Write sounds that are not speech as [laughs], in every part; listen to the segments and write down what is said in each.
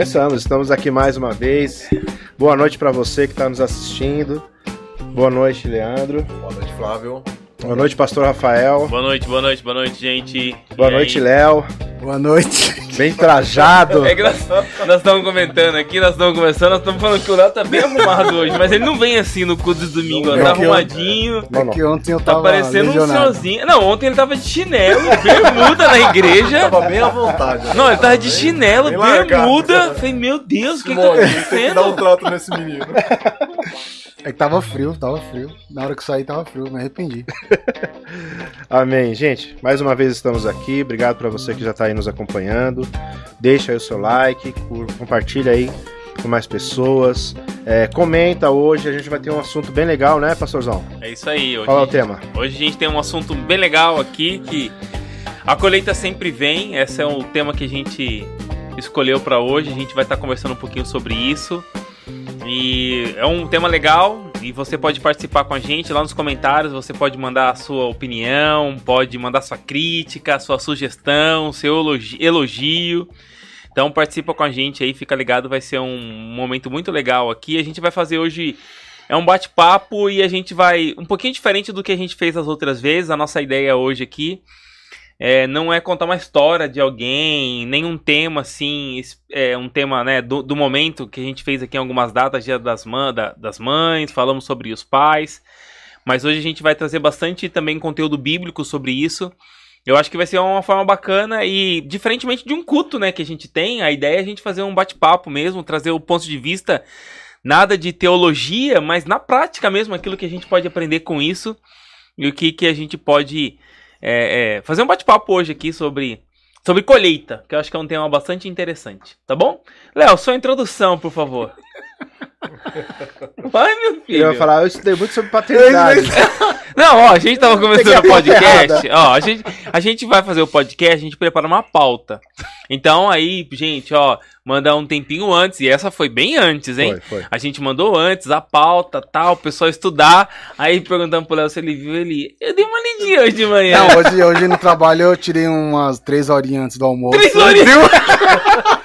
Começamos, estamos aqui mais uma vez. Boa noite para você que está nos assistindo. Boa noite, Leandro. Boa noite, Flávio. Boa noite, Pastor Rafael. Boa noite, boa noite, boa noite, gente. Boa noite, Léo. Boa noite. Bem trajado. É engraçado. Nós estamos comentando aqui, nós estamos conversando, nós estamos falando que o Léo tá bem arrumado hoje, mas ele não vem assim no cu dos domingos, ó, tá arrumadinho. Não, não. É que ontem eu Tá tava parecendo um senhorzinho. Não, ontem ele tava de chinelo, bermuda na igreja. Tava bem à vontade. né? Não, ele tava de chinelo, bem largado. bermuda. Falei, meu Deus, o que, que tá Simone, tem que dar um acontecendo? trato nesse menino. É que tava frio, tava frio. Na hora que saí tava frio, me arrependi. [laughs] Amém. Gente, mais uma vez estamos aqui. Obrigado para você que já está aí nos acompanhando. Deixa aí o seu like, compartilha aí com mais pessoas. É, comenta hoje, a gente vai ter um assunto bem legal, né, pastorzão? É isso aí, hoje. Qual é o tema? Hoje a gente tem um assunto bem legal aqui que a colheita sempre vem. Esse é o tema que a gente escolheu para hoje. A gente vai estar conversando um pouquinho sobre isso. E é um tema legal e você pode participar com a gente lá nos comentários. Você pode mandar a sua opinião, pode mandar sua crítica, sua sugestão, seu elogi- elogio. Então participa com a gente aí, fica ligado, vai ser um momento muito legal aqui. A gente vai fazer hoje é um bate-papo e a gente vai um pouquinho diferente do que a gente fez as outras vezes. A nossa ideia hoje aqui é, não é contar uma história de alguém, nenhum tema assim, é um tema né, do, do momento que a gente fez aqui em algumas datas, dia das, da- das mães, falamos sobre os pais. Mas hoje a gente vai trazer bastante também conteúdo bíblico sobre isso. Eu acho que vai ser uma forma bacana e, diferentemente de um culto né, que a gente tem, a ideia é a gente fazer um bate-papo mesmo, trazer o ponto de vista nada de teologia, mas na prática mesmo aquilo que a gente pode aprender com isso e o que, que a gente pode é, é, fazer um bate-papo hoje aqui sobre, sobre colheita, que eu acho que é um tema bastante interessante, tá bom? Léo, sua introdução, por favor. [laughs] Vai, meu filho. Eu ia falar, eu estudei muito sobre [laughs] paternidade. Não, ó, a gente tava começando o podcast. Ó, a gente, a gente vai fazer o podcast, a gente prepara uma pauta. Então aí, gente, ó, manda um tempinho antes, e essa foi bem antes, hein? Foi, foi. A gente mandou antes a pauta, tal, o pessoal estudar. Aí perguntando pro Léo se ele viu ele. Eu dei uma lidinha hoje de manhã. Não, hoje, hoje no trabalho eu tirei umas três horinhas antes do almoço. Três horinhas? [laughs]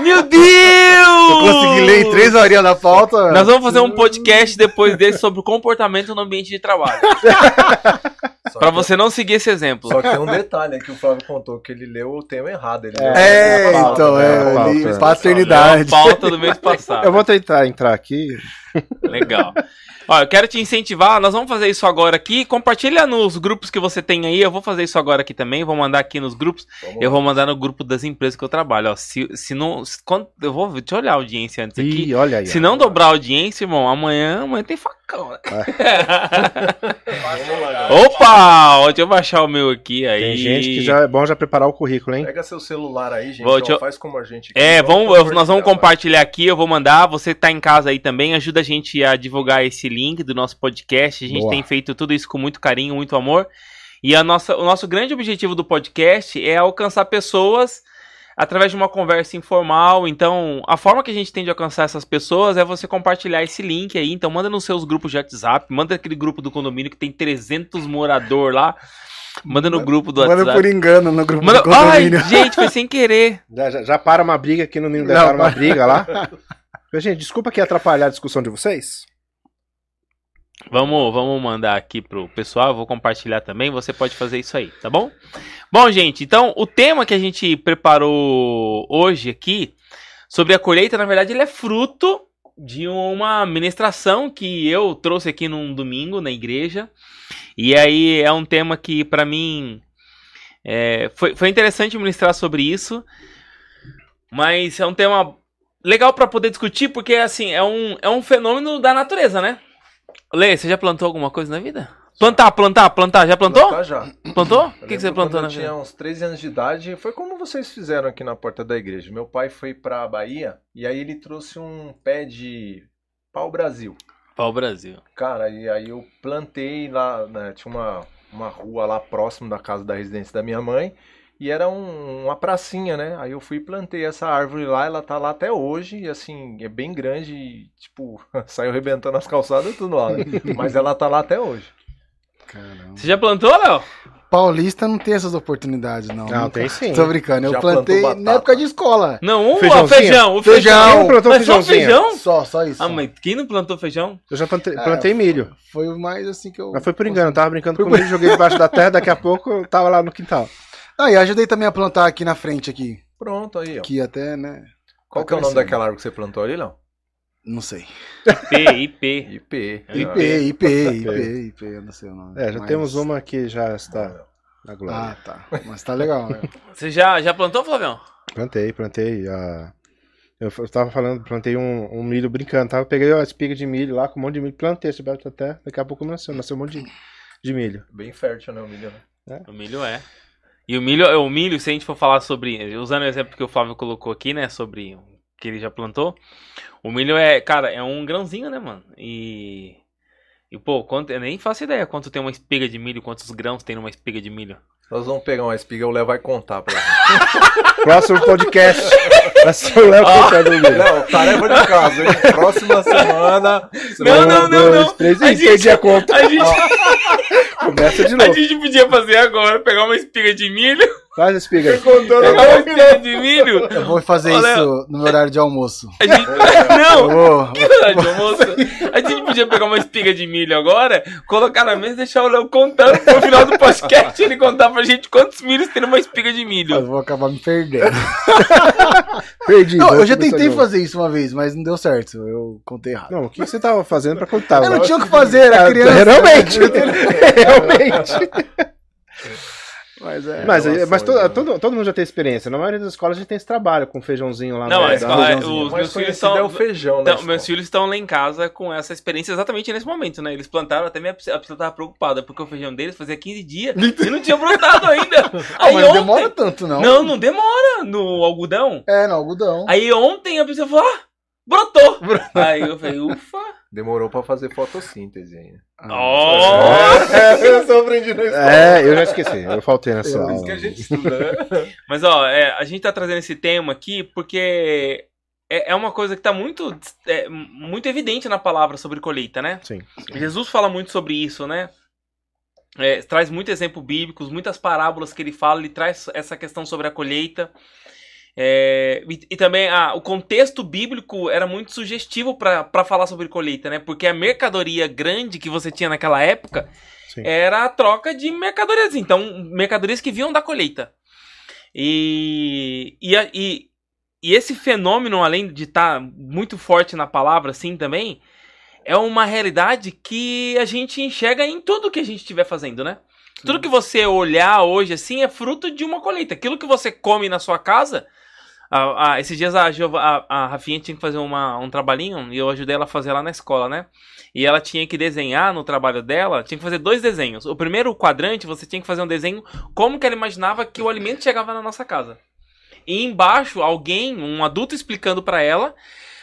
Meu Deus! Eu consegui ler em três horinhas da pauta. Nós vamos fazer um podcast depois desse sobre o comportamento no ambiente de trabalho. [laughs] Pra você não seguir esse exemplo. Só que tem um detalhe, é que o Flávio contou que ele leu o tema errado. Ele leu É, a pauta, então, né? é, pauta. É paternidade. a pauta do mês passado. Eu vou tentar entrar aqui. Legal. Ó, eu quero te incentivar, nós vamos fazer isso agora aqui. Compartilha nos grupos que você tem aí. Eu vou fazer isso agora aqui também. Vou mandar aqui nos grupos. Vamos Eu lá. vou mandar no grupo das empresas que eu trabalho. Ó, se, se não. se- quando- eu vou. Deixa eu olhar a audiência antes aqui. Ih, olha aí. Se ó. não dobrar a audiência, irmão, amanhã, amanhã tem facão. né? Galera. Opa! Ó, Deixa eu baixar o meu aqui. Aí. Tem gente que já é bom já preparar o currículo, hein? Pega seu celular aí, gente. Vou, eu- Faz como a gente. É, vamos, eu- nós vamos compartilhar, compartilhar aqui, eu vou mandar. Você que tá em casa aí também, ajuda a gente a divulgar esse link do nosso podcast. A gente Boa. tem feito tudo isso com muito carinho, muito amor. E a nossa, o nosso grande objetivo do podcast é alcançar pessoas através de uma conversa informal. Então, a forma que a gente tem de alcançar essas pessoas é você compartilhar esse link aí. Então, manda nos seus grupos de WhatsApp, manda aquele grupo do condomínio que tem 300 morador lá. Manda no grupo do Manda WhatsApp. por engano no grupo Manda... do Ai, condomínio. gente, foi sem querer. [laughs] Já, já, já para uma briga aqui no Ninho para uma briga lá. Gente, desculpa aqui atrapalhar a discussão de vocês. Vamos, vamos mandar aqui pro pessoal, vou compartilhar também, você pode fazer isso aí, tá bom? Bom, gente, então o tema que a gente preparou hoje aqui sobre a colheita, na verdade, ele é fruto de uma ministração que eu trouxe aqui num domingo na igreja. E aí é um tema que pra mim é, foi, foi interessante ministrar sobre isso, mas é um tema legal pra poder discutir porque assim é um, é um fenômeno da natureza, né? Lê, você já plantou alguma coisa na vida? Plantar, plantar, plantar. Já plantou? Plantar já. Plantou? O que, que você plantou na Eu tinha vida? uns 13 anos de idade. Foi como vocês fizeram aqui na porta da igreja. Meu pai foi pra Bahia e aí ele trouxe um pé de pau-brasil. Pau Brasil. Cara, e aí eu plantei lá, né, tinha uma, uma rua lá próximo da casa da residência da minha mãe, e era um- uma pracinha, né? Aí eu fui e plantei essa árvore lá, ela tá lá até hoje, e assim, é bem grande, e, tipo, [laughs] saiu arrebentando as calçadas e tudo lá, né? Mas ela tá lá até hoje. Caramba. Você já plantou, Léo? paulista não tem essas oportunidades, não. Não, tem sim. Tô brincando, eu Já plantei na época de escola. Não, um, feijão, o Feijão. feijão. Quem não plantou Mas só feijão? Só, só isso. Ah, mas quem não plantou feijão? Eu já plantei, É, plantei milho. Foi o mais assim que eu. Mas foi por engano, eu tava brincando Foi com milho, joguei debaixo da terra, daqui a pouco eu tava lá no quintal. Ah, e ajudei também a plantar aqui na frente, aqui. Pronto, aí, ó. Que até, né? Qual que é o nome daquela árvore que você plantou ali, não? Não sei. IP, IP. [laughs] IP. IP, IP, IP, IP, eu não sei o nome. É, já Mas- temos uma que já está na glória. Ah, tá. Mas tá legal, né? [laughs] Você já, já plantou, Flavião? Plantei, plantei. ah, Eu, tava falando, plantei um, um milho brincando, tava? Peguei a espiga de milho lá com um monte de milho, plantei da terra, daqui a pouco nasceu, nasceu um monte de, de milho. Bem fértil, né, o milho, né? O milho é. E o milho, o milho, se a gente for falar sobre. Usando o exemplo que o Flávio colocou aqui, né? Sobre o que ele já plantou. O milho é, cara, é um grãozinho, né, mano? E. E, pô, quanto, eu nem faço ideia quanto tem uma espiga de milho, quantos grãos tem numa espiga de milho. Nós vamos pegar uma espiga, o Léo vai contar pra [laughs] gente. Próximo podcast vai ser o Léo contando o milho. Léo, tarefa de casa, hein? Próxima semana. você Não, não, Um, não, dois, não. três, A gente- perdi a conta. A gente, [laughs] Começa de a novo. gente podia fazer agora, pegar uma espiga de milho, Faz a espiga aí. pegar uma espiga de milho. Eu vou fazer Olha, isso no meu horário de almoço. A gente, [laughs] não, vou. que verdade, almoço. A gente podia pegar uma espiga de milho agora, colocar na mesa e deixar o Léo contando no final do podcast ele contar pra gente quantos milhos tem numa espiga de Eu milho. vou acabar me perdendo. [laughs] Perdi. Não, eu já tentei fazer isso uma vez, mas não deu certo. Eu contei errado. Não, o que você tava fazendo pra contar? Eu não tinha o que fazer, era [laughs] criança. [laughs] Realmente. realmente. Mas é. Mas, relações, mas todo, né? todo, todo mundo já tem experiência. Na maioria das escolas a gente tem esse trabalho com feijãozinho lá Não, na fala- feijãozinho. os Mais meus filhos estão. é o feijão, né? Não, meus filhos estão lá em casa com essa experiência exatamente nesse momento, né? Eles plantaram, até minha a pessoa tava preocupada, porque o feijão deles fazia 15 dias [laughs] e não tinha brotado ainda. Ah, [laughs] Aí mas ontem. demora tanto, não. Não, não demora no algodão. É, no algodão. Aí ontem a pessoa falou, ah, brotou. [laughs] Aí eu falei, ufa. Demorou pra fazer fotossíntese ainda. Ó. É, eu só aprendi na escola. É, eu já esqueci. Eu faltei nessa Por aula. isso que a gente estuda, né? [laughs] Mas ó, é, a gente tá trazendo esse tema aqui porque é, é uma coisa que tá muito, é, muito evidente na palavra sobre colheita, né? Sim. Jesus fala muito sobre isso, né? É, traz muito exemplo bíblicos, muitas parábolas que ele fala, ele traz essa questão sobre a colheita. É, e, e também ah, o contexto bíblico era muito sugestivo para falar sobre colheita, né? Porque a mercadoria grande que você tinha naquela época Sim. era a troca de mercadorias. Então, mercadorias que vinham da colheita. E, e, e, e esse fenômeno, além de estar muito forte na palavra, assim também, é uma realidade que a gente enxerga em tudo que a gente estiver fazendo, né? Tudo que você olhar hoje, assim, é fruto de uma colheita. Aquilo que você come na sua casa. Ah, ah, esses dias a, a, a Rafinha tinha que fazer uma, um trabalhinho e eu ajudei ela a fazer lá na escola, né? E ela tinha que desenhar no trabalho dela, tinha que fazer dois desenhos. O primeiro quadrante, você tinha que fazer um desenho como que ela imaginava que o alimento chegava na nossa casa. E embaixo, alguém, um adulto explicando pra ela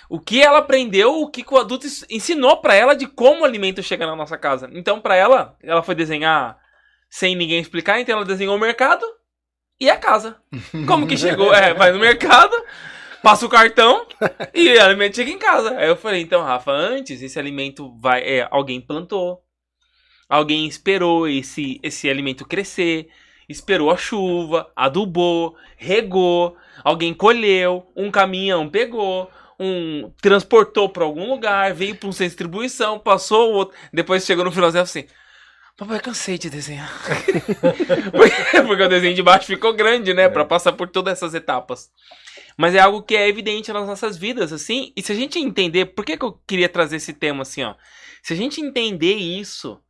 o que ela aprendeu, o que, o adulto ens- ensinou pra ela de como o alimento chega na nossa casa. Então, pra ela, ela foi desenhar sem ninguém explicar, então ela desenhou o mercado e a casa. Como que chegou? É, vai no mercado, passa o cartão e o alimento chega em casa. Aí eu falei, então, Rafa, antes esse alimento vai. É, alguém plantou. Alguém esperou esse, esse alimento crescer. Esperou a chuva, adubou, regou, alguém colheu, um caminhão pegou, um transportou para algum lugar, veio para um centro de distribuição, passou o outro, depois chegou no finalzinho assim. Papai, cansei de desenhar. [laughs] porque, porque o desenho de baixo ficou grande, né? Pra passar por todas essas etapas. Mas é algo que é evidente nas nossas vidas, assim. E se a gente entender. Por que, que eu queria trazer esse tema assim, ó? Se a gente entender isso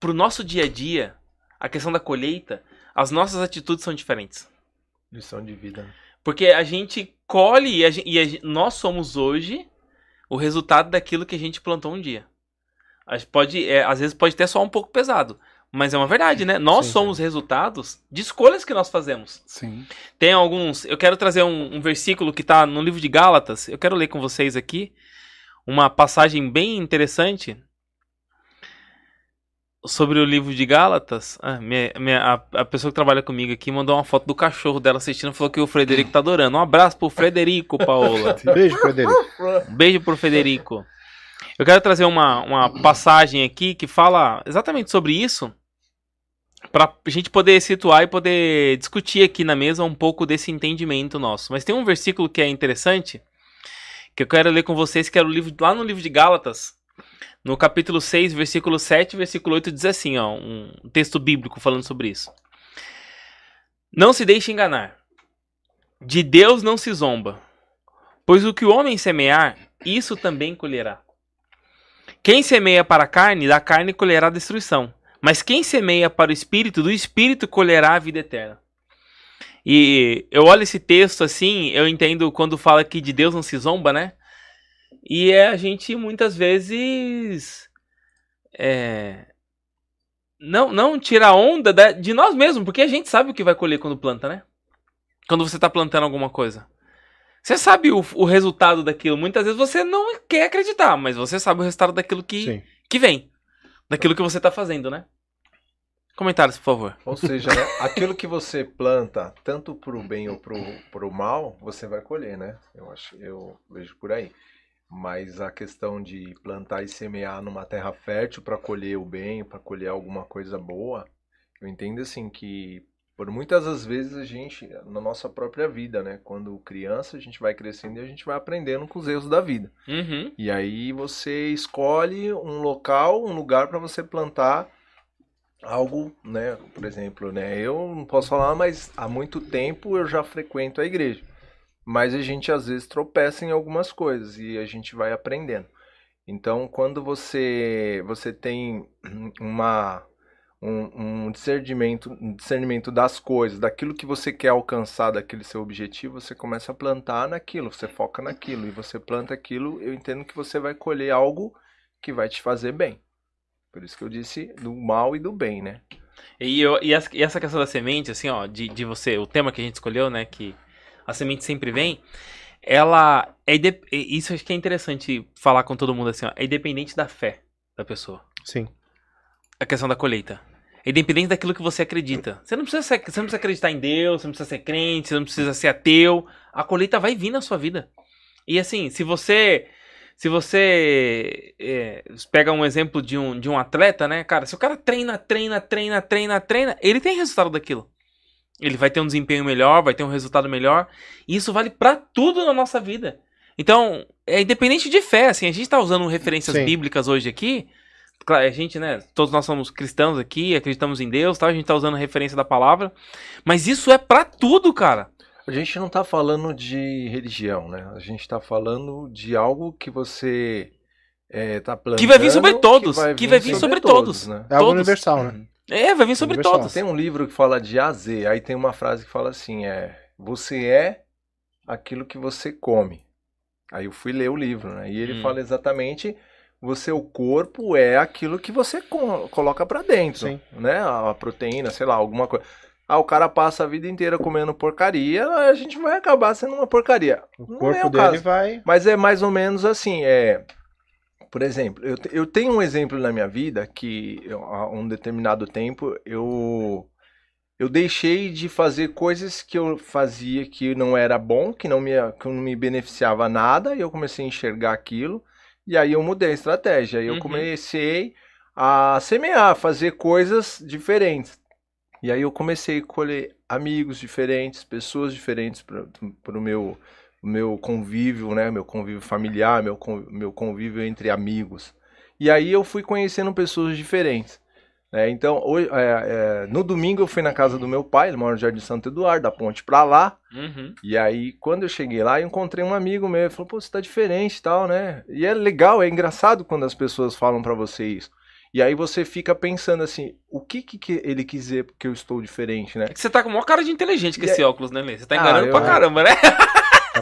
pro nosso dia a dia, a questão da colheita, as nossas atitudes são diferentes. Lição de vida. né? Porque a gente colhe e, a gen- e a nós somos hoje o resultado daquilo que a gente plantou um dia. Pode, é, às vezes pode até soar um pouco pesado, mas é uma verdade, né? Nós Sim, somos resultados de escolhas que nós fazemos. Sim. Tem alguns. Eu quero trazer um, um versículo que está no livro de Gálatas. Eu quero ler com vocês aqui. Uma passagem bem interessante. Sobre o livro de Gálatas. Ah, minha- minha- a, a pessoa que trabalha comigo aqui mandou uma foto do cachorro dela assistindo. Falou que o Frederico tá adorando. Um abraço pro Frederico, Paola. [laughs] Beijo, Frederico. Um beijo pro Federico. Eu quero trazer uma, uma passagem aqui que fala exatamente sobre isso. Pra gente poder situar e poder discutir aqui na mesa um pouco desse entendimento nosso. Mas tem um versículo que é interessante, que eu quero ler com vocês, que é o livro, lá no livro de Gálatas, no capítulo 6, versículo 7 versículo 8, diz assim, ó, um texto bíblico falando sobre isso. Não se deixe enganar. De Deus não se zomba. Pois o que o homem semear, isso também colherá. Quem semeia para a carne, da carne colherá destruição. Mas quem semeia para o espírito, do espírito colherá a vida eterna. E eu olho esse texto assim, eu entendo quando fala que de Deus não se zomba, né? E é a gente muitas vezes é, não não tira onda da, de nós mesmos, porque a gente sabe o que vai colher quando planta, né? Quando você está plantando alguma coisa. Você sabe o, o, resultado daquilo. Muitas vezes você não quer acreditar, mas você sabe o resultado daquilo que, que vem. Daquilo que você está fazendo, né? Comentários, por favor. Ou seja, né, [laughs] aquilo que você planta, tanto pro bem ou pro, pro mal, você vai colher, né? Eu acho, eu vejo por aí. Mas a questão de plantar e semear numa terra fértil para colher o bem, para colher alguma coisa boa, eu entendo assim que por muitas das vezes a gente, na nossa própria vida, né? Quando criança, a gente vai crescendo e a gente vai aprendendo com os erros da vida. Uhum. E aí você escolhe um local, um lugar para você plantar algo, né? Por exemplo, né? Eu não posso falar, mas há muito tempo eu já frequento a igreja. Mas a gente às vezes tropeça em algumas coisas e a gente vai aprendendo. Então, quando você você tem uma um, um, discernimento, um discernimento das coisas, daquilo que você quer alcançar, daquele seu objetivo, você começa a plantar naquilo, você foca naquilo e você planta aquilo, eu entendo que você vai colher algo que vai te fazer bem. Por isso que eu disse do mal e do bem, né? E, eu, e, essa questão da semente, assim, ó, de, de você, o tema que a gente escolheu, né, que a semente sempre vem, ela é isso acho que é interessante falar com todo mundo assim, ó, é independente da fé da pessoa. Sim. A questão da colheita. É independente daquilo que você acredita. Você não precisa ser, você não precisa acreditar em Deus, você não precisa ser crente, você não precisa ser ateu. A colheita vai vir na sua vida. E assim, se você se você é, pega um exemplo de um, de um atleta, né, cara, se o cara treina, treina, treina, treina, treina, ele tem resultado daquilo. Ele vai ter um desempenho melhor, vai ter um resultado melhor. E isso vale para tudo na nossa vida. Então, é independente de fé, assim, a gente tá usando referências Sim. bíblicas hoje aqui. Claro, a gente, né, todos nós somos cristãos aqui, acreditamos em Deus, tá? A gente tá usando referência da palavra. Mas isso é para tudo, cara. A gente não tá falando de religião, né? A gente tá falando de algo que você é, tá plantando. Que vai vir sobre todos. Que vai vir, que vai vir sobre, sobre, todos. todos né? É algo universal, né? É, vai vir sobre universal. todos. Tem um livro que fala de A a Z, aí tem uma frase que fala assim, é... Você é aquilo que você come. Aí eu fui ler o livro, né? E ele hum. fala exatamente você o corpo é aquilo que você coloca para dentro, Sim. né? A proteína, sei lá, alguma coisa. Ah, o cara passa a vida inteira comendo porcaria, a gente vai acabar sendo uma porcaria. O Não corpo é o dele caso. vai. Mas é mais ou menos assim, é. Por exemplo, eu, eu tenho um exemplo na minha vida que há um determinado tempo eu eu deixei de fazer coisas que eu fazia que não era bom, que não me, que não me beneficiava nada, e eu comecei a enxergar aquilo, e aí eu mudei a estratégia. Aí eu uhum. comecei a semear, fazer coisas diferentes. E aí eu comecei a colher amigos diferentes, pessoas diferentes para o meu, meu convívio, né? Meu convívio familiar, meu, meu convívio entre amigos. E aí eu fui conhecendo pessoas diferentes. Né? Então, hoje, é, é, no domingo eu fui na casa do meu pai, ele mora no Jardim Santo Eduardo, da ponte para lá. Uhum. E aí, quando eu cheguei lá, eu encontrei um amigo meu, ele falou, pô, você tá diferente e tal, né? E é legal, é engraçado quando as pessoas falam para você isso. E aí você fica pensando assim, o que, que ele quis dizer que eu estou diferente, né? É que você tá com uma cara de inteligente com e esse é... óculos, né, Lê? Você tá ah, enganando ah, eu... pra caramba, né? [laughs]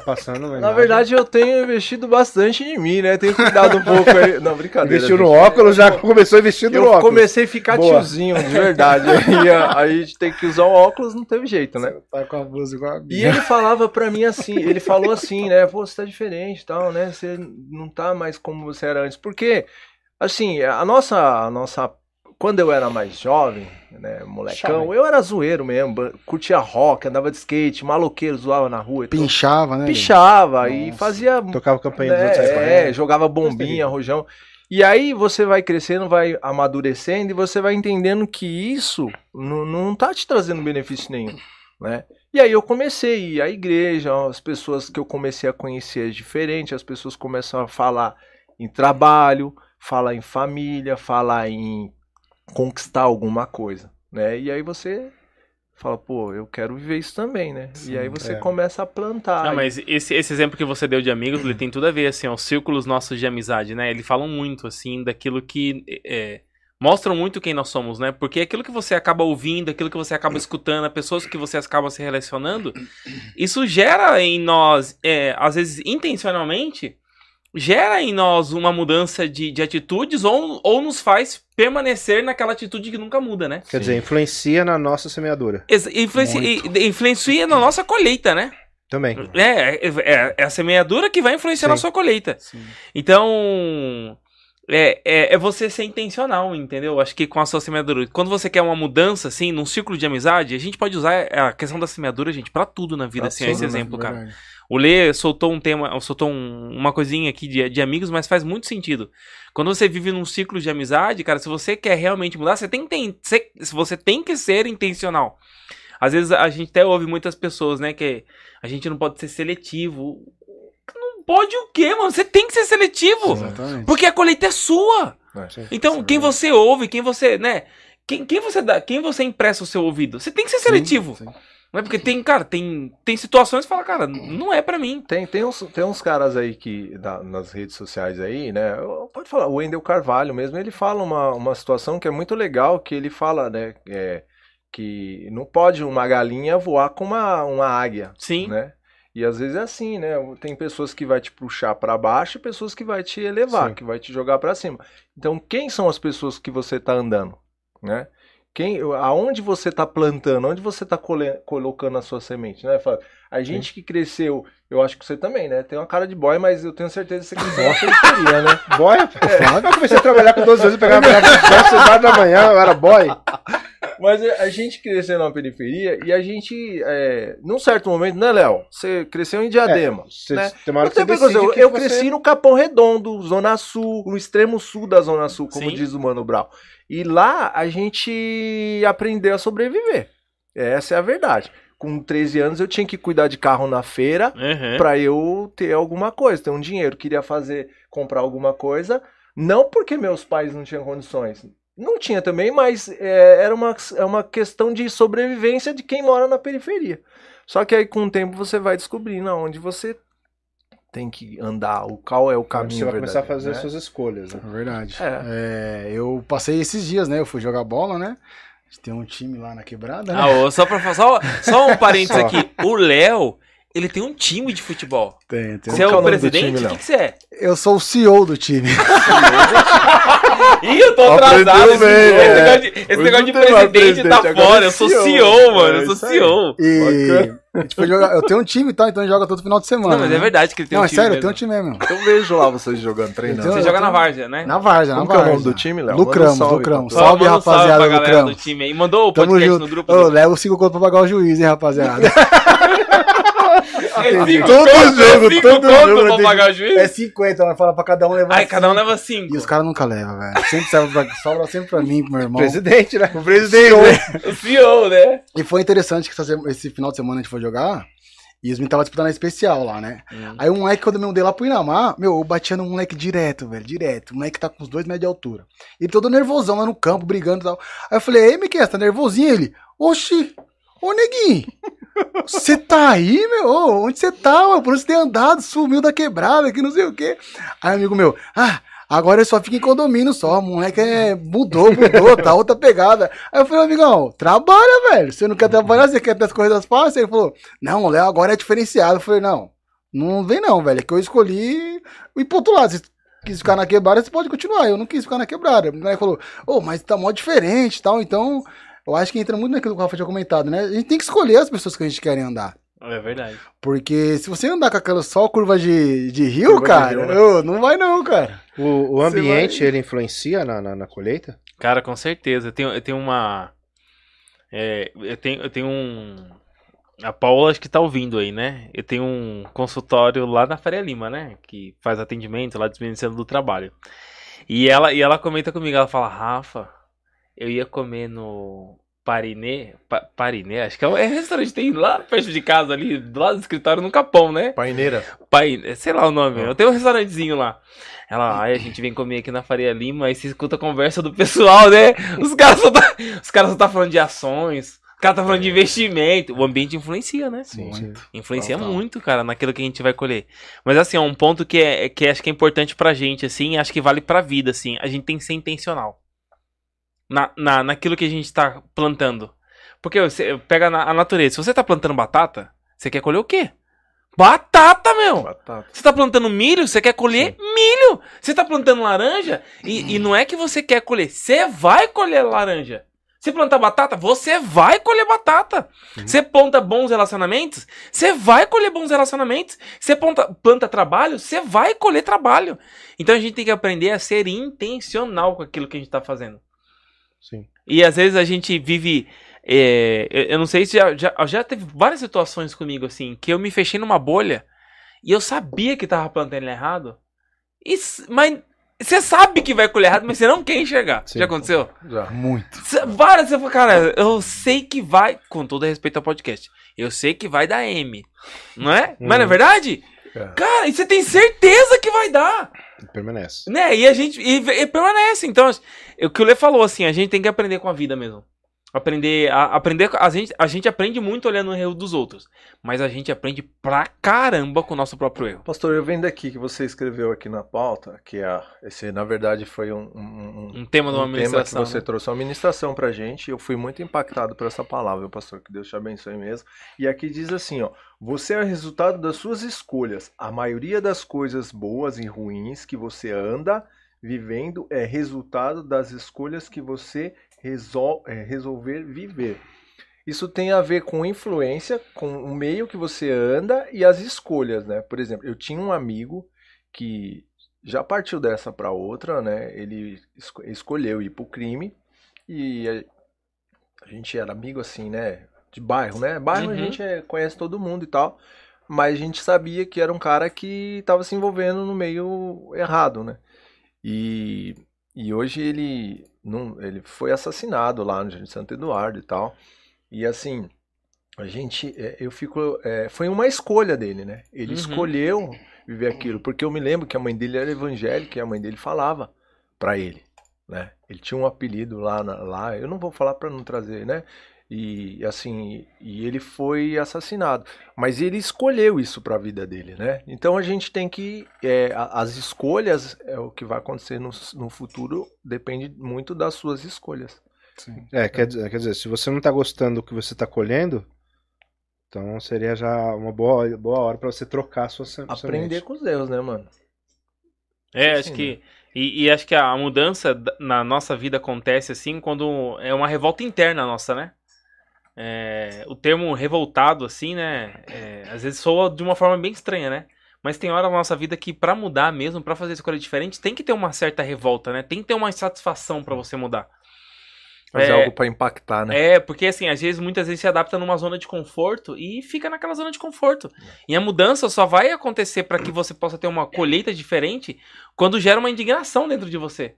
Passando, Na verdade, eu tenho investido bastante em mim, né? Tenho cuidado um pouco aí. Não, brincadeira. Investiu no óculos, já começou a investir no óculos. Eu comecei a ficar Boa. tiozinho, de verdade. [laughs] aí, aí a gente tem que usar o óculos, não teve jeito, né? Você tá com a blusa igual a minha. E ele falava pra mim assim, ele falou assim, né? Pô, você tá diferente e tal, né? Você não tá mais como você era antes. Porque, assim, a nossa, a nossa quando eu era mais jovem, né, molecão, eu era zoeiro mesmo, curtia rock, andava de skate, maloqueiro, zoava na rua. Pinchava, né? Pinchava e fazia. Tocava campanha né, dos outros. É, jogava bombinha, rojão. E aí você vai crescendo, vai amadurecendo e você vai entendendo que isso não, não tá te trazendo benefício nenhum, né? E aí eu comecei a ir à igreja, as pessoas que eu comecei a conhecer é diferente, as pessoas começam a falar em trabalho, falar em família, falar em conquistar alguma coisa, né? E aí você fala, pô, eu quero viver isso também, né? e aí você é. começa a plantar. Não, aí- mas esse, esse exemplo que você deu de amigos, ele tem tudo a ver, assim, ó, os círculos nossos de amizade, né? Eles falam muito, assim, daquilo que é, mostram muito quem nós somos, né? Porque aquilo que você acaba ouvindo, aquilo que você acaba escutando, as pessoas que você acaba se relacionando, isso gera em nós, é, às vezes intencionalmente, gera em nós uma mudança de, de atitudes ou, ou nos faz permanecer naquela atitude que nunca muda, né? Quer dizer, influencia na nossa semeadura Ex- Influencia, e- influencia na nossa colheita, né? também. É, é, é, é a semeadura que vai influenciar na Sim. sua colheita. Sim. Então, é, é, é você ser intencional, entendeu? Acho que com a sua semeadura. Quando você quer uma mudança, assim, num círculo de amizade, a gente pode usar a questão da semeadura, gente, pra tudo na vida, Pra assim, esse exemplo, cara. Verdade. O Lê soltou um tema, soltou um- uma coisinha aqui de, de amigos, mas faz muito sentido. Quando você vive num ciclo de amizade, cara, se você quer realmente mudar, você tem que, ter- se- você tem que ser intencional. Às vezes a gente até ouve muitas pessoas, né, que a gente não pode ser seletivo. Não pode o quê, mano? Você tem que ser seletivo. Exatamente. Porque a colheita é sua. É. Então, quem você ouve, quem você, né? Quem, quem você dá, quem você empresta o seu ouvido? Você tem que ser seletivo. Sim, sim. Não é porque tem, cara, tem, tem situações que fala, cara, não é pra mim. Tem, tem, uns, tem uns caras aí que da- nas redes sociais aí, né? Pode falar, o Wendel Carvalho mesmo, ele fala uma, uma situação que é muito legal, que ele fala, né? é, que não pode uma galinha voar com uma, uma águia, Sim. né? E às vezes é assim, né? Tem pessoas que vai te puxar para baixo e pessoas que vai te elevar, Sim. que vai te jogar para cima. Então, quem são as pessoas que você tá andando, né? Quem, aonde você tá plantando, onde você tá cole- colocando a sua semente, né? Fala, A gente que cresceu, eu acho que você também, né? Tem uma cara de boy, mas eu tenho certeza que você na periferia, né? [laughs] Boy, eu comecei a trabalhar com 12 anos, eu pegava minha 10 horas [laughs] da manhã, eu era boy. Mas a gente cresceu na periferia e a gente, é, num certo momento, né, Léo? Você cresceu em Diadema. Você, né? Tem uma que você coisa, eu, eu você- cresci no Capão Redondo, Zona Sul, no extremo sul da Zona Sul, como Sim. diz o Mano Brown. E lá a gente aprendeu a sobreviver. Essa é a verdade. Com 13 anos eu tinha que cuidar de carro na feira Uhum. pra eu ter alguma coisa, ter um dinheiro. Queria fazer, comprar alguma coisa, não porque meus pais não tinham condições. Não tinha também, mas é, era uma, é uma questão de sobrevivência de quem mora na periferia. Só que aí com o tempo você vai descobrindo aonde você tem que andar, o qual é o caminho Você vai começar a fazer né? suas escolhas. Né? É verdade. É. É, eu passei esses dias, né? Eu fui jogar bola, né? A gente tem um time lá na quebrada, né? Ah, ô, só pra só, só um [laughs] parênteses Só. aqui. O Léo, ele tem um time de futebol. Tem, tem. Você é é o presidente? O que, que você é? Eu sou o CEO do time. Ih, eu tô Aprendeu atrasado. Esse, bem, esse é. negócio de, esse negócio de não presidente tá fora. é Eu sou CEO. CEO, mano. É Eu sou. CEO. E jogar. Eu tenho um time e tal, então a gente joga todo final de semana. Não, mas é né? verdade que ele tem Não, um é time sério, eu mesmo. tenho um time mesmo. Eu vejo lá vocês jogando, treinando. Eu Você tenho- joga na Várzea, né? Na Várzea, na Como que é o Várzea. nome do time, Léo? Lucramos, salve lucramos. Salve, rapaziada Lucramos. do time aí. Mandou o Tamo podcast junto. no grupo. Ô, do- leva o 5 conto pra pagar o juiz, hein, rapaziada. [laughs] É Todo conto, jogo, é cinco todo jogo pra tem- pagar o juiz? é 50, mas fala pra cada um levar. Ai, cada um leva cinco. E os caras nunca levam, velho. Sempre sobra, pra, sobra sempre pra mim, pro meu irmão. Presidente, né? O presidente. O CEO, [laughs] né? E foi interessante que esse final de semana a gente foi jogar. E os meninos estavam disputando a especial lá, né? Hum. Aí um moleque, quando eu me mudei lá pro Inamar, meu, eu batia no moleque direto, velho, direto. O moleque tá com os dois metros de altura. Ele todo nervosão lá no campo, brigando e tal. Aí eu falei, ei, Miquel, você tá nervosinho? Ele, oxi, ô neguinho, você tá aí, meu? Onde você tá, mano? Por você tem andado, sumiu da quebrada, que não sei o quê. Aí amigo meu, ah, agora ele só fica em condomínio só, moleque é, mudou, mudou, tá outra pegada. Aí eu falei, amigão, trabalha, velho. Você não quer trabalhar, você quer ter as coisas fáceis? Ele falou, não, Léo agora é diferenciado. Eu falei, não, não vem não, velho. É que eu escolhi ir pro outro lado. Você quis ficar na quebrada, você pode continuar. Eu não quis ficar na quebrada. Ele falou, ô, mas tá mó diferente e tal. Então, eu acho que entra muito naquilo que o Rafa tinha comentado, né? A gente tem que escolher as pessoas que a gente quer andar. É verdade. Porque se você andar com aquela só curva de, de rio, Curva de cara, rio, né? não vai não, cara. O, o ambiente, vai- ele influencia na, na, na colheita? Cara, com certeza. Eu tenho, eu tenho uma. é, eu, tenho, eu tenho um. A Paula acho que tá ouvindo aí, né? Eu tenho um consultório lá na Faria Lima, né? Que faz atendimento lá dispensando do trabalho. E ela, e ela comenta comigo, ela fala, Rafa, eu ia comer no Parinê, pa, Parinê, acho que é um é restaurante tem lá perto de casa ali, do lado do escritório no Capão, né? Paineira. Pai, sei lá o nome, eu tenho um restaurantezinho lá. Ela, aí a gente vem comer aqui na Faria Lima e se escuta a conversa do pessoal, né? Os caras só tá, os caras só tá falando de ações, os caras tá falando de investimento. O ambiente influencia, né? Sim. Influencia Total. muito, cara, naquilo que a gente vai colher. Mas assim, é um ponto que, é, que acho que é importante pra gente, assim, acho que vale pra vida, assim. A gente tem que ser intencional. Na, na, naquilo que a gente tá plantando. Porque você pega na, a natureza. Se você tá plantando batata, você quer colher o quê? Batata, meu! Batata. Você tá plantando milho, você quer colher milho. Você tá plantando laranja e, e não é que você quer colher, você vai colher laranja. Você plantar batata, você vai colher batata. Você planta bons relacionamentos, você vai colher bons relacionamentos. Você planta, planta trabalho, você vai colher trabalho. Então a gente tem que aprender a ser intencional com aquilo que a gente tá fazendo. Sim. E às vezes a gente vive. é, eu- eu não sei se já, já, já teve várias situações comigo assim, que eu me fechei numa bolha e eu sabia que tava plantando errado. E mas você sabe que vai colher errado, mas você não quer enxergar. Sim. Já aconteceu? Já. Muito. Cê- Várias, você fala, cara, eu sei que vai. Com todo respeito ao podcast, eu sei que vai dar M. Não é? Mas não é verdade? É. Cara, e você tem certeza que vai dar. Permanece. Né? E a gente e, e permanece. Então, o que o Lê falou, assim, a gente tem que aprender com a vida mesmo. Aprender. A, aprender a, gente, a gente aprende muito olhando o erro dos outros. Mas a gente aprende pra caramba com o nosso próprio erro. Pastor, eu vendo aqui que você escreveu aqui na pauta, que a, esse na verdade foi um, um, um- tema de uma um tema que você né? trouxe uma ministração pra gente. Eu fui muito impactado por essa palavra, pastor. Que Deus te abençoe mesmo. E aqui diz assim, ó: Você é o resultado das suas escolhas. A maioria das coisas boas e ruins que você anda vivendo é resultado das escolhas que você resol é, resolver viver. Isso tem a ver com influência, com o meio que você anda e as escolhas, né? Por exemplo, eu tinha um amigo que já partiu dessa para outra, né? Ele esco- escolheu ir pro crime e a, a gente era amigo assim, né? De bairro, né? Bairro a Uhum. gente é- conhece todo mundo e tal, mas a gente sabia que era um cara que estava se envolvendo no meio errado, né? E, e hoje ele não, ele foi assassinado lá no Santo Eduardo e tal. E assim, a gente, é, eu fico, é, foi uma escolha dele, né? Ele Uhum. escolheu viver aquilo, porque eu me lembro que a mãe dele era evangélica e a mãe dele falava pra ele, né? Ele tinha um apelido lá, na- lá, eu não vou falar pra não trazer, né? E assim, e ele foi assassinado, mas ele escolheu isso pra vida dele, né? Então a gente tem que, é, a- as escolhas, é o que vai acontecer no, no futuro, depende muito das suas escolhas. Sim. É, quer dizer, quer dizer, se você não tá gostando do que você tá colhendo, então seria já uma boa, boa hora pra você trocar a sua Aprender semente. com os erros, né, mano? É, Sim, acho que. E, e acho que a mudança da- na nossa vida acontece assim quando é uma revolta interna nossa, né? É, o termo revoltado, assim, né? é, às vezes soa de uma forma bem estranha, né? Mas tem hora na nossa vida que pra mudar mesmo, pra fazer escolha diferente, tem que ter uma certa revolta, né? Tem que ter uma insatisfação pra você mudar. Fazer É, algo pra impactar, né? É, porque assim, às vezes, muitas vezes se adapta numa zona de conforto e fica naquela zona de conforto. E a mudança só vai acontecer para que você possa ter uma colheita diferente quando gera uma indignação dentro de você.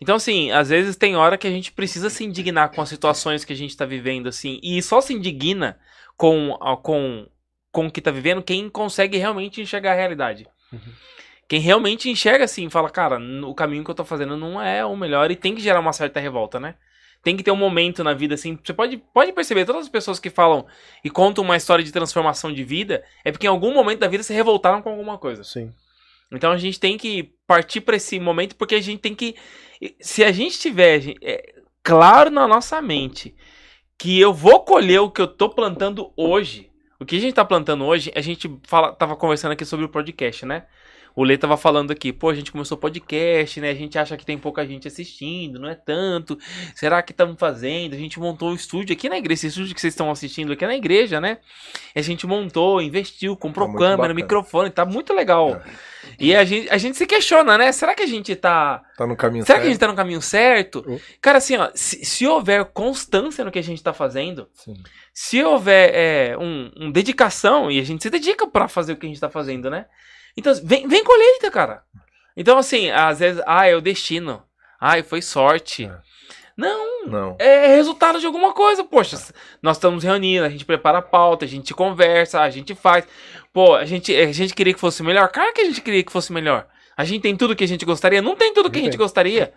Então, assim, às vezes tem hora que a gente precisa se indignar com as situações que a gente tá vivendo, assim, e só se indigna com, com, com o que tá vivendo quem consegue realmente enxergar a realidade. Quem realmente enxerga assim, fala, cara, o caminho que eu tô fazendo não é o melhor e tem que gerar uma certa revolta, né? Tem que ter um momento na vida assim. Você pode, pode perceber, todas as pessoas que falam e contam uma história de transformação de vida é porque em algum momento da vida se revoltaram com alguma coisa. Sim. Então a gente tem que partir para esse momento porque a gente tem que. Se a gente tiver é, claro na nossa mente que eu vou colher o que eu tô plantando hoje. O que a gente tá plantando hoje, a gente fala, tava conversando aqui sobre o podcast, né? O Lê tava falando aqui, pô, a gente começou podcast, né? A gente acha que tem pouca gente assistindo, não é tanto. Será que estamos fazendo? A gente montou o estúdio aqui na igreja, esse estúdio que vocês estão assistindo aqui é na igreja, né? A gente montou, investiu, comprou Tá câmera, bacana. microfone, tá muito legal. É. E a gente, a gente se questiona, né? Será que a gente tá. Tá no caminho Será que a certo? gente tá no caminho certo? Oh. Cara, assim, ó, se, se houver constância no que a gente tá fazendo, Sim. se houver é, um, um dedicação, e a gente se dedica pra fazer o que a gente tá fazendo, né? Então, vem, vem colheita, cara. Então, assim, às vezes, ah, é o destino. Ai, foi sorte. É. Não, Não. é resultado de alguma coisa, poxa. Nós estamos reunindo, a gente prepara a pauta, a gente conversa, a gente faz. Pô, a gente, a gente queria que fosse melhor? Claro que a gente queria que fosse melhor. A gente tem tudo que a gente gostaria? Não tem tudo que a gente gostaria.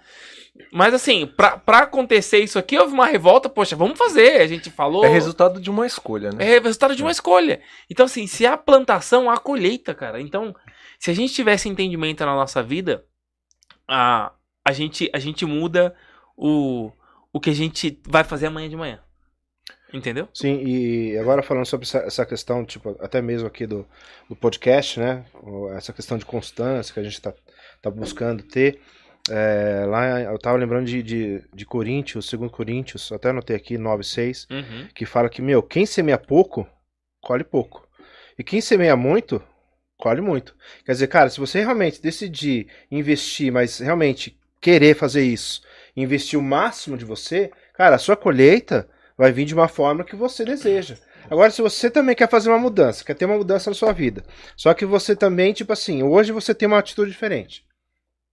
Mas assim, pra, pra acontecer isso aqui, houve uma revolta, poxa, vamos fazer. A gente falou. É resultado de uma escolha, né? É resultado de uma escolha. Então, assim, se há plantação, há colheita, cara. Então, se a gente tivesse entendimento na nossa vida, a, a, gente, a gente muda o, o que a gente vai fazer amanhã de manhã. Entendeu? Sim, e agora falando sobre essa, questão, tipo, até mesmo aqui do, do podcast, né? Essa questão de constância que a gente tá, tá buscando ter. é, lá eu tava lembrando de, de, de Coríntios, segundo Coríntios, até anotei aqui, 9,6, Uhum. que fala que, meu, quem semeia pouco, colhe pouco. E quem semeia muito, colhe muito. Quer dizer, cara, se você realmente decidir investir, mas realmente querer fazer isso, investir o máximo de você, cara, a sua colheita vai vir de uma forma que você deseja. Agora, se você também quer fazer uma mudança, quer ter uma mudança na sua vida, só que você também, tipo assim, hoje você tem uma atitude diferente.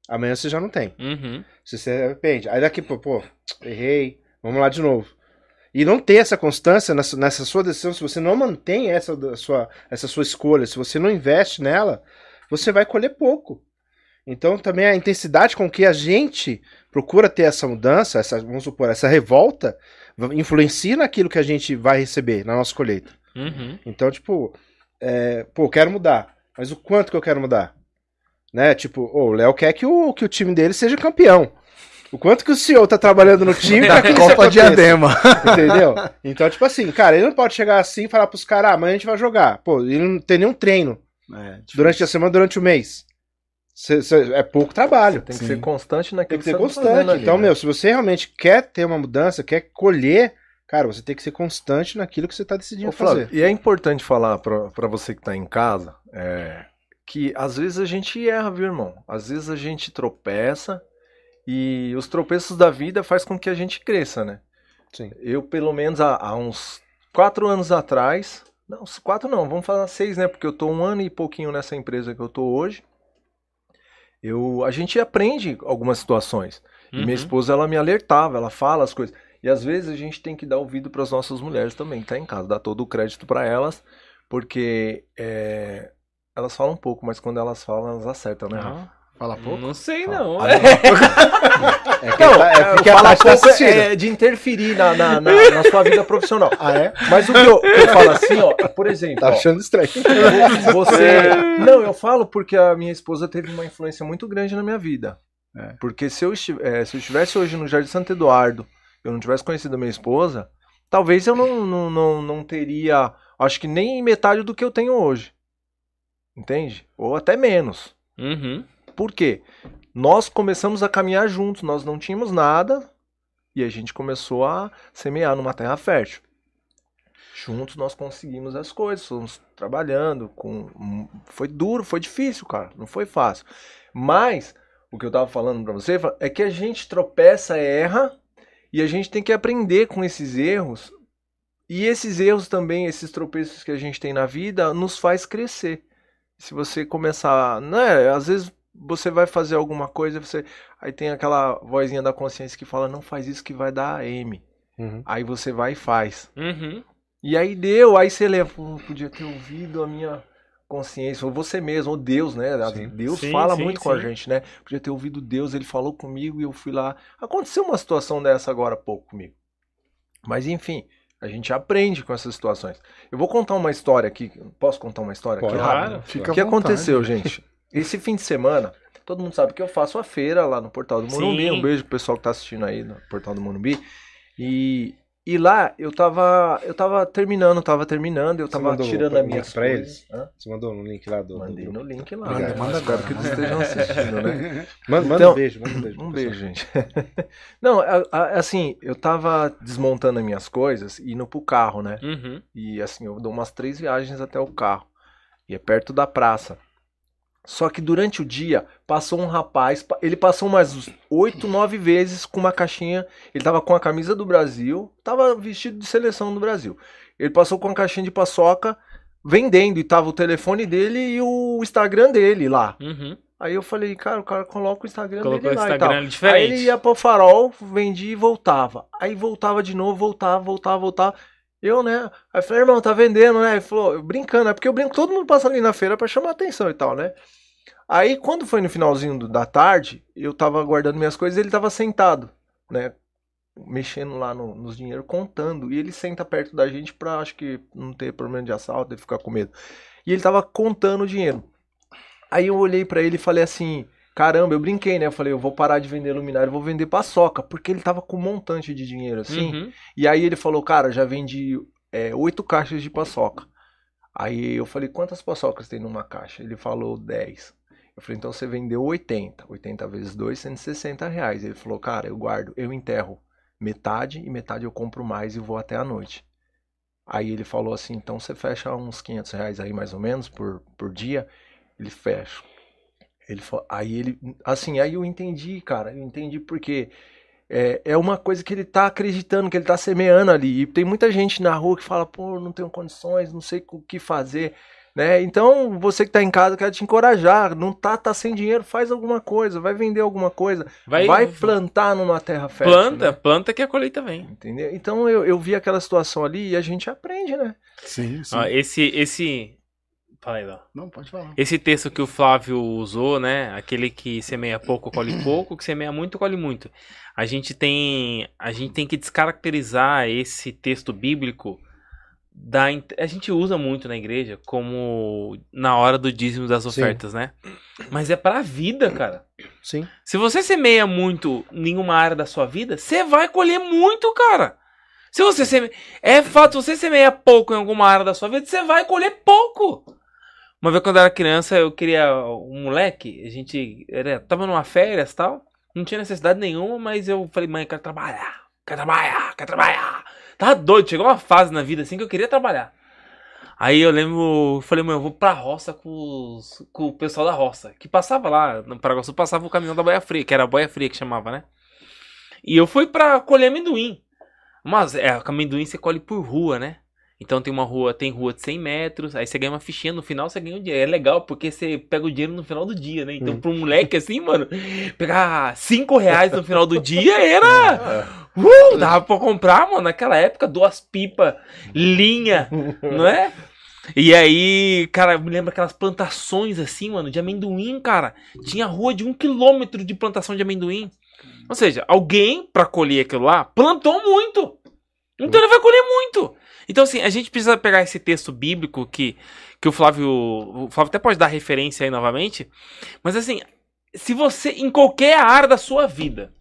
Amanhã você já não tem. Uhum. Se você arrepende. Aí daqui, pô, pô, errei, vamos lá de novo. E não ter essa constância nessa, nessa sua decisão, se você não mantém essa sua, essa sua escolha, se você não investe nela, você vai colher pouco. Então também a intensidade com que a gente procura ter essa mudança, essa, vamos supor, essa revolta, influencia naquilo que a gente vai receber na nossa colheita. Uhum. Então, tipo, é, pô, quero mudar. Mas o quanto que eu quero mudar? Né? Tipo, ô, o Léo quer que o, que o time dele seja campeão. O quanto que o senhor tá trabalhando no time pra que isso Copa aconteça, Diadema. Entendeu? Então, tipo assim, cara, ele não pode chegar assim e falar pros caras, ah, amanhã a gente vai jogar. Pô, ele não tem nenhum treino É, durante a semana, durante o mês. Cê- cê- é pouco trabalho. Tem que Sim. ser constante Tem naquilo que ser você tá constante. ali, então, né? meu, se você realmente quer ter uma mudança, quer colher, cara, você tem que ser constante naquilo que você tá decidindo Ô, Flávio, fazer. e é importante falar pra pra você que tá em casa é, que às vezes a gente erra, viu, irmão? Às vezes a gente tropeça e os tropeços da vida faz com que a gente cresça, né? Sim. Eu, pelo menos há, há uns quatro anos atrás, não, quatro não, vamos falar seis, né? Porque eu tô um ano e pouquinho nessa empresa que eu tô hoje. Eu, a gente aprende algumas situações. E minha Uhum. esposa, ela me alertava, ela fala as coisas. E às vezes a gente tem que dar ouvido para as nossas mulheres também, que tá em casa, dar todo o crédito para elas, porque é, elas falam um pouco, mas quando elas falam, elas acertam, né, Rafa? Fala pouco. Não sei, [laughs] não. É, que Não, tá- é porque a falar Tati tá pouco é de interferir na, na, na- na sua vida profissional. Ah, é? Mas o que eu, eu falo assim, ó, por exemplo, Tá ó, achando estranho. você. Não, eu falo porque a minha esposa teve uma influência muito grande na minha vida. É. Porque se eu, eh, se eu estivesse hoje no Jardim Santo Eduardo, eu não tivesse conhecido a minha esposa, talvez eu não, não, não, não teria, acho que nem metade do que eu tenho hoje. Entende? Ou até menos. Uhum. Por quê? Nós começamos a caminhar juntos, nós não tínhamos nada e a gente começou a semear numa terra fértil. Juntos nós conseguimos as coisas, fomos trabalhando, com foi duro, foi difícil, cara, não foi fácil. Mas o que eu tava falando pra você é que a gente tropeça, erra e a gente tem que aprender com esses erros. E esses erros também, esses tropeços que a gente tem na vida, nos faz crescer. Se você começar, né, às vezes você vai fazer alguma coisa, você aí tem aquela vozinha da consciência que fala não faz isso que vai dar M. Uhum. Aí você vai e faz. Uhum. E aí deu, aí você lembra, "Pô, podia ter ouvido a minha consciência, ou você mesmo, ou Deus, né? Sim. Deus Sim, fala sim, muito com a gente, né? Podia ter ouvido Deus, ele falou comigo e eu fui lá. Aconteceu uma situação dessa agora há pouco comigo. Mas enfim, a gente aprende com essas situações. Eu vou contar uma história aqui. Posso contar uma história Pode. aqui Claro. Fica O que vontade. aconteceu, gente? [laughs] Esse fim de semana, todo mundo sabe que eu faço a feira lá no Portal do Morumbi. Sim. Um beijo pro pessoal que tá assistindo aí no Portal do Morumbi. E, e lá eu tava, eu tava terminando, tava terminando, eu Você tava mandou tirando o a link minha pra eles? Hã? Você mandou no link lá do. Mandei do- no link lá. Obrigado. né? Manda Espero agora, que eles manda estejam assistindo, né? [laughs] Manda, manda Então- um beijo, manda um beijo. Um beijo, gente. [laughs] Não, assim, eu tava desmontando as minhas coisas e indo pro carro, né? Uhum. E assim, eu dou umas três viagens até o carro. E é perto da praça. Só que durante o dia passou um rapaz, pa- ele passou umas oito, nove vezes com uma caixinha. Ele tava com a camisa do Brasil, tava vestido de seleção do Brasil. Ele passou com a caixinha de paçoca vendendo e tava o telefone dele e o Instagram dele lá. Uhum. Aí eu falei, cara, o cara coloca o Instagram Colocou dele o lá e Instagram tal. diferente. Aí ele ia pro farol, vendia e voltava. Aí voltava de novo, voltava, voltava, voltava. Eu, né? Aí falei, irmão, tá vendendo, né? Ele falou, brincando, é porque eu brinco, todo mundo passa ali na feira pra chamar atenção e tal, né? Aí quando foi no finalzinho da tarde, eu tava guardando minhas coisas e ele tava sentado, né? Mexendo lá no- nos dinheiros, contando. E ele senta perto da gente pra, acho que, não ter problema de assalto, de ficar com medo. E ele tava contando o dinheiro. Aí eu olhei pra ele e falei assim: caramba, eu brinquei, né? Eu falei, eu vou parar de vender luminária, eu vou vender paçoca, porque ele tava com um montante de dinheiro assim. Uhum. E aí ele falou, cara, já vendi é, oito caixas de paçoca. Aí eu falei, quantas paçocas tem numa caixa? Ele falou 10. Eu falei, então você vendeu 80. 80 vezes 2, 160 reais. Ele falou, cara, eu guardo, eu enterro metade e metade eu compro mais e vou até a noite. Aí ele falou assim, então você fecha uns 500 reais aí mais ou menos por, por dia. Ele fecha. Ele fa- aí ele, assim, aí eu entendi, cara, eu entendi porque é, é uma coisa que ele tá acreditando, que ele tá semeando ali. E tem muita gente na rua que fala, pô, não tenho condições, não sei o que fazer, né? Então, você que tá em casa, eu quero te encorajar, não tá, tá sem dinheiro, faz alguma coisa, vai vender alguma coisa, Vai, vai, plantar numa terra fértil. planta, né? planta que a colheita vem. Entendeu? Então eu, eu vi aquela situação ali e a gente aprende, né? Sim, sim. Ó, esse, esse. Fala aí, Léo. Não, pode falar. Esse texto que o Flávio usou, né? Aquele que semeia pouco, colhe pouco, que semeia muito, colhe muito. A gente tem, a gente tem que descaracterizar esse texto bíblico da a gente usa muito na igreja como na hora do dízimo das Sim. ofertas, né? Mas é pra vida, cara. Sim. Se você semeia muito em uma área da sua vida, você vai colher muito, cara. Se você semeia... É fato, se você semeia pouco em alguma área da sua vida, você vai colher pouco. Uma vez quando eu era criança, eu queria um moleque, a gente era, tava numa férias tal, não tinha necessidade nenhuma, mas eu falei, mãe, eu quero trabalhar, quero trabalhar, quero trabalhar. Tava doido, chegou uma fase na vida assim que eu queria trabalhar. Aí eu lembro, falei, mãe, eu vou pra roça com, os- com o pessoal da roça, que passava lá, no Paraguaçu passava o caminhão da boia fria, que era a boia fria que chamava, né? E eu fui pra colher amendoim. Mas, é, amendoim você colhe por rua, né? Então tem uma rua, tem rua de 100 metros, aí você ganha uma fichinha, no final você ganha o dinheiro. É legal, porque você pega o dinheiro no final do dia, né? Então, Hum. pra um moleque assim, mano, pegar 5 reais no final do dia era. [laughs] Uh, dava pra comprar, mano, naquela época, duas pipas, linha, não é? E aí, cara, me lembro aquelas plantações assim, mano, de amendoim, cara. Tinha rua de um quilômetro de plantação de amendoim. Ou seja, alguém, pra colher aquilo lá, plantou muito. Então ele vai colher muito. Então, assim, a gente precisa pegar esse texto bíblico que, que o Flávio. O Flávio até pode dar referência aí novamente. Mas assim, se você, em qualquer área da sua vida,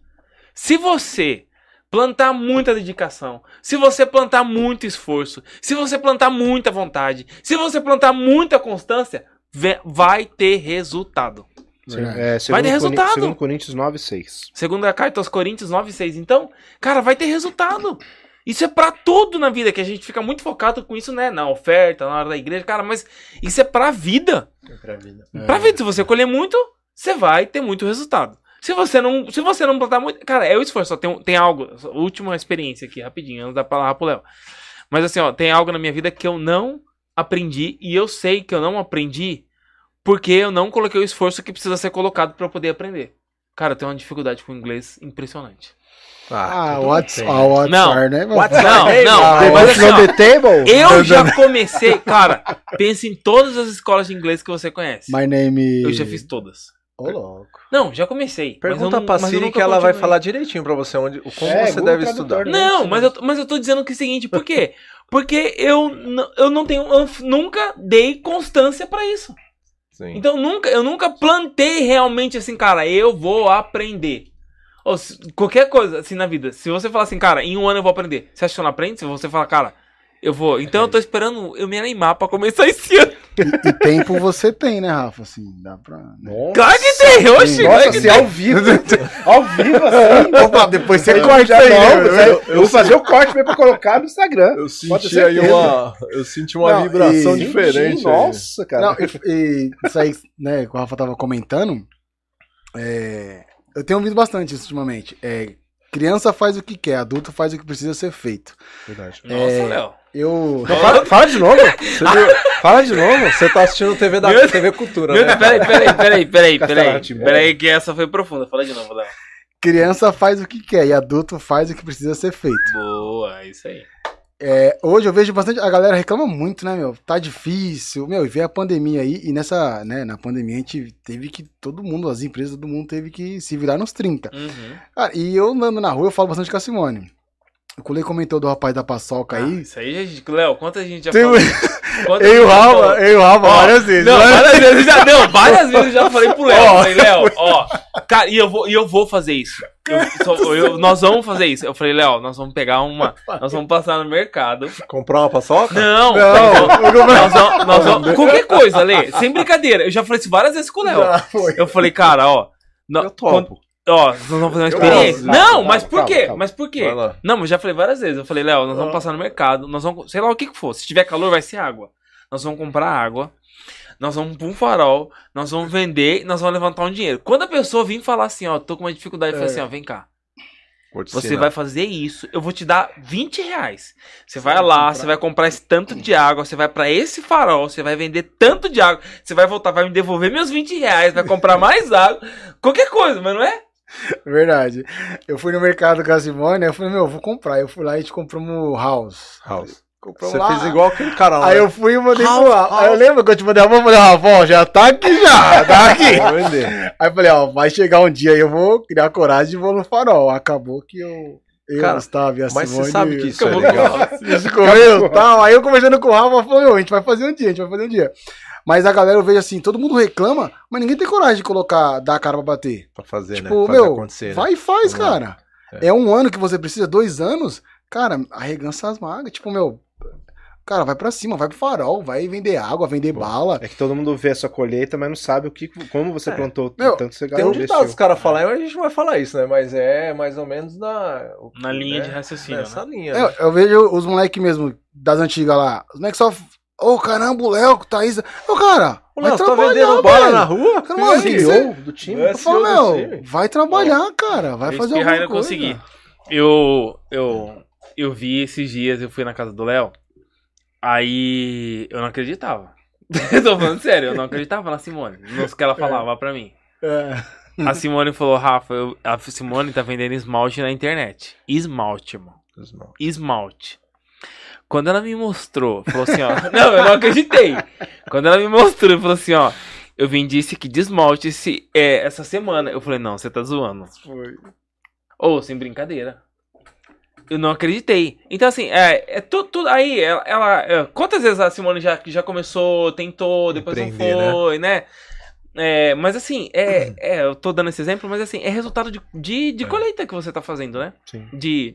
se você plantar muita dedicação, se você plantar muito esforço, se você plantar muita vontade, se você plantar muita constância, vai ter resultado. É, Vai segundo, ter resultado. segundo Coríntios 9, 6. Segundo a carta aos Coríntios 9, 6. Então, cara, vai ter resultado. Isso é pra tudo na vida, que a gente fica muito focado com isso, né? Na oferta, na hora da igreja, cara, mas isso é pra vida. Pra vida. É. Pra vida, se você colher muito, você vai ter muito resultado. Se você não, se você não plantar muito, cara, é o esforço. Tem, tem algo, última experiência aqui, rapidinho, antes da palavra pro Léo. Mas assim, ó, tem algo na minha vida que eu não aprendi e eu sei que eu não aprendi porque eu não coloquei o esforço que precisa ser colocado pra eu poder aprender. Cara, eu tenho uma dificuldade com o inglês impressionante. Ah, tudo what's, ah, what's Não. are, né? What's Não, não, ah, mas assim, on ó, the table? eu já comecei, cara, pensa em todas as escolas de inglês que você conhece. My name Eu já fiz todas. Ô, louco. Não, já comecei. Pergunta não- pra Siri que ela vai falar direitinho pra você onde, como É, você deve estudar. né? Não, mas eu, mas eu tô dizendo que é o seguinte, por quê? Porque eu, eu não tenho. Eu nunca dei constância pra isso. Sim. Então nunca, eu nunca plantei realmente assim, cara, eu vou aprender. Ou se- qualquer coisa assim na vida. Se você falar assim, cara, em um ano eu vou aprender. Você acha que eu não aprende? Se você falar, cara, eu vou. Então eu tô esperando eu me animar pra começar esse ano. E tempo você tem, né, Rafa? Assim, dá pra. né? Nossa, Claro que tem, claro Nossa, que se tem. ao vivo. [laughs] ao vivo, assim. [laughs] Opa, depois você Eu corta aí, não, né? eu, eu vou fazer o corte mesmo pra colocar no Instagram. Eu senti aí uma. Eu senti uma Não, vibração e- diferente. Aí. Nossa, cara. Não, e, e isso aí, né, que o Rafa tava comentando, é, eu tenho ouvido bastante isso ultimamente. É, criança faz o que quer, adulto faz o que precisa ser feito. Verdade. Nossa, É, Léo. Eu. Não, fala, fala de novo. Você? Fala de novo. Você tá assistindo TV da Meu- TV Cultura, Meu né? Peraí, peraí, peraí, peraí, peraí. Peraí, que essa foi profunda. Fala de novo, Léo. Criança faz o que quer e adulto faz o que precisa ser feito. Boa, é isso aí. É, hoje eu vejo bastante. A galera reclama muito, né, meu? Tá difícil. Meu, e veio a pandemia aí. E nessa, né, na pandemia a gente teve que. Todo mundo, as empresas, todo mundo teve que se virar nos 30. Uhum. Cara, e eu andando na rua, eu falo bastante com a Simone. O Culei comentou do rapaz da paçoca Ah, aí. isso aí, gente. Léo, quantas a gente já Tem- falou? Quantas [laughs] Eu e o eu e Ó, várias vezes. Não, Várias- várias vezes já, não, várias vezes eu já falei pro Léo. [laughs] Falei, Léo, ó, cara, e eu vou, e eu vou fazer isso. Eu- só- eu- nós vamos fazer isso. Eu falei, Léo, nós vamos pegar uma. [laughs] Nós vamos passar no mercado. Comprar uma paçoca? Não, Não, nós, vou- nós vamos, nós vamos- qualquer coisa, Lê, sem brincadeira. Eu já falei isso várias vezes com o Léo. Eu falei, cara, ó. nó- Eu topo. Ó, nós vamos fazer uma Eu experiência. gosto. Não, Calma, mas por calma, quê? calma. Mas por quê? Vai. Não, mas já falei várias vezes. Eu falei, Léo, nós vamos passar no mercado, nós vamos, sei lá o que que for. Se tiver calor, vai ser água. Nós vamos comprar água, nós vamos pôr um farol, nós vamos vender, nós vamos levantar um dinheiro. Quando a pessoa vir falar assim, ó, tô com uma dificuldade, eu falei É. assim, ó, vem cá. Você ensinar. vai fazer isso, eu vou te dar 20 reais. Você vai lá, você vai comprar esse tanto de água, você vai pra esse farol, você vai vender tanto de água, você vai voltar, vai me devolver meus 20 reais, vai comprar mais água, qualquer coisa, mas não é? [laughs] Verdade. Eu fui no mercado com a Simone, eu falei, meu, eu vou comprar. Eu fui lá e a gente compramos house. House. Compramos Você lá. fez igual aquele cara lá. Aí eu fui e mandei House, pro Rafa. Aí eu house. lembro que eu te mandei a mão, eu falei, Rafa, ó, já tá aqui já, [laughs] tá aqui. Aí eu falei, ó, vai chegar um dia e eu vou criar coragem e vou no farol. Acabou que eu. Eu, Cara, Gustavo e a Mas Simone. você sabe que isso é legal. [laughs] Isso comeu tal. Aí eu conversando com o Rafa, falou, a gente vai fazer um dia, a gente vai fazer um dia. Mas a galera eu vejo assim, todo mundo reclama, mas ninguém tem coragem de colocar, dar a cara pra bater. Pra fazer, né? Tipo, Fazer meu, acontecer. né? vai e faz, Vamos cara. É. É. um ano que você precisa, dois anos, cara, arregança as magas. Tipo, meu, cara, vai pra cima, vai pro farol, vai vender água, vender Pô, bala. É que todo mundo vê a sua colheita, mas não sabe o que, como você É. plantou, Meu, tanto você Tem um ditado os caras falam, mas a gente não vai falar isso, né? Mas é mais ou menos na... Na linha né? de raciocínio, Nessa né? linha. Eu, eu vejo os moleques mesmo das antigas lá. Os moleques só. Ô, caramba, o Léo, Thaís. Ô, cara, Ô, vai Léo, tá trabalhar, vendendo velho. na rua? Cara, mano, que que CEO do time? É, Eu falo, time. vai trabalhar, cara. Vai Esse fazer alguma não coisa. consegui. Eu, eu, eu vi esses dias, eu fui na casa do Léo, aí eu não acreditava. [laughs] eu tô falando sério, eu não acreditava na Simone, no que ela falava pra mim. É. A Simone falou, Rafa, eu- a Simone tá vendendo esmalte na internet. Esmalte, irmão. Esmalte. Quando ela me mostrou, falou assim, ó. [laughs] não, eu não acreditei. Quando ela me mostrou, falou assim, ó. Eu vendi esse aqui de esmalte esse, é, essa semana. Eu falei, não, você tá zoando. Foi. Ou, sem brincadeira. Eu não acreditei. Então, assim, é, é tudo, tudo. Aí, ela. ela- é, quantas vezes a Simone já, já começou, tentou, depois Empreender, não foi, né? É, mas assim, é, é, eu tô dando esse exemplo, mas assim, é resultado de, de, de É. colheita que você tá fazendo, né? Sim. De.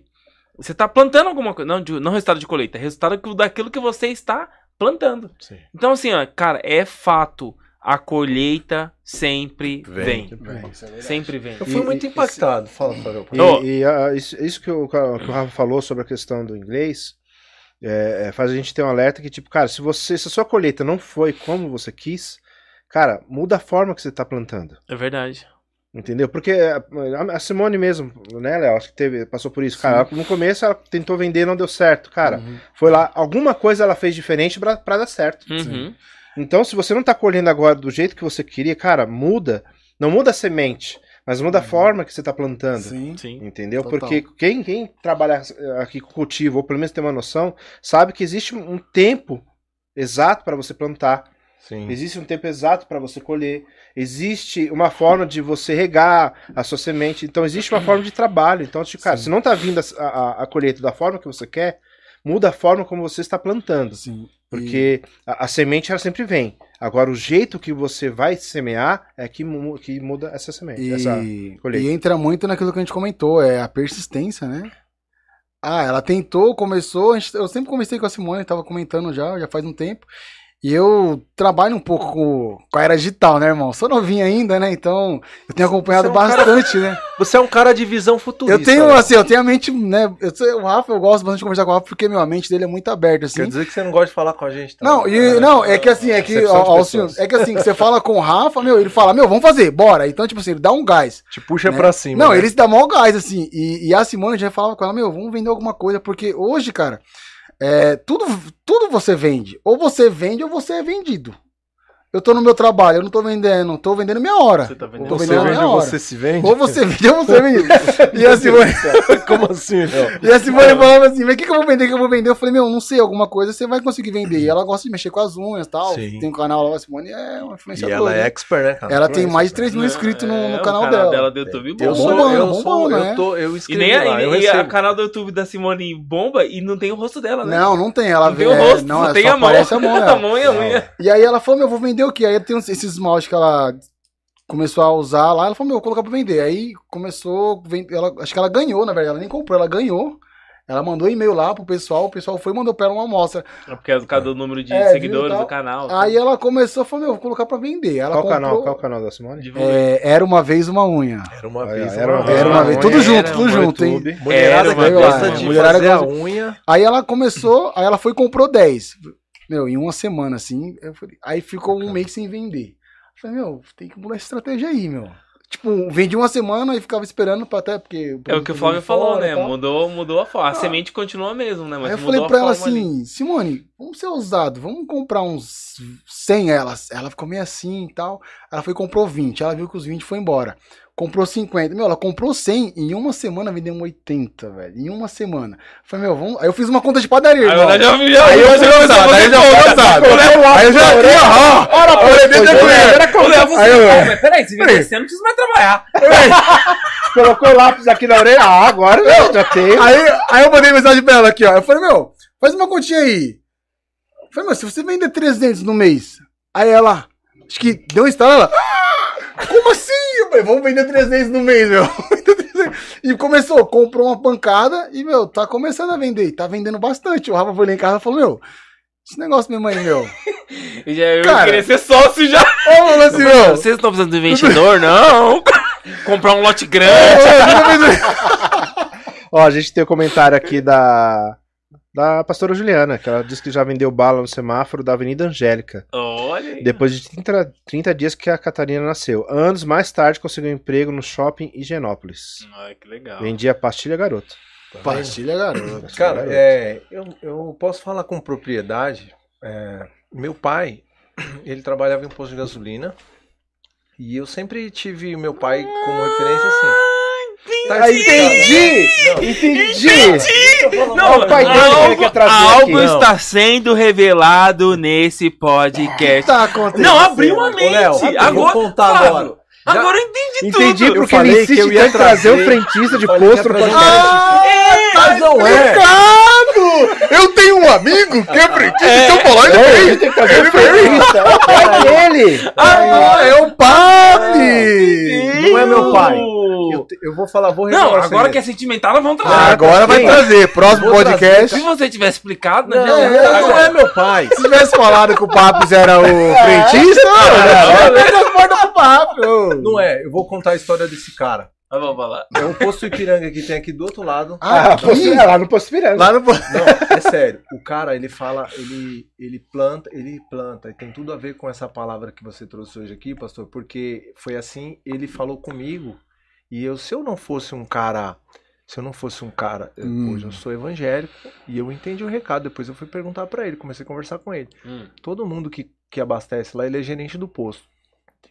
Você tá plantando alguma coisa. Não, de- não resultado de colheita, é resultado daquilo que você está plantando. Sim. Então, assim, ó, cara, é fato. A colheita sempre Vem. vem. Sempre vem. Eu fui E- muito e- impactado. Fala, Fábio. E, e, isso, isso que, o, que o Rafa falou sobre a questão do inglês é, é, faz a gente ter um alerta que, tipo, cara, se você se a sua colheita não foi como você quis, cara, muda a forma que você tá plantando. É verdade. Entendeu? Porque a, Simone mesmo, né, Léo? Acho que teve, passou por isso. Cara, ela, no começo ela tentou vender não deu certo. Cara, Uhum. foi lá, alguma coisa ela fez diferente pra, pra dar certo. Uhum. Então, se você não tá colhendo agora do jeito que você queria, cara, muda. Não muda a semente, mas muda a forma que você tá plantando. Sim. Sim. Entendeu? Total. Porque quem, quem trabalha eh, aqui com cultivo, ou pelo menos tem uma noção, sabe que existe um tempo exato para você plantar. Sim. Existe um tempo exato para você colher. Existe uma forma de você regar a sua semente. Então, existe uma forma de trabalho. Então, tipo, cara, Sim. se não tá vindo a, a, a colheita da forma que você quer, muda a forma como você está plantando. Sim. Porque a, a semente ela sempre vem. Agora, o jeito que você vai semear é que, que muda essa semente. E, essa... e, colheita. e entra muito naquilo que a gente comentou, é a persistência, né? Ah, ela tentou, começou. gente- eu sempre comecei com a Simone, tava comentando já, já faz um tempo. E eu trabalho um pouco com, com a era digital, né, irmão? Sou novinho ainda, né? Então, eu tenho acompanhado é um cara- bastante, né? [laughs] Você é um cara de visão futurista. Eu tenho, né? assim, eu tenho a mente, né? Eu sei, o Rafa, eu gosto bastante de conversar com o Rafa porque, meu, a mente dele é muito aberta, assim. Quer dizer que você não gosta de falar com a gente Não, também. e, não, é que assim, é que, ó, ó, senhor, é que assim, que você fala com o Rafa, meu, ele fala, meu, vamos fazer, bora. Então, tipo assim, ele dá um gás. Te puxa né? pra cima. Não, né? ele se dá maior gás, assim. E, e a Simone já falava com ela, meu, vamos vender alguma coisa, porque hoje, cara, É, tudo, tudo você vende. Ou você vende ou você é vendido. Eu tô no meu trabalho, eu não tô vendendo, tô vendendo minha hora. Você tá vendendo Tô Você vendendo vende minha ou hora. você se vende? Ou você vende ou você é vendido. [laughs] e a Simone, Como assim, e a Simone falava assim, mas o que, que eu vou vender, o que eu vou vender? Eu falei, meu, não sei, alguma coisa você vai conseguir vender. E ela gosta de mexer com as unhas e tal. Sim. Tem um canal lá, a Simone é uma E influenciadora. ela é né? expert, né, cara? Ela tem mais de 3 mil inscritos no, no É, o canal, dela. do YouTube Eu bomba. sou, bombando, eu sou, bombando, eu né? tô, eu E nem a, lá, eu e, e a canal do YouTube da Simone bomba e não tem o rosto dela, né? Não, não tem. Ela não tem vê. o rosto, não, só é tem só a mão. aparece a mão. [laughs] a dela. mão e a unha. E aí ela falou, meu, vou vender o quê? Aí tem esses esmaltes que ela começou a usar lá, ela falou, meu, vou colocar pra vender. Aí começou, ela, acho que ela ganhou, na verdade, ela nem comprou, ela ganhou. Ela mandou e-mail lá pro pessoal, o pessoal foi e mandou pra ela uma amostra. É Porque é por causa do número de É, seguidores do canal. Aí ela começou, falou, meu, vou colocar pra vender. Ela Qual comprou, canal? Qual canal da Simone? É, era uma vez uma unha. Era uma Olha, vez. era uma uma vez Era uma vez, unha, tudo era junto, tudo junto, hein? Mulherada Era uma que gosta de Mulherada fazer a unha. Aí ela começou, aí ela foi e comprou 10. Meu, em uma semana, assim. eu falei- aí ficou um mês sem vender. Eu falei, meu, tem que mudar essa estratégia aí, meu. Tipo, vendi uma semana e ficava esperando pra até, porque... É o que o Flávio falou, né? Mudou, mudou a forma. A semente continua a mesma, né? Mas Aí eu falei pra ela forma ali. assim, Simone, vamos ser ousados, vamos comprar uns 100 elas. Ela ficou meio assim e tal. Ela foi e comprou 20. Ela viu que os 20 foi embora. Comprou 50. Meu, ela comprou 100. Em uma semana vendeu 80, velho. Em uma semana. Falei, meu, vamos. Aí eu fiz uma conta de padaria, Aí irmão. eu já Aí eu já ousado, aí eu já. Aí eu já ó. Ora, pô, eu Aí eu- "Ah, mas peraí, se vender você não precisa mais trabalhar. Colocou o lápis aqui na orelha. Ah, agora já. Aí, aí eu mandei mensagem pra ela aqui, ó. Eu falei, meu, faz uma continha aí. Eu falei, meu, se você vender 300 no mês. Aí ela, acho que deu um estalo, ela. "Ah, Como assim? Eu falei, vamos vender 300 no mês, meu. [laughs] E começou, comprou uma pancada e, meu, tá começando a vender. e Tá vendendo bastante. O Rafa foi lá em casa e falou, meu, esse negócio mesmo aí, meu. [laughs] Eu, já, eu Cara. queria ser sócio já. [laughs] Ô, assim, meu. Vocês estão precisando de investidor? Não. Comprar um lote grande. Ó, a gente tem o comentário aqui da. Da pastora Juliana, que ela disse que já vendeu bala no semáforo da Avenida Angélica. Olha aí. Depois de 30, 30 dias que a Catarina nasceu. Anos mais tarde conseguiu um emprego no shopping Higienópolis. Ai, que legal. Vendia pastilha garoto. Pastilha, garoto. Cara, garoto. é, eu, eu posso falar com propriedade. é, meu pai, [clears throat] ele trabalhava em posto de gasolina. E eu sempre tive meu pai como referência assim. Tá Ah, explicado. entendi! Entendi! Não, o pai dele que ele algo, trazer algo aqui. está sendo revelado nesse podcast. Tá acontecendo. Não, abriu a mente. Léo, eu vou agora, contar agora. Já- agora eu entendi, Entendi tudo. porque Eu ele insiste que eu em ia trazer o trazer- frentista de posto ia trazer- podcast. Mas não é. Obrigado! Eu tenho um amigo que é frentista É. de São Paulo. É, tem que trazer o frentista. É o pai dele. Ah, é o Papi! Não é meu pai. Eu, te- eu vou falar, vou Não, agora segredo. que é sentimental, vamos Ah, trazer. Agora vai trazer. Próximo Vou trazer, podcast. Se você tivesse explicado, né? Não, já- não, agora- é meu pai. Se tivesse falado que o Papis era o frentista, pro Papi. ô. Não é, eu vou contar a história desse cara. Ah, vamos falar. É um posto Ipiranga que tem aqui do outro lado. Ah, Aqui, posto- é lá no Posto Piranga. lá no... Não, é sério. O cara, ele fala, ele, ele planta, ele planta. E tem tudo a ver com essa palavra que você trouxe hoje aqui, pastor, porque foi assim, ele falou comigo. E eu, se eu não fosse um cara, se eu não fosse um cara, eu- Hum. hoje eu sou evangélico e eu entendi o recado. Depois eu fui perguntar pra ele, comecei a conversar com ele. Hum. Todo mundo que, que abastece lá, ele é gerente do posto.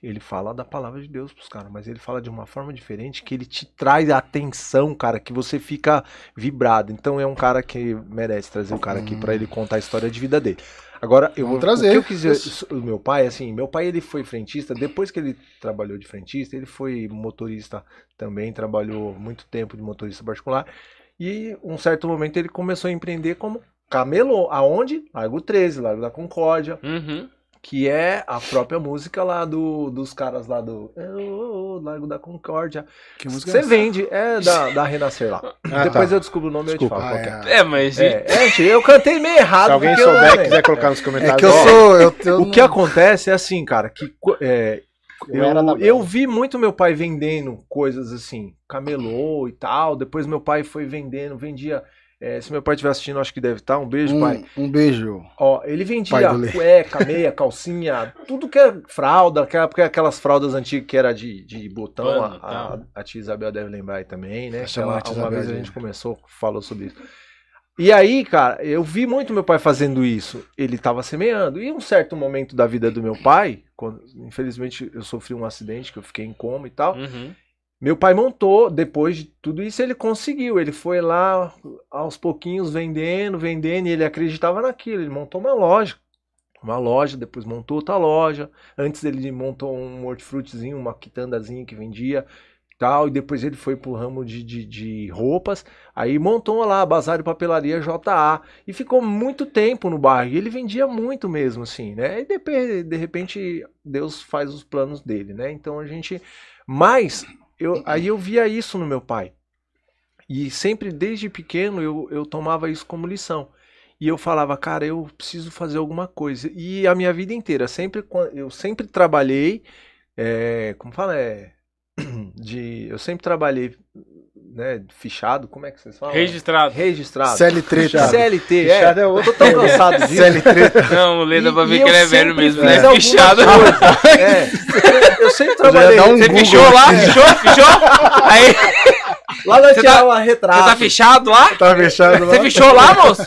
Ele fala da palavra de Deus pros caras, mas ele fala de uma forma diferente que ele te traz a atenção, cara, que você fica vibrado. Então é um cara que merece trazer o cara aqui pra ele contar a história de vida dele. Agora, eu vou trazer. O que eu quis dizer, o meu pai, assim, meu pai ele foi frentista, depois que ele trabalhou de frentista, ele foi motorista também, trabalhou muito tempo de motorista particular. E um certo momento ele começou a empreender como camelô, aonde? Largo 13, Largo da Concórdia, Uhum. Que é a própria música lá do, dos caras lá do "Oh, oh, Largo da Concórdia. Que música Você é vende, é da, da Renascer lá. Ah, Depois tá. eu descubro o nome e eu te Desculpa. falo Ah, é. é. É, mas. É, é, gente, eu cantei meio errado. Se alguém eu- souber, é, quiser colocar nos comentários. É que eu sou... Eu, eu O que acontece é assim, cara, que co- é, Eu eu, eu vi muito meu pai vendendo coisas assim, camelô e tal. Depois meu pai foi vendendo, vendia. É, se meu pai estiver assistindo, acho que deve estar. Um beijo, pai. um, um beijo. Ó, ele vendia cueca, meia, calcinha, tudo que é fralda, porque aquelas fraldas antigas que era de, de botão, Pano, a, a, tá. a tia Isabel deve lembrar aí também, né? Que ela- a uma Isabel vez a gente começou, falou sobre isso. E aí, cara, eu vi muito meu pai fazendo isso. Ele tava semeando. E um certo momento da vida do meu pai, quando, infelizmente eu sofri um acidente que eu fiquei em coma e tal. Uhum. Meu pai montou, depois de tudo isso, ele conseguiu. Ele foi lá aos pouquinhos vendendo, vendendo, e ele acreditava naquilo. Ele montou uma loja. Uma loja, depois montou outra loja. Antes ele montou um hortifrutezinho, uma quitandazinha que vendia tal, e depois ele foi pro ramo de, de, de roupas, aí montou lá a Bazar e Papelaria JA, e ficou muito tempo no bairro, e ele vendia muito mesmo, assim, né, e de, de repente Deus faz os planos dele, né, então a gente, mas, eu, aí eu via isso no meu pai, e sempre desde pequeno eu, eu tomava isso como lição, e eu falava, cara, eu preciso fazer alguma coisa, e a minha vida inteira, sempre, eu sempre trabalhei, é, como fala, é [clears throat] de. Eu sempre trabalhei, né? Fichado, como é que vocês falam? Registrado. Registrado. CLT. CLT, Fichado é. é Eu outro. tô tão cansado disso. CLT. [laughs] Não, o Lê dá E- pra ver que ele é velho sempre mesmo, né? Fichado. [laughs] É. Eu sempre trabalhei. um Você Google fichou lá? Fichou? Fichou? Aí, Lá na Você tá- Tiago você Retrato. tá fechado lá? Tá fechado lá. Você fichou lá, moço?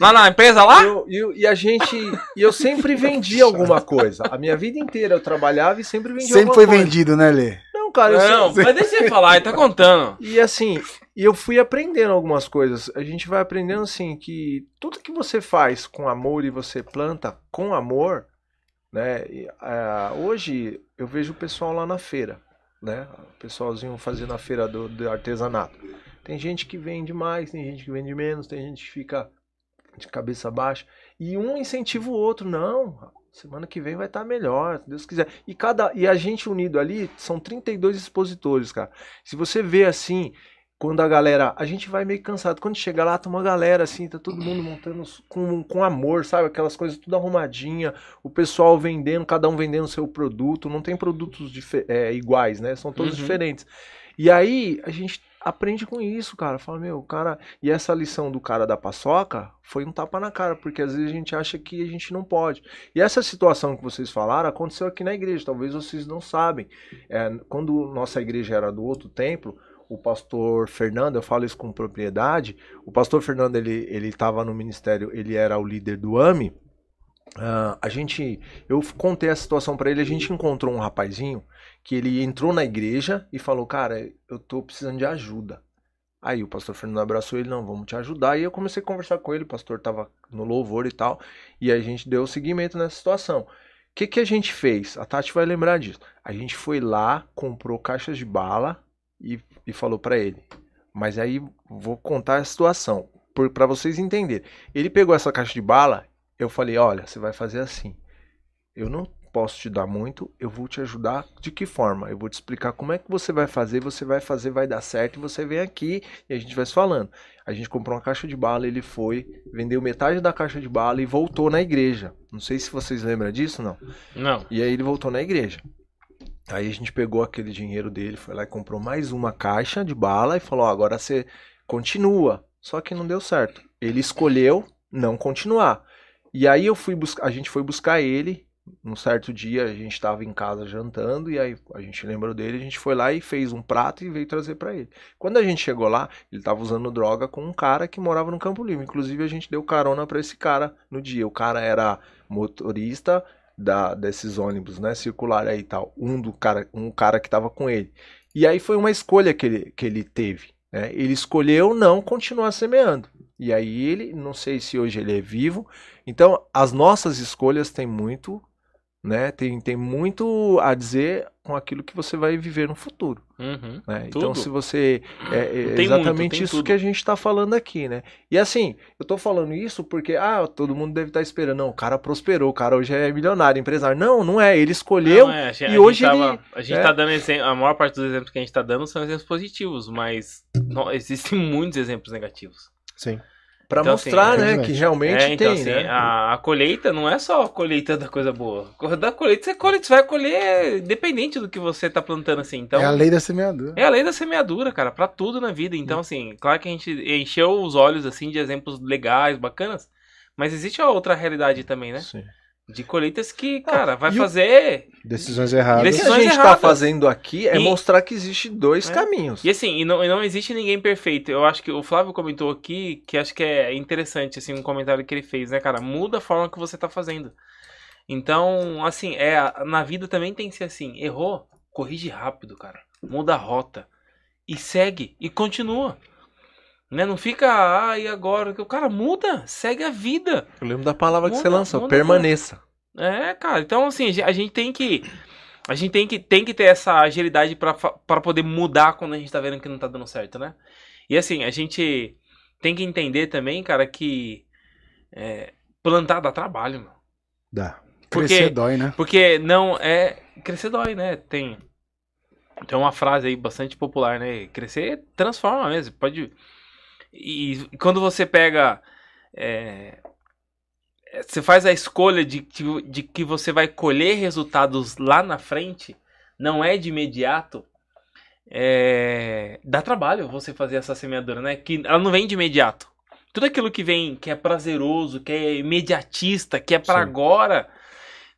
Lá na empresa lá? Eu- eu- e a gente. E eu sempre vendia alguma coisa. A minha vida inteira eu trabalhava e sempre vendia Sempre alguma foi coisa. vendido, né, Lê? Não, cara, Não, sempre... mas deixa ele falar, ele tá contando. E assim, e eu fui aprendendo algumas coisas. A gente vai aprendendo assim que tudo que você faz com amor e você planta com amor, né? e, ah, hoje eu vejo o pessoal lá na feira, né? O pessoalzinho fazendo a feira do, do artesanato. Tem gente que vende mais, tem gente que vende menos, tem gente que fica de cabeça baixa. E um incentiva o outro, não. Semana que vem vai estar melhor, se Deus quiser. E cada e a gente unido ali são 32 expositores, cara. Se você vê assim, quando a galera, a gente vai meio cansado. Quando chega lá, tá uma galera assim, tá todo mundo montando com, com amor, sabe? Aquelas coisas tudo arrumadinha, o pessoal vendendo, cada um vendendo seu produto. Não tem produtos é, iguais, né? São todos Uhum. diferentes. E aí a gente aprende com isso, cara. Fala, meu, cara. E essa lição do cara da paçoca foi um tapa na cara, porque às vezes a gente acha que a gente não pode. E essa situação que vocês falaram aconteceu aqui na igreja, talvez vocês não sabem. É, quando nossa igreja era do outro templo, o pastor Fernando, eu falo isso com propriedade, o pastor Fernando, ele ele estava no ministério, ele era o líder do AMI, ah, a gente, eu contei a situação para ele, a gente encontrou um rapazinho que ele entrou na igreja e falou, cara, eu tô precisando de ajuda. Aí o pastor Fernando abraçou ele, não, vamos te ajudar. E eu comecei a conversar com ele, o pastor tava no louvor e tal, e a gente deu seguimento nessa situação. O que, que a gente fez? A Tati vai lembrar disso. A gente foi lá, comprou caixas de bala e, e falou para ele. Mas aí vou contar a situação, para vocês entenderem. Ele pegou essa caixa de bala, eu falei, olha, você vai fazer assim. Eu não posso te dar muito, eu vou te ajudar de que forma? Eu vou te explicar como é que você vai fazer, você vai fazer, vai dar certo, e você vem aqui e a gente vai se falando. A gente comprou uma caixa de bala, ele foi, vendeu metade da caixa de bala e voltou na igreja. Não sei se vocês lembram disso, não. Não. E aí ele voltou na igreja. Aí a gente pegou aquele dinheiro dele, foi lá e comprou mais uma caixa de bala e falou: ó, agora você continua. Só que não deu certo. Ele escolheu não continuar. E aí eu fui buscar, a gente foi buscar ele. Num certo dia a gente estava em casa jantando e aí a gente lembrou dele, a gente foi lá e fez um prato e veio trazer para ele. Quando a gente chegou lá, ele estava usando droga com um cara que morava no Campo Limpo. Inclusive a gente deu carona para esse cara no dia. O cara era motorista da, desses ônibus, né, circular aí e tal. Um do cara, um cara que estava com ele. E aí foi uma escolha que ele, que ele teve. Né? Ele escolheu não continuar semeando. E aí ele, não sei se hoje ele é vivo. Então, as nossas escolhas têm muito, né? Tem, tem muito a dizer com aquilo que você vai viver no futuro. Uhum. Né? Então, se você. É, é exatamente muito, isso tudo. que a gente está falando aqui, né? E assim, eu tô falando isso porque, ah, todo mundo deve estar esperando. Não, o cara prosperou, o cara hoje é milionário, empresário. Não, não é. Ele escolheu. Não, é, a gente- e hoje ele- A gente é. tá dando exemplo. A maior parte dos exemplos que a gente tá dando são exemplos positivos, mas não- existem [laughs] muitos exemplos negativos. Sim. Pra Então, mostrar, assim, né, que realmente É, então, tem, assim, né? a, a colheita não é só a colheita da coisa boa. Da colheita você colhe, você vai colher dependente do que você tá plantando, assim. Então, é a lei da semeadura. É a lei da semeadura, cara, pra tudo na vida. Então, assim, claro que a gente encheu os olhos, assim, de exemplos legais, bacanas, mas existe a outra realidade também, né? Sim. De colheitas que, cara, vai o- fazer. Decisões erradas. O que a Decisões gente está erradas. fazendo aqui é E- mostrar que existe dois É. caminhos. E assim, e não, e não existe ninguém perfeito. Eu acho que o Flávio comentou aqui que acho que é interessante, assim, um comentário que ele fez, né, cara? Muda a forma que você tá fazendo. Então, assim, é, na vida também tem que ser assim. Errou, corrige rápido, cara. Muda a rota. E segue. E continua. Né? Não fica, ah, e agora? O cara muda, segue a vida. Eu lembro da palavra que você Muda, lançou, muda, permaneça. É, cara. Então, assim, a gente tem que. A gente tem que, tem que ter essa agilidade pra poder mudar quando a gente tá vendo que não tá dando certo, né? E assim, a gente tem que entender também, cara, que é, plantar dá trabalho, meu. Dá. Porque- Crescer dói, né? Porque não é. Crescer dói, né? Tem. Tem uma frase aí bastante popular, né? Crescer transforma mesmo. Pode. E quando você pega. é, é, você faz a escolha de, que- de que você vai colher resultados lá na frente, não é de imediato. é, dá trabalho você fazer essa semeadura, né? Que ela não vem de imediato. Tudo aquilo que vem, que é prazeroso, que é imediatista, que é pra Sim. agora,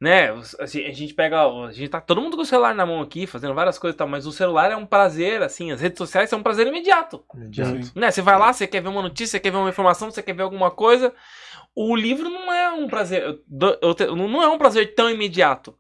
né? Assim, a gente pega, a gente tá todo mundo com o celular na mão aqui, fazendo várias coisas, e tal, mas o celular é um prazer, assim, as redes sociais são um prazer imediato. Imediato. Né? Você vai lá, você quer ver uma notícia, você quer ver uma informação, você quer ver alguma coisa. O livro não é um prazer, não é um prazer tão imediato.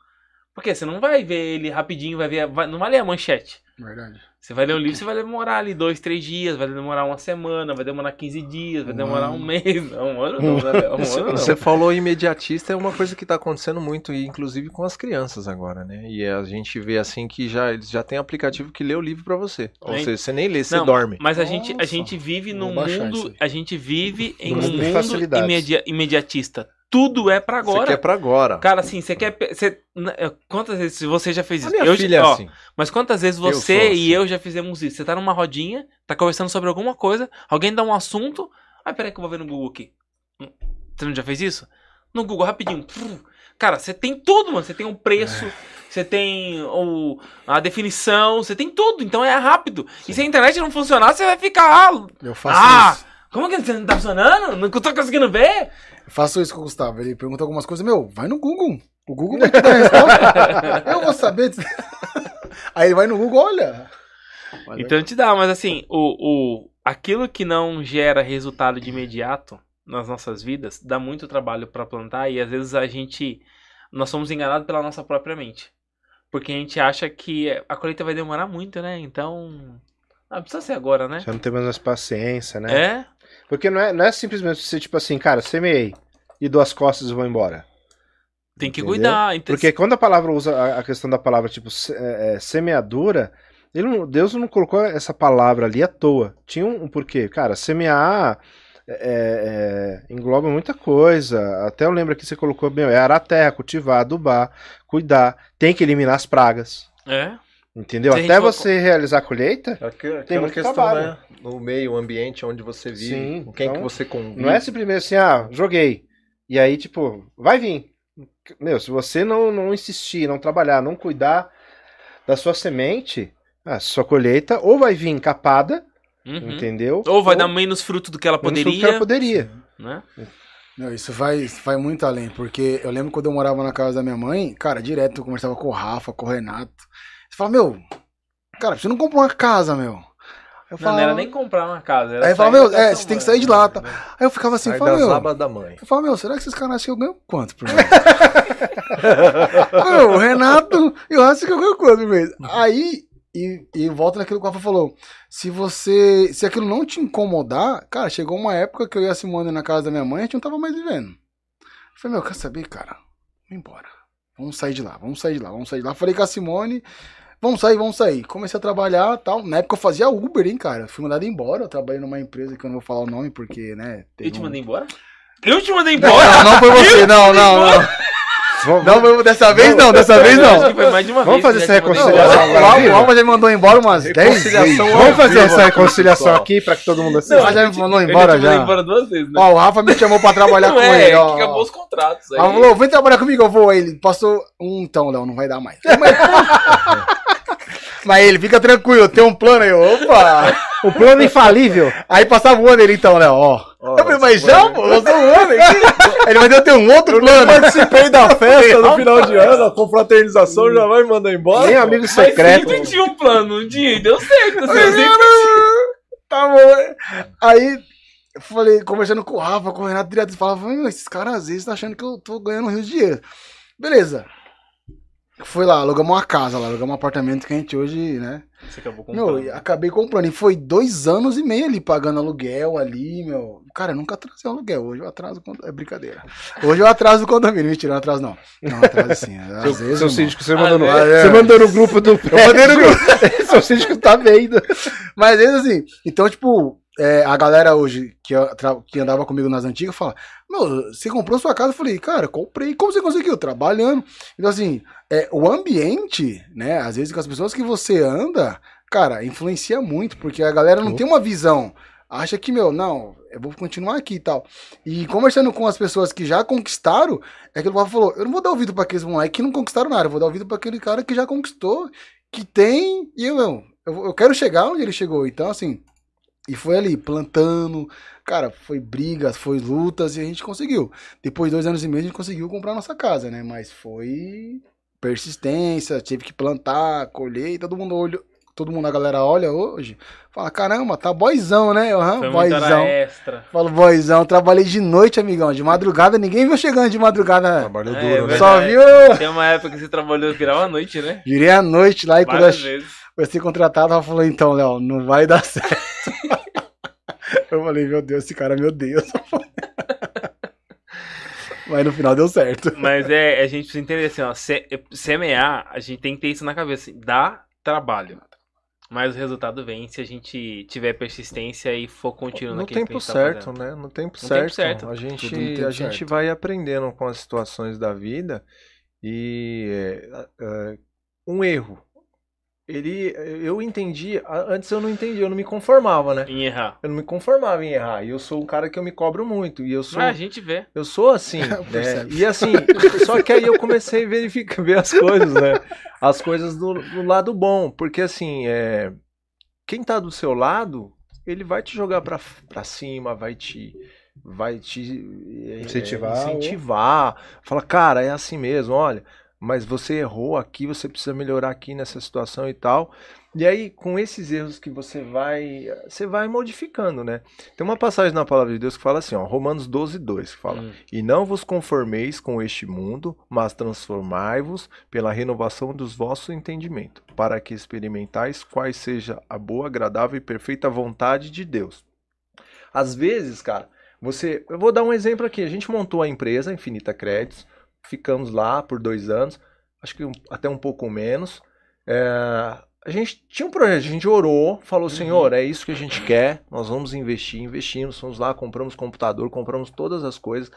Porque você não vai ver ele rapidinho, vai ver, vai- não vai ler a manchete. Verdade. Você vai ler um livro, você vai demorar ali dois, três dias, vai demorar uma semana, vai demorar 15 dias, vai Um demorar um ano. mês. Não, um ano [laughs] não, né? Um Você, ano não. você falou imediatista, é uma coisa que está acontecendo muito, e inclusive com as crianças agora, né? E a gente vê assim que já eles já tem aplicativo que lê o livro para você. Ou seja, você nem lê, você Não, dorme. Mas a gente, a Nossa, gente vive num mundo. A gente vive em um mundo imedia- imediatista. Tudo é pra Você agora. quer para agora. Cara, assim, você quer. pe- Você, n- é, quantas vezes você já fez isso? Eu- filha é ó, assim. Mas quantas vezes Eu você assim. e eu já fizemos isso? Você tá numa rodinha, tá conversando sobre alguma coisa, alguém dá um assunto. Ah, peraí que eu vou ver no Google aqui. Você não já fez isso? No Google, rapidinho. Cara, você tem tudo, mano. Você tem o preço, você tem o, a definição, você tem tudo. Então é rápido. E se a internet não funcionar, você vai ficar. Ah, Eu faço Ah! isso. como que você não tá funcionando? Não tô conseguindo ver? Eu faço isso com o Gustavo. Ele pergunta algumas coisas. Meu, vai no Google. O Google vai te dar a resposta. [laughs] eu vou saber. [laughs] Aí ele vai no Google, olha. Vai, Então te dá, mas assim, o, o, aquilo que não gera resultado de imediato nas nossas vidas dá muito trabalho pra plantar e às vezes a gente nós somos enganados pela nossa própria mente. Porque a gente acha que a colheita vai demorar muito, né? Então, ah, precisa ser agora, né? Já não tem mais paciência, né? É? Porque não é, não é simplesmente você, tipo assim, cara, semeei e dou as costas e vou embora. Tem que Entendeu? cuidar. Então, Porque quando a palavra usa a- questão da palavra, tipo, é, é, semeadura, ele não- Deus não colocou essa palavra ali à toa. Tinha um, um porquê. Cara, semear é, é, engloba muita coisa. Até eu lembro que você colocou bem, é arar a terra, cultivar, adubar, cuidar. Tem que eliminar as pragas. É. Entendeu? Até você realizar a colheita, Aqui- Aquela Tem muito questão, trabalho. né? No meio, o ambiente onde você vive, Sim, com quem então, que você convive. não é simplesmente assim, ah, joguei. E aí, tipo, vai vir. Meu, se você não, não insistir, não trabalhar, não cuidar da sua semente, a sua colheita ou vai vir encapada, Uhum. entendeu? Ou vai dar menos fruto do que ela menos do que poderia. ela poderia. Né? Não, isso vai, isso vai muito além, porque eu lembro quando eu morava na casa da minha mãe, cara, direto eu conversava com o Rafa, com o Renato. Fala, meu, cara, você não comprou uma casa, meu. Eu Não, não era nem comprar uma casa. Era Aí fala, meu, é, você tem que sair de mãe, lá, tá? né? Aí eu ficava assim, fala, meu. da mãe. Eu falo, meu, será que esses caras acham que eu ganho quanto por mês? [laughs] meu, o Renato e o Rafa que eu ganho quanto por mês? Aí, e, e volta naquilo que o Rafa falou. Se você. Se aquilo não te incomodar, cara, chegou uma época que eu e a Simone na casa da minha mãe, a gente não tava mais vivendo. Eu falei, meu, quer saber, cara? Vamos embora. Vamos sair de lá, vamos sair de lá, vamos sair de lá. Falei com a Simone, vamos sair, vamos sair. Comecei a trabalhar tal. Na época eu fazia Uber, hein, cara. Fui mandado embora. Eu trabalhei numa empresa que eu não vou falar o nome, porque, né? Eu te um- mandei embora? Eu te mandei embora! não, não foi você, não, não, não. Vamos, Não, foi- dessa vez não, dessa vez não. que foi mais de uma Vamos vez fazer essa reconciliação agora. O Alma- já me mandou embora umas 10 Reconciliação vezes. Vamos fazer essa reconciliação aqui pra que todo mundo Não, assista. Ah, já me mandou embora já. embora duas vezes, né? Ó, o Rafa me chamou pra trabalhar [laughs] não com é, ele, ó. que acabou os contratos. Aí. Ela falou, vem trabalhar comigo, eu vou. Aí ele passou um então, Léo, não vai dar mais. [laughs] Mas, Mas ele, fica tranquilo, eu tenho um plano aí, opa. O plano infalível. Aí passava o ano ele então, Léo, ó. Ó, Eu falei, mas já, pô, eu sou um homem aqui. [laughs] Ele vai ter um outro Eu plano. participei da festa no [laughs] final de ano, a confraternização já vai me mandar embora. Nem amigo Mas secreto. sempre tinha um plano, um dia, e deu certo. Assim, Mas, sempre- Tá bom. Aí, eu falei, conversando com o Rafa, com o Renato direto, falava, "Meu, esses caras às vezes tá achando que eu tô ganhando rios de dinheiro. Beleza. Foi lá, alugamos uma casa lá, alugamos um apartamento que a gente hoje, né? Você acabou Meu, comprando. e acabei comprando. E foi dois anos e meio ali pagando aluguel ali, meu. Cara, eu nunca atrasei aluguel. Hoje eu atraso. É brincadeira. Hoje eu atraso o condomínio. Mentira, eu atraso não. Não, atraso sim. [laughs] Às Seu, vezes. seu síndico, você mandou, no, é. você mandou no grupo do. [laughs] Eu mandei no grupo. [laughs] seu síndico tá vendo. Mas vezes assim, então, tipo, é, a galera hoje que, que andava comigo nas antigas fala: Meu, você comprou sua casa? Eu falei, cara, comprei. Como você conseguiu? Trabalhando. Então, assim, é, o ambiente, né? Às vezes com as pessoas que você anda, cara, influencia muito, porque a galera não tem uma visão. Acha que, meu, não, eu vou continuar aqui e tal. E conversando com as pessoas que já conquistaram, é que o Rafa falou: eu não vou dar ouvido pra aqueles moleques que não conquistaram nada, eu vou dar ouvido pra aquele cara que já conquistou, que tem, e eu, não, eu, eu quero chegar onde ele chegou. Então, assim, e foi ali, plantando. Cara, foi brigas, foi lutas e a gente conseguiu. Depois de dois anos e meio a gente conseguiu comprar nossa casa, né? Mas foi persistência, tive que plantar, colher, e todo mundo olhou. Todo mundo, a galera olha hoje, fala, caramba, tá boizão, né? Foi boizão. extra. Falo, boizão, trabalhei de noite, amigão. De madrugada, ninguém viu chegando de madrugada. Trabalhou É, duro, né? Só viu? Tem uma época que você trabalhou virar a noite, né? Virei a noite lá e quando Várias eu vezes. Vai ser contratado, ela falou, então, Léo, não vai dar [laughs] certo. eu falei, meu Deus, esse cara, meu Deus. Mas no final deu certo. Mas é, a gente precisa entender assim, ó, se- semear, a gente tem que ter isso na cabeça. assim, Dá trabalho. Mas o resultado vem se a gente tiver persistência e for contínuo No naquilo que a tempo gente tá certo, fazendo. né? No tempo tempo certo. certo. A gente, no tempo a gente certo. vai aprendendo com as situações da vida e é, é, um erro. Ele, eu entendi, antes eu não entendi, eu não me conformava, né? Em errar. Eu não me conformava em errar. E eu sou um cara que eu me cobro muito. E eu sou, Mas a gente vê. eu sou assim, [laughs] né? E assim, só que aí eu comecei a verificar, ver as coisas, né? As coisas do, do lado bom. Porque assim, é, quem tá do seu lado, ele vai te jogar pra, pra cima, vai te. Vai te é, Incentivar, incentivar. Fala, cara, é assim mesmo, olha. Mas você errou aqui, você precisa melhorar aqui nessa situação e tal. E aí, com esses erros que você vai. Você vai modificando, né? Tem uma passagem na palavra de Deus que fala assim, ó, Romanos 12, 2, que fala. Hum. E não vos conformeis com este mundo, mas transformai-vos pela renovação dos vossos entendimentos, para que experimentais quais seja a boa, agradável e perfeita vontade de Deus. Às vezes, cara, você. Eu vou dar um exemplo aqui. A gente montou a empresa Infinita Créditos, ficamos lá por dois anos, acho que um- até um pouco menos. É, a gente tinha um projeto, a gente orou, falou, Senhor, é isso que a gente quer, nós vamos investir, investimos, fomos lá, compramos computador, compramos todas as coisas,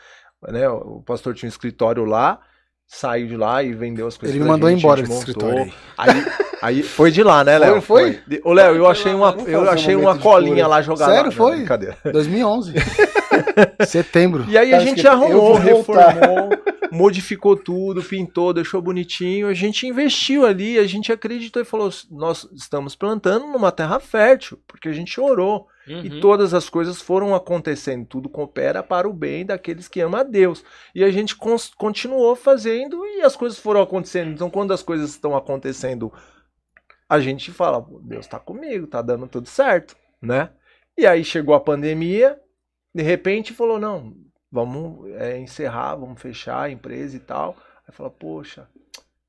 né? O pastor tinha um escritório lá, saiu de lá e vendeu as coisas. Ele mandou gente, embora montou. escritório aí. Aí, aí foi de lá, né, Foi, Léo? foi? De- Ô, Léo, eu achei uma, eu achei uma colinha lá jogada. Sério, Não, foi? Brincadeira. 2011. [laughs] [laughs] Setembro. E aí Tá a gente escrito, "Eu arrumou, vou voltar." reformou, modificou tudo, pintou, deixou bonitinho. A gente investiu ali, a gente acreditou e falou: nós estamos plantando numa terra fértil, porque a gente orou. Uhum. E todas as coisas foram acontecendo, tudo coopera para o bem daqueles que amam a Deus. E a gente continuou fazendo e as coisas foram acontecendo. Então, quando as coisas estão acontecendo, a gente fala, "Pô, Deus está comigo, tá dando tudo certo, né? E aí chegou a pandemia, de repente falou, não, vamos é, encerrar, vamos fechar a empresa e tal. Aí fala, poxa,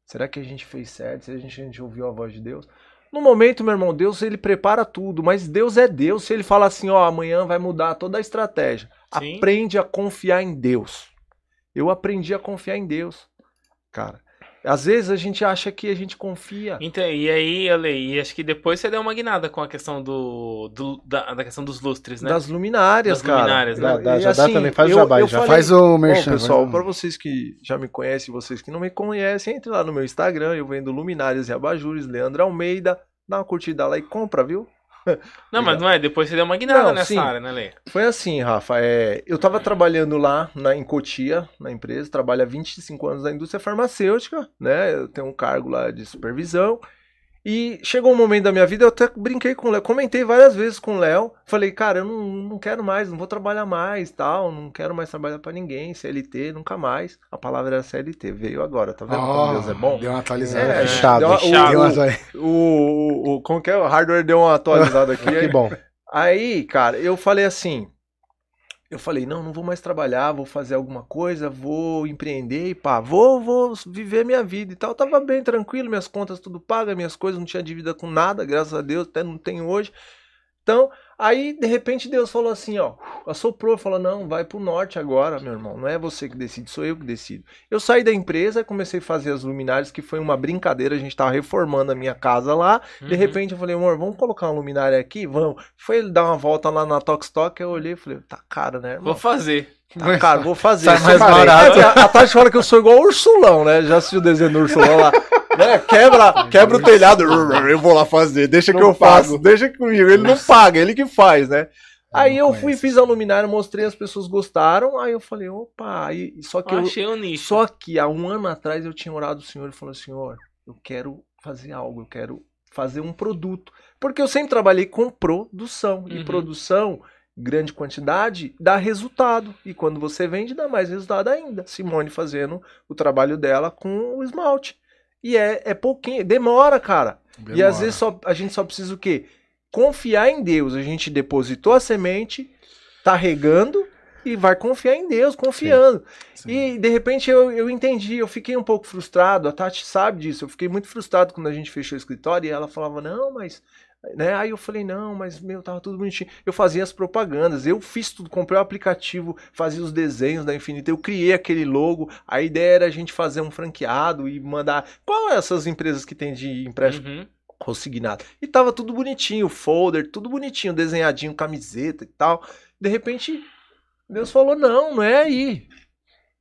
será que a gente fez certo? Será que a gente, a gente ouviu a voz de Deus? No momento, meu irmão, Deus ele prepara tudo, mas Deus é Deus. Se ele fala assim, ó, amanhã vai mudar toda a estratégia, Sim. aprende a confiar em Deus. Eu aprendi a confiar em Deus, cara. Às vezes a gente acha que a gente confia. Então, e aí, Ale, e acho que depois você deu uma guinada com a questão do, do- da, da questão dos lustres, né? Das luminárias, Das cara. luminárias, né? Dá- dá- E já dá assim, também, faz o eu- jabá aí, eu já falei- Faz o Bom, merchan. pessoal, faz o- para vocês que já me conhecem, vocês que não me conhecem, entre lá no meu Instagram, eu vendo luminárias e abajures, Leandro Almeida, dá uma curtida lá e compra, viu? Não, mas não é, depois você deu uma guinada Não, nessa sim. área, né, Ale? Foi assim, Rafa, é, eu tava trabalhando lá na, em Cotia, na empresa, trabalho há 25 anos na indústria farmacêutica, né? Eu tenho um cargo lá de supervisão. E chegou um momento da minha vida, eu até brinquei com o Léo, comentei várias vezes com o Léo. Falei, cara, eu não, não quero mais, não vou trabalhar mais, tal, não quero mais trabalhar pra ninguém, CLT, nunca mais. A palavra era CLT, veio agora, tá vendo como Deus é bom? Deu uma atualizada. É, fechado, deu uma- fechado. O- o, o, o- como que é? O hardware deu uma atualizada [laughs] aqui. Que bom. Aí, cara, eu falei assim. Eu falei, não, não vou mais trabalhar, vou fazer alguma coisa, vou empreender e pá, vou, vou viver minha vida e tal. Eu tava bem tranquilo, minhas contas tudo pagas, minhas coisas, não tinha dívida com nada, graças a Deus, até não tenho hoje. Então, aí, de repente, Deus falou assim, ó, assoprou, falou, não, vai pro norte agora, meu irmão, não é você que decide, sou eu que decido. Eu saí da empresa, comecei a fazer as luminárias, que foi uma brincadeira, a gente tava reformando a minha casa lá, de Uhum. repente eu falei, amor, vamos colocar uma luminária aqui? Vamos. Foi ele dar uma volta lá na Tokstok, eu olhei e falei, tá caro, né, irmão? Vou fazer. Tá caro, vou fazer. Sai mais barato. É, a, a Tati fala que eu sou igual o Ursulão, né? Já assistiu o desenho do Ursulão lá? [laughs] Né? Quebra, quebra o telhado. Eu vou lá fazer, deixa que Não eu faço, pago. deixa comigo. Ele não paga, ele que faz, né? Aí eu fui, fiz a luminária, mostrei, as pessoas gostaram. Aí eu falei, opa, aí, só que eu, Achei um nicho. só que há um ano atrás eu tinha orado ao Senhor e falou: Senhor, eu quero fazer algo, eu quero fazer um produto. Porque eu sempre trabalhei com produção. E Uhum. produção, grande quantidade, dá resultado. E quando você vende, dá mais resultado ainda. Simone fazendo o trabalho dela com o esmalte. E é, é pouquinho, demora, cara. E às vezes só, a gente só precisa o quê? Confiar em Deus. A gente depositou a semente, tá regando e vai confiar em Deus, confiando. Sim. E de repente eu, eu entendi, eu fiquei um pouco frustrado, a Tati sabe disso, eu fiquei muito frustrado quando a gente fechou o escritório e ela falava, não, mas. Né? Aí eu falei, não, mas meu, tava tudo bonitinho. Eu fazia as propagandas, eu fiz tudo, comprei o aplicativo, fazia os desenhos da Infinita, eu criei aquele logo. A ideia era a gente fazer um franqueado e mandar. Qual é essas empresas que tem de empréstimo Uhum. consignado. E tava tudo bonitinho, folder, tudo bonitinho, desenhadinho, camiseta e tal. De repente, Deus falou: "Não, não é aí".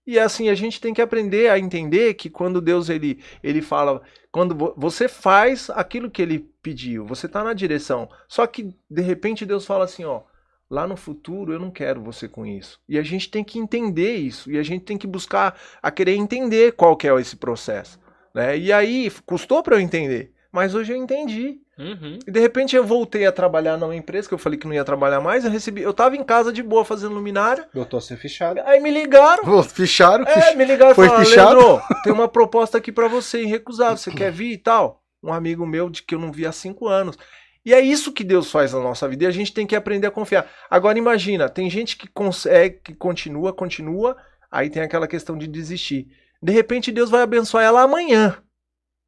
E assim, a gente tem que aprender a entender que quando Deus ele ele fala, quando vo- você faz aquilo que ele pediu, você tá na direção. Só que de repente Deus fala assim, ó, lá no futuro eu não quero você com isso. E a gente tem que entender isso e a gente tem que buscar a querer entender qual que é esse processo, né? E aí custou para eu entender, mas hoje eu entendi. Uhum. E de repente eu voltei a trabalhar numa empresa que eu falei que não ia trabalhar mais, eu recebi, eu tava em casa de boa fazendo luminária, Botou a ser fichado. aí me ligaram, Pô, ficharam? é, me ligaram e Foi falaram, fichado? Leandro, tem uma proposta aqui pra você, irrecusável, você quer vir e tal? Um amigo meu de que eu não vi há cinco anos. E é isso que Deus faz na nossa vida e a gente tem que aprender a confiar. Agora imagina, tem gente que consegue, que continua, continua, aí tem aquela questão de desistir. De repente Deus vai abençoar ela amanhã.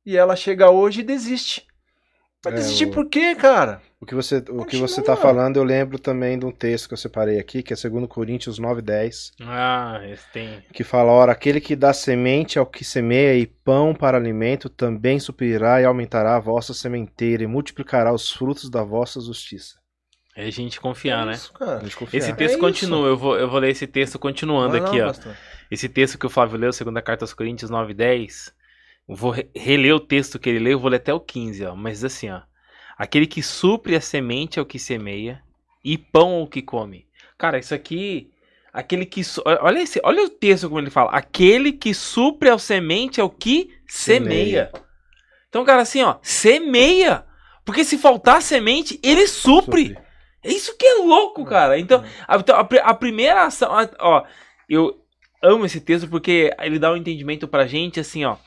E ela chega hoje e desiste. Vai É, desistir o- por quê, cara? O que você, o que você tá falando, eu lembro também de um texto que eu separei aqui, que é 2 Coríntios 9:10, Ah, esse tem. que fala: "Ora, aquele que dá semente ao que semeia e pão para alimento também suprirá e aumentará a vossa sementeira e multiplicará os frutos da vossa justiça." É a gente confiar, É né? isso, cara. Deixa eu confiar. Esse É texto isso. continua, eu vou, eu vou ler esse texto continuando Vai lá, aqui, ó. pastor. Esse texto que o Flávio leu, segunda carta aos Coríntios 9, 10. Vou re- reler o texto que ele leu, eu vou ler até o 15, ó. Mas assim, ó. Aquele que supre a semente é o que semeia, e pão é o que come. Cara, isso aqui. Aquele que. Olha, esse, olha o texto como ele fala. Aquele que supre a semente é o que semeia. Semeia. Então, cara, assim, ó. Semeia. Porque se faltar semente, ele supre. Supre. É isso que é louco, cara. Então, a, então, a a primeira ação. ó, eu amo esse texto porque ele dá um entendimento pra gente assim, ó.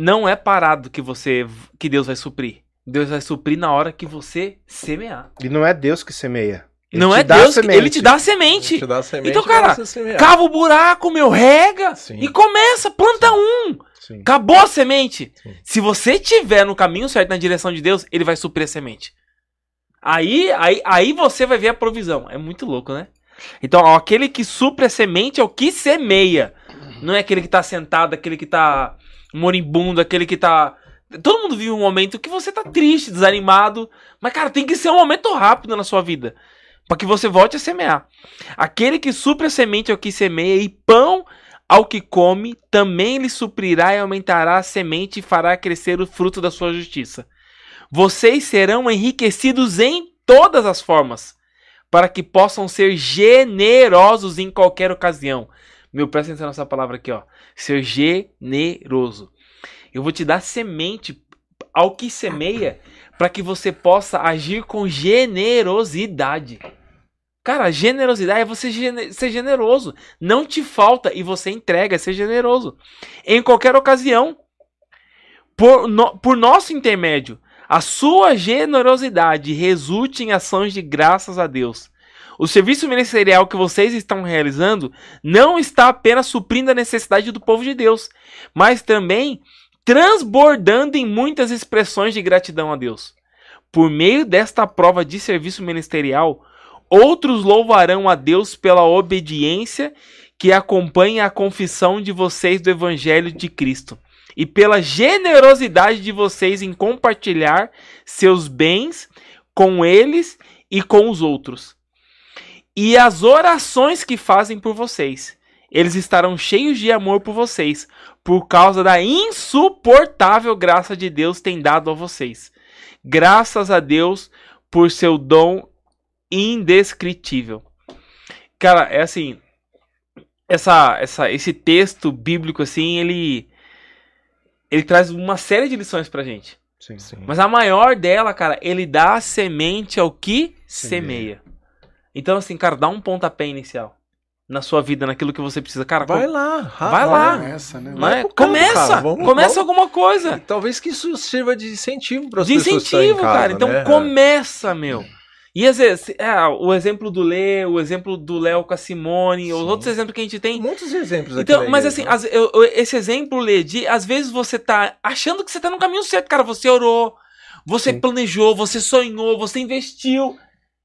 Não é parado que você. que Deus vai suprir. Deus vai suprir na hora que você semear. E não é Deus que semeia. Ele não é Deus que ele te dá a semente. Te dá a semente Então, cara. Cava o buraco, meu, rega Sim. e começa, planta um. Sim. Acabou a semente. Sim. Se você tiver no caminho certo, na direção de Deus, ele vai suprir a semente. Aí, aí, aí você vai ver a provisão. É muito louco, né? Então, ó, aquele que supre a semente é o que semeia. Não é aquele que tá sentado, aquele que tá moribundo, aquele que tá. Todo mundo vive um momento que você tá triste, desanimado. Mas, cara, tem que ser um momento rápido na sua vida. Pra que você volte a semear. Aquele que supre a semente é o que semeia, e pão ao que come, também lhe suprirá e aumentará a semente e fará crescer o fruto da sua justiça. Vocês serão enriquecidos em todas as formas, para que possam ser generosos em qualquer ocasião. Meu, presta atenção nessa palavra aqui, ó. Ser generoso. Eu vou te dar semente ao que semeia para que você possa agir com generosidade. Cara, generosidade é você ser generoso. Não te falta e você entrega, ser generoso. Em qualquer ocasião, por, no- por nosso intermédio, a sua generosidade resulte em ações de graças a Deus. O serviço ministerial que vocês estão realizando não está apenas suprindo a necessidade do povo de Deus, mas também transbordando em muitas expressões de gratidão a Deus. Por meio desta prova de serviço ministerial, outros louvarão a Deus pela obediência que acompanha a confissão de vocês do Evangelho de Cristo e pela generosidade de vocês em compartilhar seus bens com eles e com os outros. E as orações que fazem por vocês. Eles estarão cheios de amor por vocês, por causa da insuportável graça de Deus tem dado a vocês. Graças a Deus por seu dom indescritível. Cara, é assim, essa, essa, esse texto bíblico assim, ele ele traz uma série de lições pra gente. Sim. Sim. Mas a maior dela, cara, ele dá a semente ao que Semeia. semeia. Então, assim, cara, dá um pontapé inicial na sua vida, naquilo que você precisa. Cara, Vai com- lá, Vai lá. Começa, né? não é? campo, começa! cara, vamos- começa vamos- alguma coisa. E talvez que isso sirva de incentivo para as De pessoas estão em incentivo, casa, cara. Então né? começa, meu. E às vezes, é, o exemplo do Lê, o exemplo do Léo com a Simone, os Sim. outros exemplos que a gente Tem muitos exemplos aqui Então, mas igreja, assim, as- eu- eu- esse exemplo, Lê, de às vezes você tá achando que você tá no caminho certo, cara. Você orou, você Sim. planejou, você sonhou, você investiu.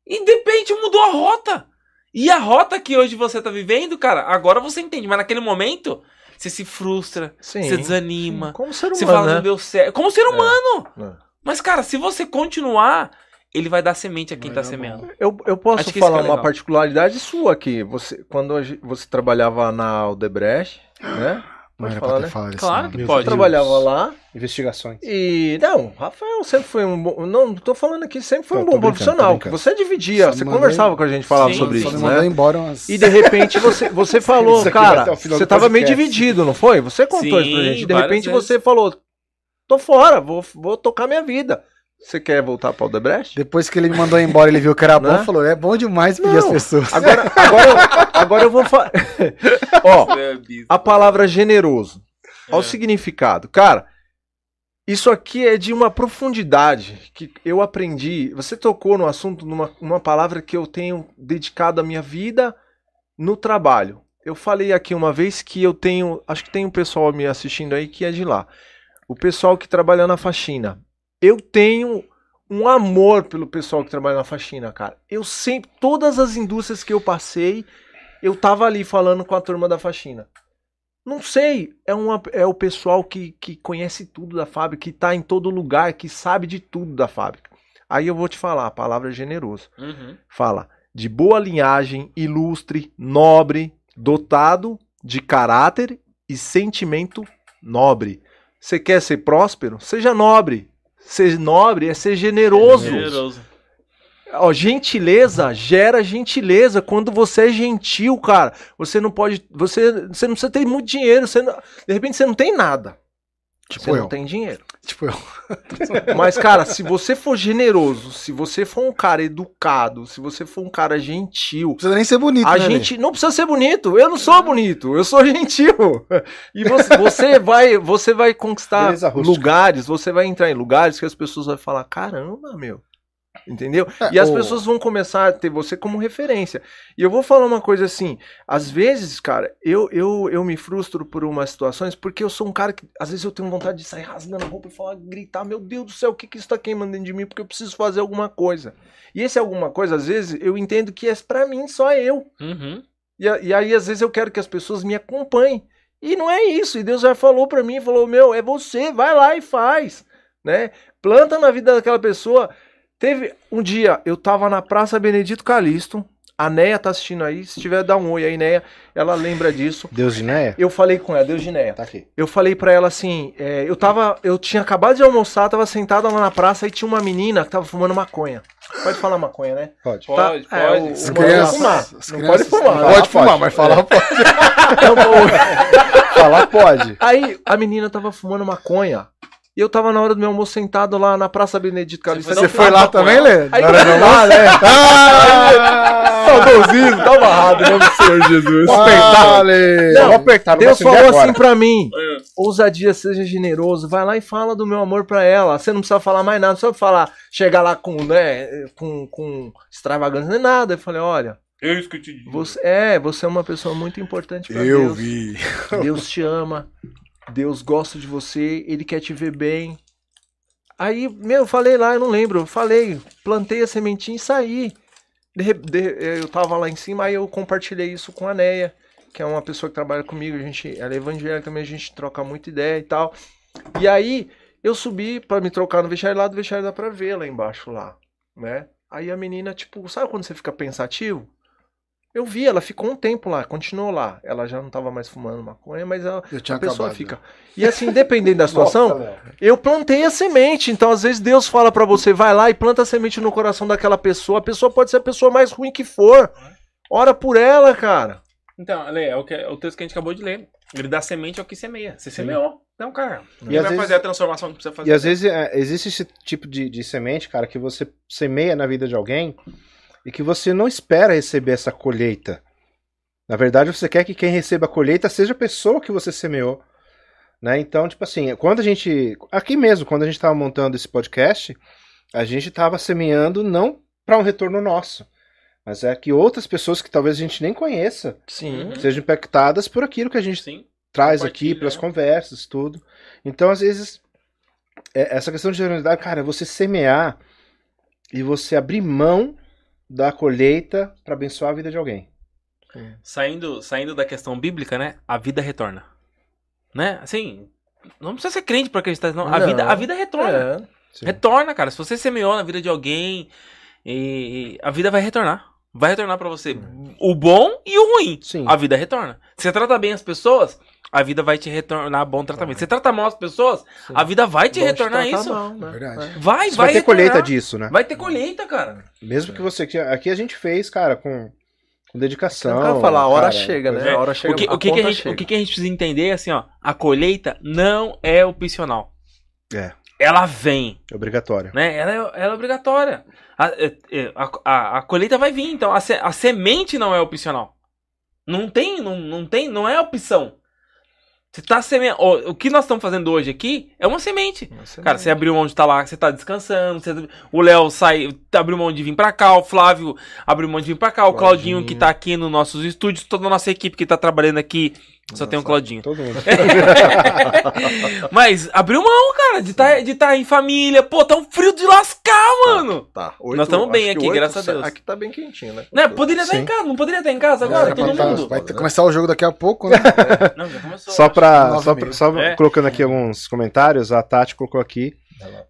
E de repente mudou a rota. E a rota que hoje você tá vivendo, cara, agora você entende. Mas naquele momento, você se frustra, Sim. você desanima. Como ser humano, Você fala, né? não deu certo. Como ser humano. É. Mas, cara, se você continuar, ele vai dar semente a quem Vai tá dar semeando. Eu, eu posso falar é uma particularidade sua aqui. Você, quando você trabalhava na Odebrecht, né? Pode falar, né? Claro nome. que Meu pode. Você trabalhava lá Investigações. e. Não, Rafael sempre foi um bom. Não, tô falando aqui, sempre foi Tô- um bom profissional. Que você dividia, Só você conversava com a gente, falava Sim, sobre isso, né? embora umas... E de repente você, [laughs] você falou, Isso cara, você tava meio dividido, não foi? Você contou Sim, isso pra gente. De repente vezes. você falou, tô fora, vou, vou tocar minha vida. Você quer voltar pra Odebrecht? Depois que ele me mandou embora, ele viu que era bom, Né? falou, é bom demais pedir as pessoas. Agora, agora, eu, agora eu vou falar. [laughs] Ó, a palavra generoso. Olha o É. significado. Cara, isso aqui é de uma profundidade que eu aprendi. Você tocou no assunto numa, numa palavra que eu tenho dedicado a minha vida no trabalho. Eu falei aqui uma vez que eu tenho. Acho que tem um pessoal me assistindo aí que é de lá. O pessoal que trabalha na faxina. Eu tenho um amor pelo pessoal que trabalha na faxina, cara. Eu sempre. Todas as indústrias que eu passei, eu tava ali falando com a turma da faxina. Não sei, é, uma, é o pessoal que, que conhece tudo da fábrica, que tá em todo lugar, que sabe de tudo da fábrica. Aí eu vou te falar, a palavra é generoso. Uhum. Fala de boa linhagem, ilustre, nobre, dotado de caráter e sentimento nobre. Você quer ser próspero? Seja nobre. Ser nobre é ser generoso. Generoso. Ó, gentileza gera gentileza. Quando você é gentil, cara, você não pode. Você, você não precisa ter muito dinheiro. Você não- de repente você não tem nada. Tipo você eu. não tem dinheiro. Tipo eu. [laughs] Mas, cara, se você for generoso, se você for um cara educado, se você for um cara gentil, Não precisa nem ser bonito, a né, gente não precisa ser bonito. Eu não sou bonito, eu sou gentil. E você, você vai, você vai conquistar lugares, você vai entrar em lugares que as pessoas vão falar: caramba, meu. Entendeu? É, e as o- pessoas vão começar a ter você como referência. E eu vou falar uma coisa assim: às vezes, cara, eu, eu, eu me frustro por umas situações porque eu sou um cara que às vezes eu tenho vontade de sair rasgando a roupa e falar, gritar: meu Deus do céu, o que, que isso tá queimando dentro de mim? Porque eu preciso fazer alguma coisa. E esse alguma coisa, às vezes, eu entendo que é pra mim só eu. Uhum. E, e aí, às vezes, eu quero que as pessoas me acompanhem. E não é isso. E Deus já falou pra mim, falou, meu, é você, vai lá e faz. Né? Planta na vida daquela pessoa. Teve um dia, eu tava na Praça Benedito Calixto. A Neia tá assistindo aí. Se tiver, dá um oi aí, Neia. Ela lembra disso. Deus de Néia? Eu falei com ela, Deus de Neia. Tá aqui. Eu falei pra ela assim, é, eu tava, eu tinha acabado de almoçar, tava sentada lá na praça e tinha uma menina que tava fumando maconha. Pode falar maconha, né? Pode. Pode, Tá, é, pode. o- As o- crianças, fumar. as Não crianças- pode fumar. Pode, Pode, fumar, pode. mas falar pode. Falar [laughs] pode. Aí a menina tava fumando maconha. E eu tava na hora do meu almoço sentado lá na Praça Benedito Calista. foi Você foi lá também, Lê? Na hora do eu almoço? né? Ah! [laughs] Saudosismo, tá amarrado, do Senhor Jesus. Vale! Não, Vou apertar, Deus vou falou agora. assim pra mim: ousadia, seja generoso, vai lá e fala do meu amor pra ela. Você não precisa falar mais nada, não precisa falar, chegar lá com, né, com, com extravagância, nem nada. Eu falei: olha, Eu isso que eu te digo. você é, você é uma pessoa muito importante pra Eu Deus. vi. Deus te ama, Deus gosta de você, Ele quer te ver bem. Aí, meu, eu falei lá, eu não lembro, eu falei, plantei a sementinha e saí. De de- eu tava lá em cima, aí eu compartilhei isso com a Neia, que é uma pessoa que trabalha comigo, a gente, ela é evangélica também, a gente troca muita ideia e tal. E aí, eu subi pra me trocar no vestiário lá do vestiário dá pra ver lá embaixo lá, né? Aí a menina, tipo, sabe quando você fica pensativo? Eu vi, ela ficou um tempo lá, continuou lá. Ela já não tava mais fumando maconha, mas ela, Eu tinha a pessoa acabado. fica. E assim, dependendo da [laughs] situação, eu plantei a semente. Então, às vezes, Deus fala pra você, vai lá e planta a semente no coração daquela pessoa. A pessoa pode ser a pessoa mais ruim que for. Ora por ela, cara. Então, Lê, é o, que, é o texto que a gente acabou de ler. Ele dá semente ao que semeia. Você semeou. Então, cara, E ele vai vezes- fazer a transformação que precisa fazer. E às vezes é, existe esse tipo de, de semente, cara, que você semeia na vida de alguém e que você não espera receber essa colheita. Na verdade, você quer que quem receba a colheita seja a pessoa que você semeou. Né? Então, tipo assim, quando a gente. Aqui mesmo, quando a gente estava montando esse podcast, a gente estava semeando não para um retorno nosso, mas é que outras pessoas que talvez a gente nem conheça Sim. Uhum. sejam impactadas por aquilo que a gente Sim. traz aqui pelas né? conversas, tudo. Então, às vezes, é- essa questão de generosidade, cara, é você semear e você abrir mão da colheita para abençoar a vida de alguém. Saindo, saindo da questão bíblica, né? A vida retorna. Né? Assim, não precisa ser crente pra acreditar, não. A, Não. vida, a vida retorna. É. Retorna, cara. Se você semeou na vida de alguém, e, e a vida vai retornar. Vai retornar pra você o bom e o ruim. Sim. A vida retorna. Você trata bem as pessoas, a vida vai te retornar bom tratamento. Você trata mal as pessoas, Sim. a vida vai te Vão retornar tratar isso. mal, né? Verdade. É. Vai, Você vai, vai ter retornar. colheita disso, né? Vai ter colheita, cara. Mesmo que você. que Aqui a gente fez, cara, com, com dedicação. Eu quero falar, a hora cara, chega, né? A hora chega. O que, a o, que, que, a gente, chega. o que, a gente precisa entender é assim, ó. A colheita não é opcional. É. Ela vem, É obrigatório. né? Ela é, ela é obrigatória. A, é- é, a, a, a colheita vai vir, então a, se- a semente não é opcional. Não tem, não, não tem, não é opção. Você tá semeando. O que nós estamos fazendo hoje aqui é uma semente. Nossa, Cara, você abriu mão de estar lá, você tá descansando. você- O Léo sai, abriu mão de vir pra cá. O Flávio abriu mão de vir pra cá. O Claudinho, Claudinho. que tá aqui nos nossos estúdios. Toda a nossa equipe que tá trabalhando aqui. Só tem o Nossa. Claudinho. Todo mundo. [laughs] Mas abriu mão, cara, de estar de tá em família. Pô, tá um frio de lascar, mano. Tá. Nós tamo bem acho que aqui, graças a Deus. Aqui tá bem quentinho, né? Né? Poderia estar em casa, não poderia estar em casa agora, É, todo tá- mundo. Vai ter- começar o jogo daqui a pouco, né? Não, já começou. Só pra. Só, pra- só É. colocando aqui alguns comentários, a Tati colocou aqui.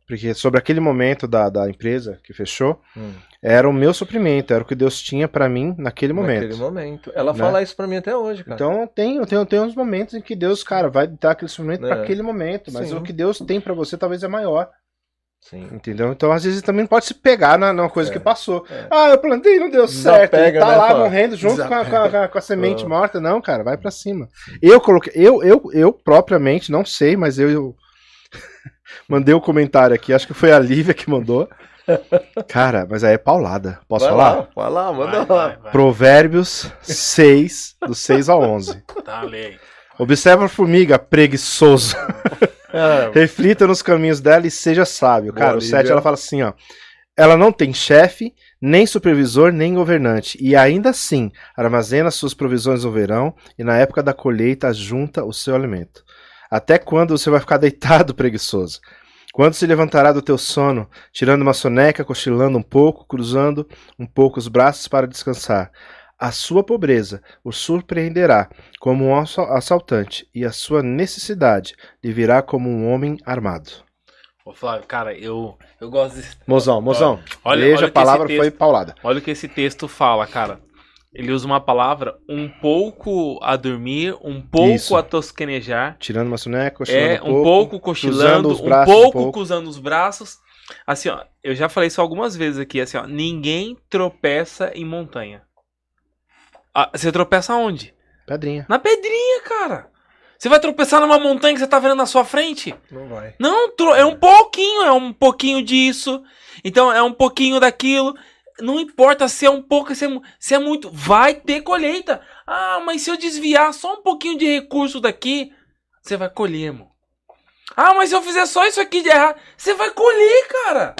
Porque sobre aquele momento da, da empresa que fechou, Hum. Era o meu suprimento, era o que Deus tinha pra mim naquele momento. Naquele momento. Ela Né? fala isso pra mim até hoje, cara. Então tem, tem, tem uns momentos em que Deus, cara, vai dar aquele suprimento É. pra aquele momento, mas Sim. o que Deus tem pra você talvez é maior, Sim. entendeu? Então às vezes também pode se pegar na, numa coisa É. que passou. É. Ah, eu plantei não deu certo. Ele tá né, lá Fábio? morrendo junto com a, com, a, com a- semente Ah. morta. Não, cara, vai pra cima. Eu coloquei, eu, eu, eu propriamente, não sei, mas eu, eu [laughs] mandei o comentário aqui, acho que foi a Lívia que mandou. Cara, mas aí é paulada. Posso vai falar? Lá, vai lá, manda Vai, lá. vai, vai. Provérbios 6, do 6 ao 11. Tá, aí. Observa a formiga, preguiçoso. É, Reflita nos caminhos dela e seja sábio. Boa, Cara, o Lívia. 7 ela fala assim, ó. Ela não tem chefe, nem supervisor, nem governante, e ainda assim armazena suas provisões no verão e na época da colheita junta o seu alimento. Até quando você vai ficar deitado, [laughs] preguiçoso? Quando se levantará do teu sono, tirando uma soneca, cochilando um pouco, cruzando um pouco os braços para descansar? A sua pobreza o surpreenderá como um assa- assaltante, e a sua necessidade lhe virá como um homem armado. Ô, Flávio, cara, eu, eu gosto desse. Mozão, mozão, Olha- veja olha a palavra foi paulada. Olha o que esse texto fala, cara. Ele usa uma palavra um pouco a dormir, um pouco Isso. a tosquenejar, Tirando uma soneca, cochilando é um pouco cochilando, cruzando os um braços um pouco pouco. cruzando os braços. Assim, ó, eu já falei isso algumas vezes aqui, assim, ó, ninguém tropeça em montanha. Ah, você tropeça onde? Pedrinha. Na pedrinha, cara. Você vai tropeçar numa montanha que você tá vendo na sua frente? Não vai. Não, tro- é um pouquinho, é um pouquinho disso. Então é um pouquinho daquilo. Não importa se é um pouco, se é, se é muito. Vai ter colheita. Ah, mas se eu desviar só um pouquinho de recurso daqui, você vai colher, irmão. Ah, mas se eu fizer só isso aqui de errado, você vai colher, cara.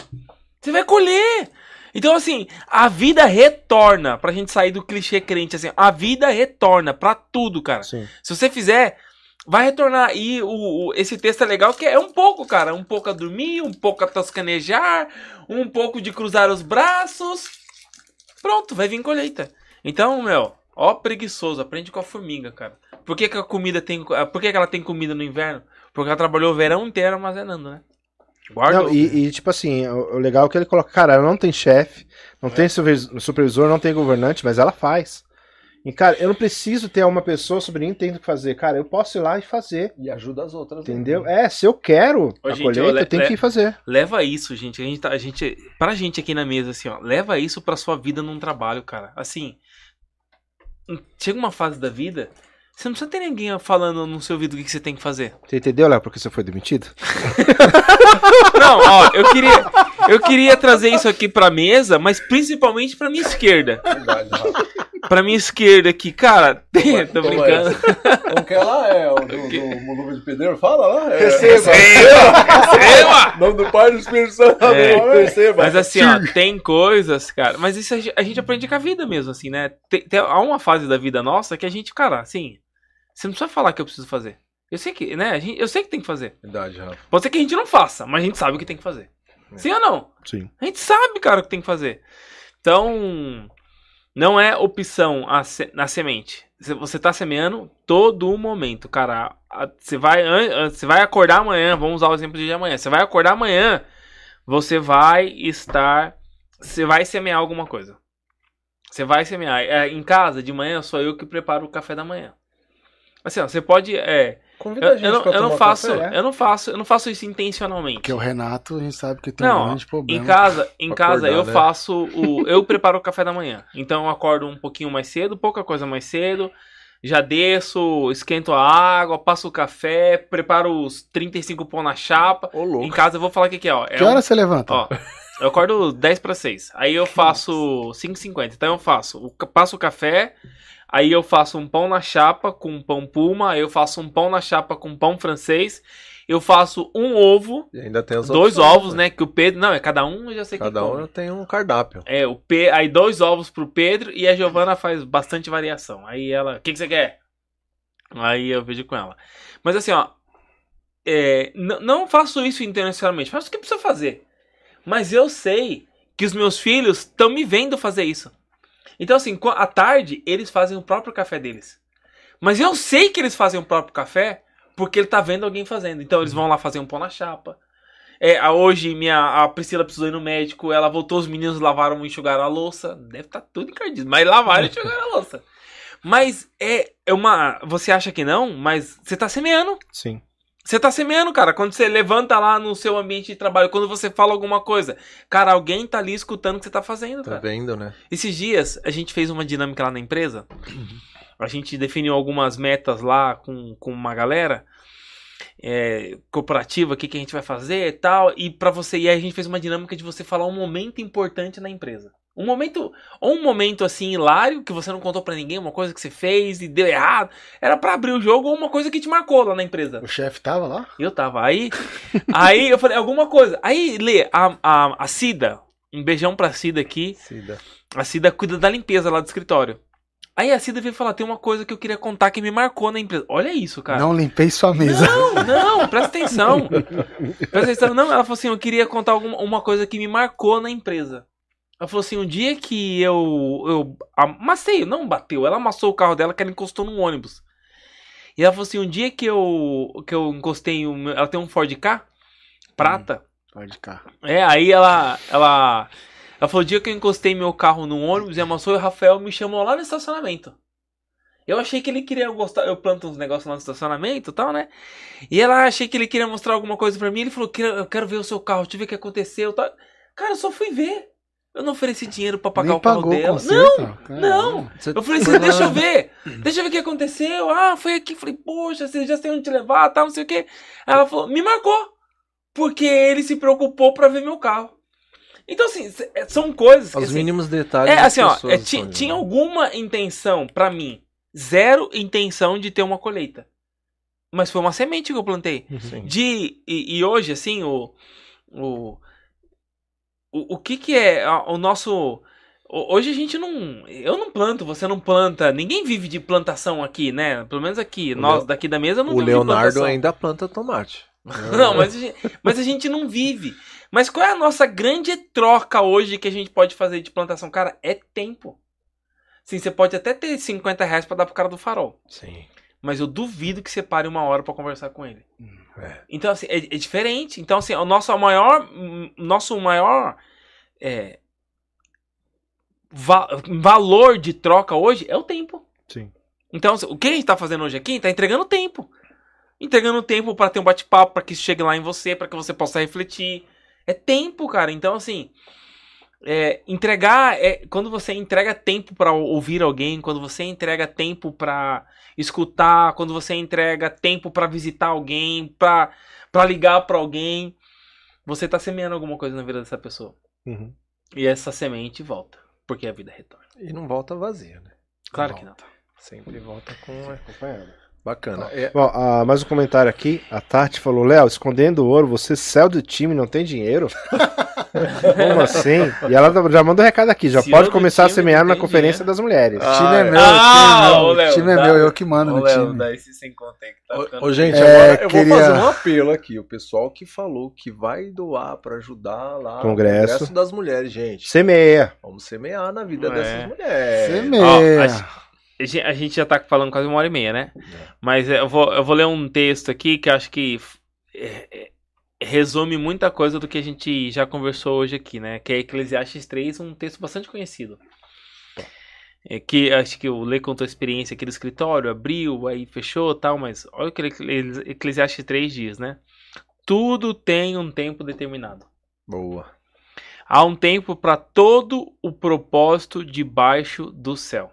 Você vai colher. Então, assim, a vida retorna. Pra gente sair do clichê crente, assim, a vida retorna pra tudo, cara. Sim. Se você fizer, vai retornar. E o, o- esse texto é legal, que é um pouco, cara. Um pouco a dormir, um pouco a toscanejar, um pouco de cruzar os braços. Pronto, vai vir colheita. Então, meu, ó preguiçoso, aprende com a formiga, cara. Por que, que a comida tem. Por que, que ela tem comida no inverno? Porque ela trabalhou o verão inteiro armazenando, né? Guarda. Não, e, e, tipo assim, o, o legal é que ele coloca, cara, ela não tem chefe, não tem supervis- supervisor, não tem governante, mas ela faz. E, cara, eu não preciso ter uma pessoa sobre mim que tem que fazer. Cara, eu posso ir lá e fazer. E ajuda as outras. né? Entendeu? É, se eu quero Ô, a gente, colheita, eu tenho que ir fazer. Leva isso, gente. A gente, tá, a gente. Pra gente aqui na mesa, assim, ó. Leva isso pra sua vida num trabalho, cara. Assim. Chega uma fase da vida. Você não precisa ter ninguém falando no seu ouvido o que que você tem que fazer. Você entendeu, Léo, porque você foi demitido? [laughs] Não, ó, eu queria, eu queria trazer isso aqui pra mesa, mas principalmente pra minha esquerda. Verdade. Pra minha esquerda aqui, cara. Toma- tô toma brincando. Como que é lá? É o do, do de Pedreiro? Fala lá. É, Receba. Receba! [laughs] Nome do Pai do Espírito Santo. É. Perceba. Mas assim, ó, tem coisas, cara. Mas isso a gente, a gente aprende com a vida mesmo, assim, né? Tem, tem- há uma fase da vida nossa que a gente, cara, assim. Você não precisa falar que eu preciso fazer. Eu sei que, né? a gente- eu sei que tem que fazer. Verdade, Rafa. Pode ser que a gente não faça, mas a gente sabe o que tem que fazer. É. Sim ou não? Sim. A gente sabe, cara, o que tem que fazer. Então, não é opção a, se- na semente. Você- tá semeando todo o momento, cara. Você vai, você vai acordar amanhã, vamos usar o exemplo de amanhã. Você vai acordar amanhã, você vai estar. Você vai semear alguma coisa. Você vai semear. É, em casa, de manhã, sou eu que preparo o café da manhã. Assim, ó, você pode. É, Convida eu, a gente eu não, pra eu não faço, café. eu não faço, eu não faço isso intencionalmente. Porque o Renato, a gente sabe que tem um Não, grande problema. Em casa, em casa acordar, eu né? faço o. Eu preparo o café da manhã. Então eu acordo um pouquinho mais cedo, pouca coisa mais cedo. Já desço, esquento a água, passo o café, preparo os 35 pão na chapa. Ô, Em louco. casa eu vou falar o que, que é, ó. É Que um- hora você levanta? ó, eu acordo 10 para 6. Aí eu faço 5,50. Então eu faço, passo o café, aí eu faço um pão na chapa com pão puma, eu faço um pão na chapa com pão francês, eu faço um ovo, E ainda tem dois opções, ovos, né? Que o Pedro. Não, é cada um, eu já sei Cada que um come. tem um cardápio. É, o P, aí dois ovos pro Pedro e a Giovana faz bastante variação. Aí ela, o que, que você quer? Aí eu vejo com ela. Mas assim, ó, é, não faço isso intencionalmente, faço o que precisa fazer. Mas eu sei que os meus filhos estão me vendo fazer isso. Então assim, à tarde eles fazem o próprio café deles. Mas eu sei que eles fazem o próprio café porque ele tá vendo alguém fazendo. Então eles vão lá fazer um pão na chapa. É, a- hoje minha, a Priscila precisou ir no médico, ela voltou, os meninos lavaram e enxugaram a louça. Deve estar tudo encardido, mas lavaram e enxugaram a louça. [laughs] Mas é, é uma. Você acha que não? Mas você tá semeando. Sim. Você tá semeando, cara. Quando você levanta lá no seu ambiente de trabalho, quando você fala alguma coisa, cara, alguém tá ali escutando o que você tá fazendo, Tá cara. vendo, né? Esses dias a gente fez uma dinâmica lá na empresa. A gente definiu algumas metas lá com, com uma galera é, corporativa, o que, que a gente vai fazer e tal. E para você, e aí a gente fez uma dinâmica de você falar um momento importante na empresa. Um momento, ou um momento assim hilário que você não contou pra ninguém, uma coisa que você fez e deu errado. Era pra abrir o jogo ou uma coisa que te marcou lá na empresa. O chefe tava lá? Eu tava. Aí, aí eu falei, alguma coisa. Aí, Lê, a, a, a Cida, um beijão pra Cida aqui. Cida. A Cida cuida da limpeza lá do escritório. Aí a Cida veio falar: tem uma coisa que eu queria contar que me marcou na empresa. Olha isso, cara. Não limpei sua mesa. Não, não, presta atenção. Presta atenção. Não, ela falou assim: eu queria contar alguma, uma coisa que me marcou na empresa. Ela falou assim: um dia que eu. eu amassei, não bateu, ela amassou o carro dela que ela encostou num ônibus. E ela falou assim: um dia que eu, que eu encostei. o meu- ela tem um Ford K prata. Pode cá. É, aí ela, ela, ela falou, o dia que eu encostei meu carro no ônibus e amassou, e o Rafael me chamou lá no estacionamento. Eu achei que ele queria gostar, eu planto uns negócios lá no estacionamento e tal, né? E ela achei que ele queria mostrar alguma coisa pra mim, ele falou, "Quero- eu quero ver o seu carro, deixa eu ver o que aconteceu, tal. Cara, eu só fui ver. Eu não ofereci dinheiro pra pagar Nem o carro pagou dela. conserto? Não, Caramba. não. Você- Eu falei assim, deixa eu ver. Deixa eu ver o que aconteceu. Ah, foi aqui. Falei, poxa, você já tem onde te levar, tal, não sei o quê. Ela falou, me marcou. Porque ele se preocupou pra ver meu carro. Então, assim, é- são coisas que. Os assim, mínimos detalhes. é assim, ó, é, tinha alguma intenção pra mim. Zero intenção de ter uma colheita. Mas foi uma semente que eu plantei. Sim. De, e, e hoje, assim, o, o, o, o que que é o nosso... Hoje a gente não... Eu não planto, você não planta. Ninguém vive de plantação aqui, né? Pelo menos aqui. O nós daqui da mesa não O Leonardo ainda planta tomate. [laughs] Não, mas a, gente, mas a gente não vive. Mas qual é a nossa grande troca hoje que a gente pode fazer de plantação? Cara, é tempo. Sim, você pode até ter 50 reais pra dar pro cara do farol. Sim. Mas eu duvido que você pare uma hora pra conversar com ele. É. Então, assim, é, é diferente. Então, assim, o nosso maior. hum, Nosso maior. é, va- valor de troca hoje é o tempo. Sim. Então, assim, o que a gente tá fazendo hoje aqui tá entregando tempo. Entregando tempo pra ter um bate-papo, pra que isso chegue lá em você, pra que você possa refletir. É tempo, cara. Então, assim. é, entregar é quando você entrega tempo pra ouvir alguém, quando você entrega tempo pra escutar, quando você entrega tempo pra visitar alguém, pra para ligar pra alguém, você tá semeando alguma coisa na vida dessa pessoa. Uhum. E essa semente volta, porque a vida retorna. E não volta vazia, né? Claro que não. Sempre volta com. Acompanhando. Bacana. É, Bom, ah, mais um comentário aqui. A Tati falou: Léo, escondendo ouro, você saiu do time não tem dinheiro? [laughs] Como assim? E ela já mandou um recado aqui: já Se pode começar a semear na conferência dinheiro. das mulheres. Ah, O time é meu, Ah, o time é Léo, meu. O time é dá- meu, eu que mando Ô, no Léo, time. daí se sem contexto. Tá Ô, ficando- ô, gente, É, agora eu queria- vou fazer um apelo aqui. O pessoal que falou que vai doar pra ajudar lá Congresso. o Congresso das Mulheres, gente. Semeia. Vamos semear na vida É. dessas mulheres. Semeia. a gente- A gen- a gente já tá falando quase uma hora e meia, né? Mas eu vou, eu vou ler um texto aqui que eu acho que é, é, resume muita coisa do que a gente já conversou hoje aqui, né? Que é Eclesiastes 3, um texto bastante conhecido. É que acho que o Lê contou a experiência aqui do escritório, abriu, aí fechou tal, mas olha o que Eclesi- Eclesiastes 3 diz, né? Tudo tem um tempo determinado. Boa. Há um tempo para todo o propósito debaixo do céu.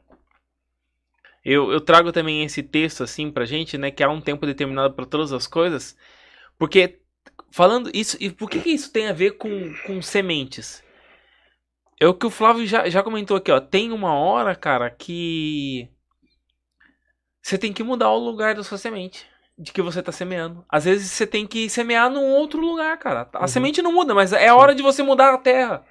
Eu, eu trago também esse texto assim pra gente, né? Que há um tempo determinado para todas as coisas. Porque, falando isso, e por que, que isso tem a ver com, com sementes? É o que o Flávio já, já comentou aqui, ó. Tem uma hora, cara, que você tem que mudar o lugar da sua semente. De que você tá semeando. Às vezes você tem que semear num outro lugar, cara. A Uhum. semente não muda, mas é a hora de você mudar a terra.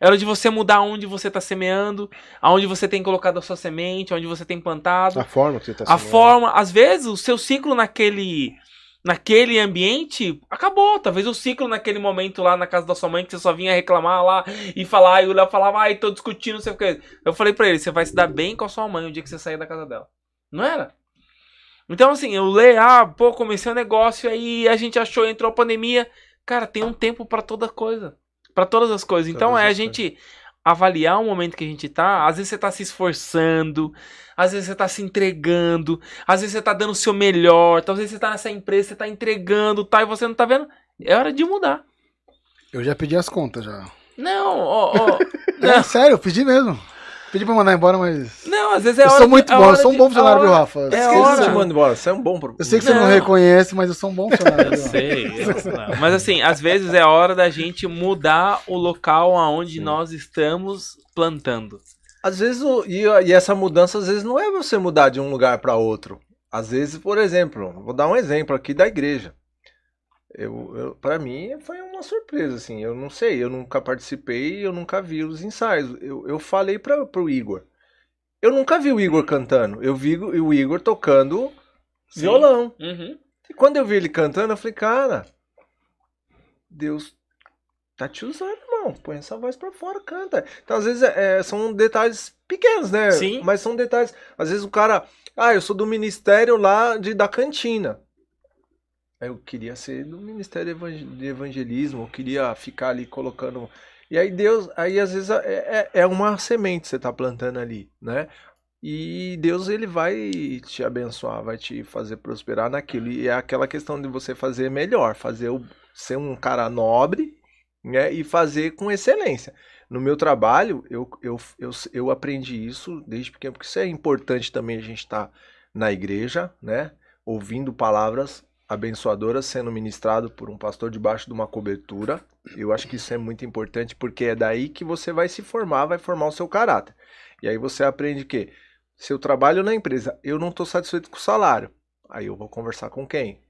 É hora de você mudar onde você tá semeando, aonde você tem colocado a sua semente, onde você tem plantado. A forma que você tá A semeando. forma, às vezes, o seu ciclo naquele naquele ambiente acabou. Talvez o ciclo naquele momento lá na casa da sua mãe que você só vinha reclamar lá e falar, e o Léo falava, ai, tô discutindo, sei o que. Eu falei pra ele, você vai se dar bem com a sua mãe o dia que você sair da casa dela. Não era? Então, assim, eu leio, ah, pô, comecei um negócio aí, a gente achou, entrou a pandemia. Cara, tem um tempo pra toda coisa. Pra todas as coisas. Então Todas é a gente avaliar o momento que a gente tá. Às vezes você tá se esforçando, às vezes você tá se entregando, às vezes você tá dando o seu melhor, vezes você tá nessa empresa, você tá entregando, tá, e você não tá vendo. É hora de mudar. Eu já pedi as contas já. Não, ó, ó. [laughs] É, não, sério, eu pedi mesmo. Pedi pra mandar embora, mas. não, às vezes é eu hora sou de- muito é bom, eu sou um de- bom funcionário, é viu, Rafa? É Esqueci hora. de mandar embora. Você é um bom. pro- Eu sei que você não, Não. reconhece, mas eu sou um bom funcionário. Eu sei, eu- mas assim, às vezes é hora da gente mudar o local aonde nós estamos plantando. Às vezes, o- e, e essa mudança, às vezes, não é você mudar de um lugar para outro. Às vezes, por exemplo, vou dar um exemplo aqui da igreja. Eu, eu, para mim, foi uma surpresa, assim. Eu não sei, eu nunca participei, eu nunca vi os ensaios. Eu, eu falei para pro Igor. Eu nunca vi o Igor cantando. Eu vi o o Igor tocando Sim. violão. Uhum. E quando eu vi ele cantando, eu falei, cara, Deus tá te usando, irmão. Põe essa voz pra fora, canta. Então, às vezes, é, são detalhes pequenos, né? Sim. Mas são detalhes. Às vezes o cara, ah, eu sou do ministério lá de, da cantina. Eu queria ser do ministério de evangelismo, eu queria ficar ali colocando. E aí Deus, aí às vezes é, é é uma semente que você tá plantando ali, né? E Deus ele vai te abençoar, vai te fazer prosperar naquilo. E é aquela questão de você fazer melhor, fazer o, ser um cara nobre, né, e fazer com excelência. No meu trabalho, eu, eu, eu, eu aprendi isso desde pequeno, porque isso é importante também a gente estar tá na igreja, né? Ouvindo palavras abençoadoras sendo ministrado por um pastor debaixo de uma cobertura. Eu acho que isso é muito importante porque é daí que você vai se formar, vai formar o seu caráter. E aí você aprende que se eu trabalho na empresa, eu não estou satisfeito com o salário. Aí eu vou conversar com quem?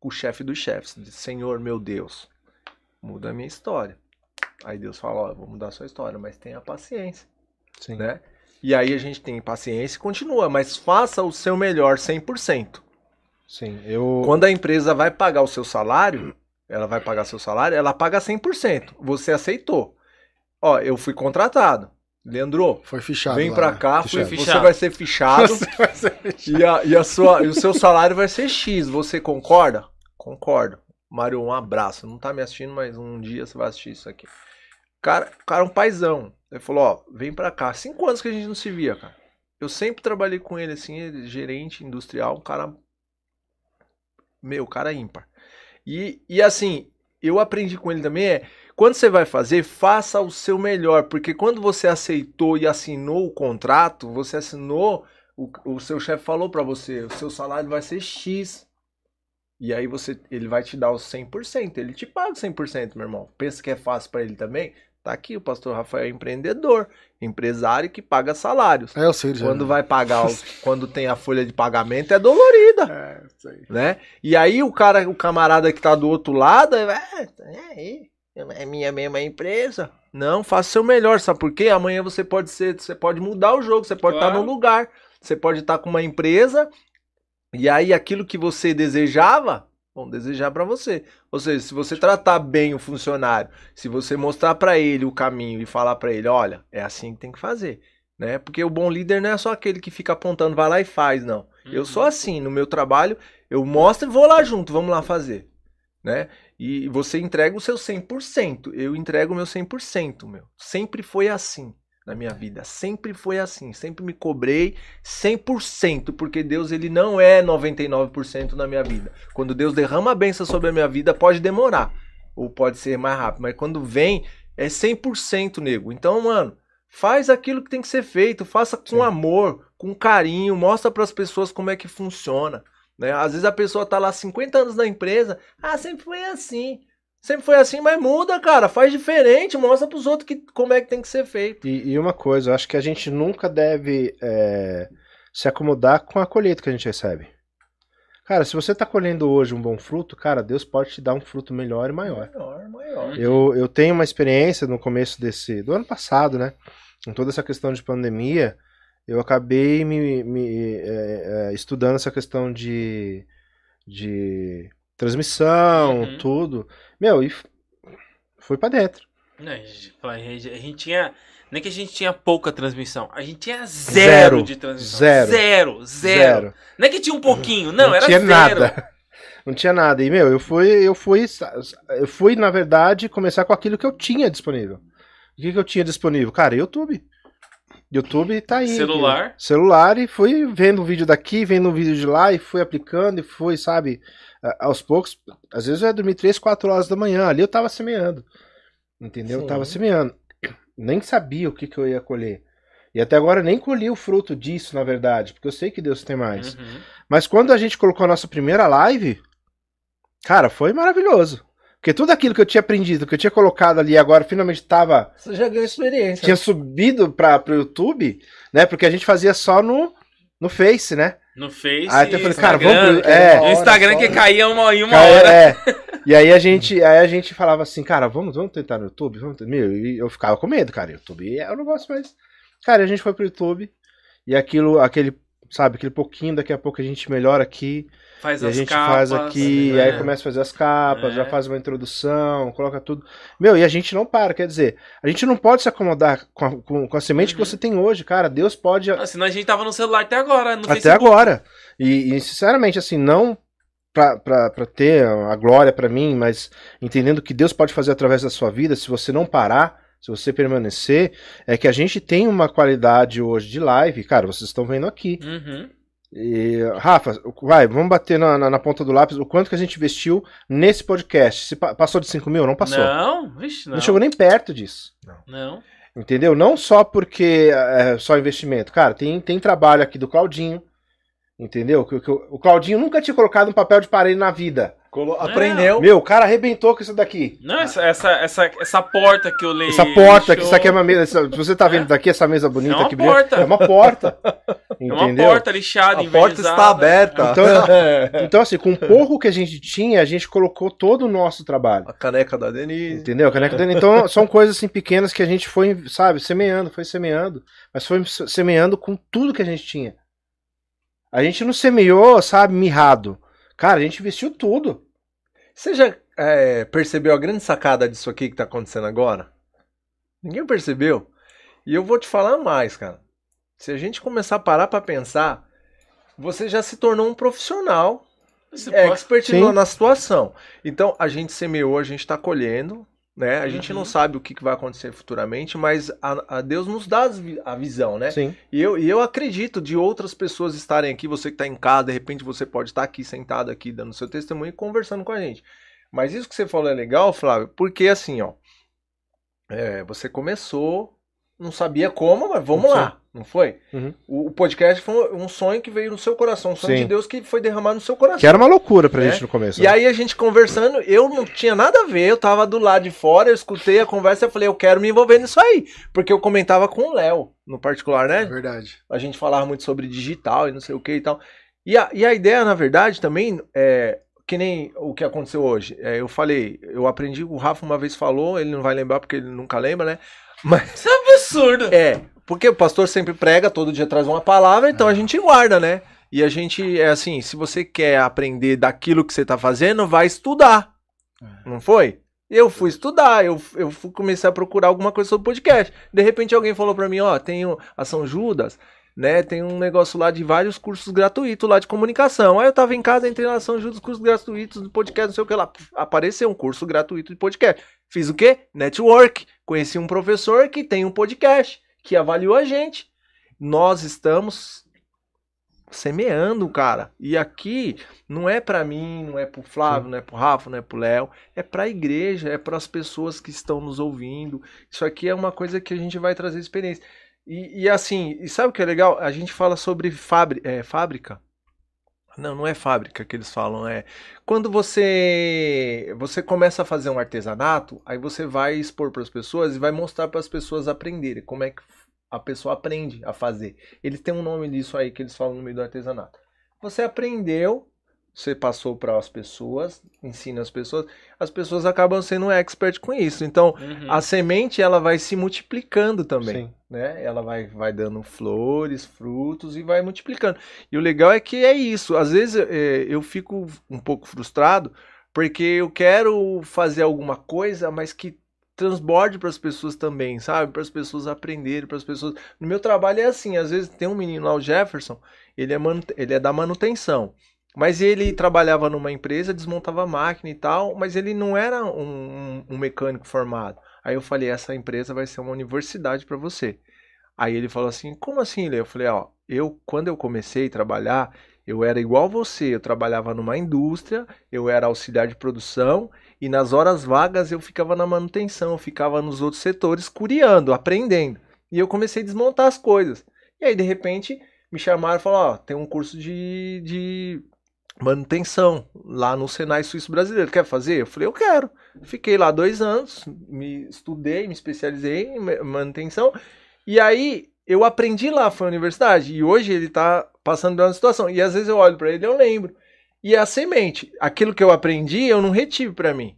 Com o chefe dos chefes. Senhor, meu Deus, muda a minha história. Aí Deus fala, ó, vou mudar a sua história, mas tenha paciência. Sim. Né? E aí a gente tem paciência e continua, mas faça o seu melhor 100%. Sim, eu... Quando a empresa vai pagar o seu salário, ela vai pagar seu salário, ela paga 100%. Você aceitou. Ó, eu fui contratado. Leandro, foi fichado. Vem para né? cá, fui, você vai ser fichado. [laughs] Vai ser fichado. E, a, e, a sua, e o seu salário vai ser X. Você concorda? Concordo. Mário, um abraço. Não tá me assistindo, mas um dia você vai assistir isso aqui. Cara, cara, um paizão. Ele falou, ó, vem pra cá. Cinco anos que a gente não se via, cara. Eu sempre trabalhei com ele, assim, ele, gerente industrial, um cara. Meu, cara ímpar. E, e assim, eu aprendi com ele também é. Quando você vai fazer, faça o seu melhor. Porque quando você aceitou e assinou o contrato, você assinou, o, o seu chefe falou para você, o seu salário vai ser X. E aí você, ele vai te dar os 100%, ele te paga 100%, meu irmão. Pensa que é fácil para ele também? Tá aqui, o pastor Rafael é empreendedor, empresário que paga salários. É, eu sei, já. Quando vai pagar, o, [laughs] quando tem a folha de pagamento é dolorida. É, sei. Né? E aí o cara, o camarada que tá do outro lado, é, é, é minha mesma empresa. Não, faça o seu melhor, sabe por quê? Amanhã você pode ser, você pode mudar o jogo, você pode claro. estar no lugar. Você pode estar com uma empresa e aí aquilo que você desejava, vão desejar para você. Ou seja, se você tratar bem o funcionário, se você mostrar para ele o caminho e falar para ele, olha, é assim que tem que fazer, né? Porque o bom líder não é só aquele que fica apontando, vai lá e faz, não. Uhum. Eu sou uhum. assim, no meu trabalho, eu mostro e vou lá junto, vamos lá fazer, né? E você entrega o seu 100%, eu entrego o meu 100%, meu. Sempre foi assim na minha vida. Sempre foi assim, sempre me cobrei 100%, porque Deus ele não é 99% na minha vida. Quando Deus derrama a benção sobre a minha vida, pode demorar, ou pode ser mais rápido, mas quando vem é 100%, nego. Então, mano, faz aquilo que tem que ser feito, faça com Sim. amor, com carinho, mostra para as pessoas como é que funciona. Né? Às vezes a pessoa tá lá 50 anos na empresa, ah, sempre foi assim. Sempre foi assim, mas muda, cara. Faz diferente, mostra pros outros que, como é que tem que ser feito. E, e uma coisa, eu acho que a gente nunca deve é, se acomodar com a colheita que a gente recebe. Cara, se você tá colhendo hoje um bom fruto, cara, Deus pode te dar um fruto melhor e maior. Maior, maior. Eu, eu tenho uma experiência no começo desse. do ano passado, né? Com toda essa questão de pandemia, eu acabei me, me é, é, estudando essa questão de. de transmissão, uhum. tudo. Meu, e foi para dentro. Não, a, gente, tinha. Nem que a gente tinha pouca transmissão. A gente tinha zero, zero de transmissão. Zero. Zero, zero. zero. Não é que tinha um pouquinho, não, não era tinha zero. Nada. [laughs] Não tinha nada. E, meu, eu fui, eu fui. Eu fui, na verdade, começar com aquilo que eu tinha disponível. O que, que eu tinha disponível? Cara, YouTube. YouTube tá aí. Celular. Celular e fui vendo o vídeo daqui, vendo o vídeo de lá e fui aplicando e fui, sabe, aos poucos. Às vezes eu ia dormir 3, 4 horas da manhã. Ali eu tava semeando. Entendeu? Sim. Eu tava semeando. Nem sabia o que, que eu ia colher. E até agora nem colhi o fruto disso, na verdade, porque eu sei que Deus tem mais. Uhum. Mas quando a gente colocou a nossa primeira live, cara, foi maravilhoso. Porque tudo aquilo que eu tinha aprendido, que eu tinha colocado ali agora, finalmente estava. Você já ganhou experiência. Tinha subido para o YouTube, né? Porque a gente fazia só no, no Face, né? No Face. Aí eu falei, cara, vamos pro... é, No Instagram que caía uma, em uma Cai, hora. É. [laughs] E aí a gente, aí a gente falava assim, cara, vamos, vamos tentar no YouTube? Vamos Meu, e eu ficava com medo, cara. YouTube é um negócio mais. Cara, a gente foi pro YouTube e aquilo, aquele, sabe, aquele pouquinho, daqui a pouco a gente melhora aqui. Faz e a gente capas, faz aqui, né? aí começa a fazer as capas, é. já faz uma introdução, coloca tudo. Meu, e a gente não para, quer dizer, a gente não pode se acomodar com a, com, com a semente uhum. que você tem hoje, cara. Deus pode. Ah, senão a gente tava no celular até agora, Até Facebook. agora. E, e, sinceramente, assim, não pra ter a glória para mim, mas entendendo que Deus pode fazer através da sua vida, se você não parar, se você permanecer, é que a gente tem uma qualidade hoje de live, cara, vocês estão vendo aqui. Uhum. E, Rafa, vai, vamos bater na, na, na ponta do lápis o quanto que a gente investiu nesse podcast. Se pa- passou de 5 mil? Não passou. Não, Não, vixe, não. chegou nem perto disso. Não. Entendeu? Não só porque é só investimento. Cara, tem, tem trabalho aqui do Claudinho. Entendeu? Que, que o o Claudinho nunca tinha colocado um papel de parede na vida. Colo- Aprendeu. Meu, o cara arrebentou com isso daqui. Não, essa, essa, essa, essa porta que eu leio. Essa porta, que isso aqui é uma mesa. Se você tá vendo daqui essa mesa bonita É uma aqui, porta. é uma porta. [laughs] É uma Entendeu? porta lixada, A porta está aberta. Então- [laughs] Então, assim, com o pouco que a gente tinha, a gente colocou todo o nosso trabalho. A caneca da Denise. Entendeu? Caneca dele. Então, são coisas assim pequenas que a gente foi, sabe, semeando, foi semeando. Mas foi semeando com tudo que a gente tinha. A gente não semeou, sabe, mirrado. Cara, a gente investiu tudo. Você já é, percebeu a grande sacada disso aqui que tá acontecendo agora? Ninguém percebeu. E eu vou te falar mais, cara. Se a gente começar a parar pra pensar, você já se tornou um profissional Você é, pode- expert Sim. na- na situação. Então, a gente semeou, a gente tá colhendo, né? A gente Uhum. não sabe o que vai acontecer futuramente, mas a, a Deus nos dá a visão, né? Sim. E eu, e eu acredito de outras pessoas estarem aqui, você que está em casa, de repente você pode estar aqui sentado aqui dando seu testemunho e conversando com a gente. Mas isso que você falou é legal, Flávio, porque assim, ó, é, você começou, não sabia como, mas vamos Sim. lá, não foi? Uhum. O, o podcast foi um sonho que veio no seu coração, um sonho Sim. de Deus que foi derramado no seu coração. Que era uma loucura pra É. gente no começo. E aí a gente conversando, eu não tinha nada a ver, eu tava do lado de fora, eu escutei a conversa e falei, eu quero me envolver nisso aí. Porque eu comentava com o Léo, no particular, né? É verdade. a gente falava muito sobre digital e não sei o que e tal. E a, e a ideia, na verdade, também é que nem o que aconteceu hoje. É, eu falei, eu aprendi, o Rafa uma vez falou, ele não vai lembrar porque ele nunca lembra, né? Mas Isso é um absurdo. é, porque o pastor sempre prega, todo dia traz uma palavra, então a gente guarda, né? E a gente, é assim, se você quer aprender daquilo que você tá fazendo, vai estudar. Não foi? Eu fui estudar, eu, eu fui, comecei a procurar alguma coisa sobre podcast. De repente alguém falou pra mim, ó, tem o- a São Judas, né? Tem um negócio lá de vários cursos gratuitos lá de comunicação. Aí eu tava em casa, entrei na São Judas, cursos gratuitos de podcast, não sei o que lá. Apareceu um curso gratuito de podcast. Fiz o quê? Network. Conheci um professor que tem um podcast, que avaliou a gente. Nós estamos semeando, cara. E aqui não é pra mim, não é pro Flávio, não é pro Rafa, não é pro Léo, é pra igreja, é para as pessoas que estão nos ouvindo. Isso aqui é uma coisa que a gente vai trazer experiência. E, e assim, e sabe o que é legal? A gente fala sobre é, fábrica. Não, não é fábrica que eles falam, é quando você você começa a fazer um artesanato, aí você vai expor para as pessoas e vai mostrar para as pessoas aprenderem como é que a pessoa aprende a fazer. Eles têm um nome disso aí que eles falam no meio do artesanato. Você aprendeu, você passou para as pessoas, ensina as pessoas, as pessoas acabam sendo um expert com isso. Então, Uhum. a semente ela vai se multiplicando também, Sim. né? Ela vai, vai dando flores, frutos e vai multiplicando. E o legal é que é isso. Às vezes é, eu fico um pouco frustrado porque eu quero fazer alguma coisa, mas que transborde para as pessoas também, sabe? Para as pessoas aprenderem, para as pessoas. No meu trabalho é assim. Às vezes tem um menino lá, o Jefferson, ele é, manu... ele é da manutenção. Mas ele trabalhava numa empresa, desmontava máquina e tal, mas ele não era um, um- mecânico formado. Aí eu falei, essa empresa vai ser uma universidade para você. Aí ele falou assim, como assim, Lê? Eu falei, ó, eu quando eu comecei a trabalhar, eu era igual você, eu trabalhava numa indústria, eu era auxiliar de produção e nas horas vagas eu ficava na manutenção, eu ficava nos outros setores curiando, aprendendo. E eu comecei a desmontar as coisas. E aí de repente me chamaram e falaram, ó, tem um curso de, de manutenção lá no Senai Suíço Brasileiro. Quer fazer? Eu falei, eu quero. Fiquei lá dois anos, me estudei, me especializei em ma- manutenção. E aí eu aprendi lá, foi a universidade. E hoje ele tá passando pela situação. E às vezes eu olho para ele e eu lembro. E é a semente, aquilo que eu aprendi, eu não retive para mim.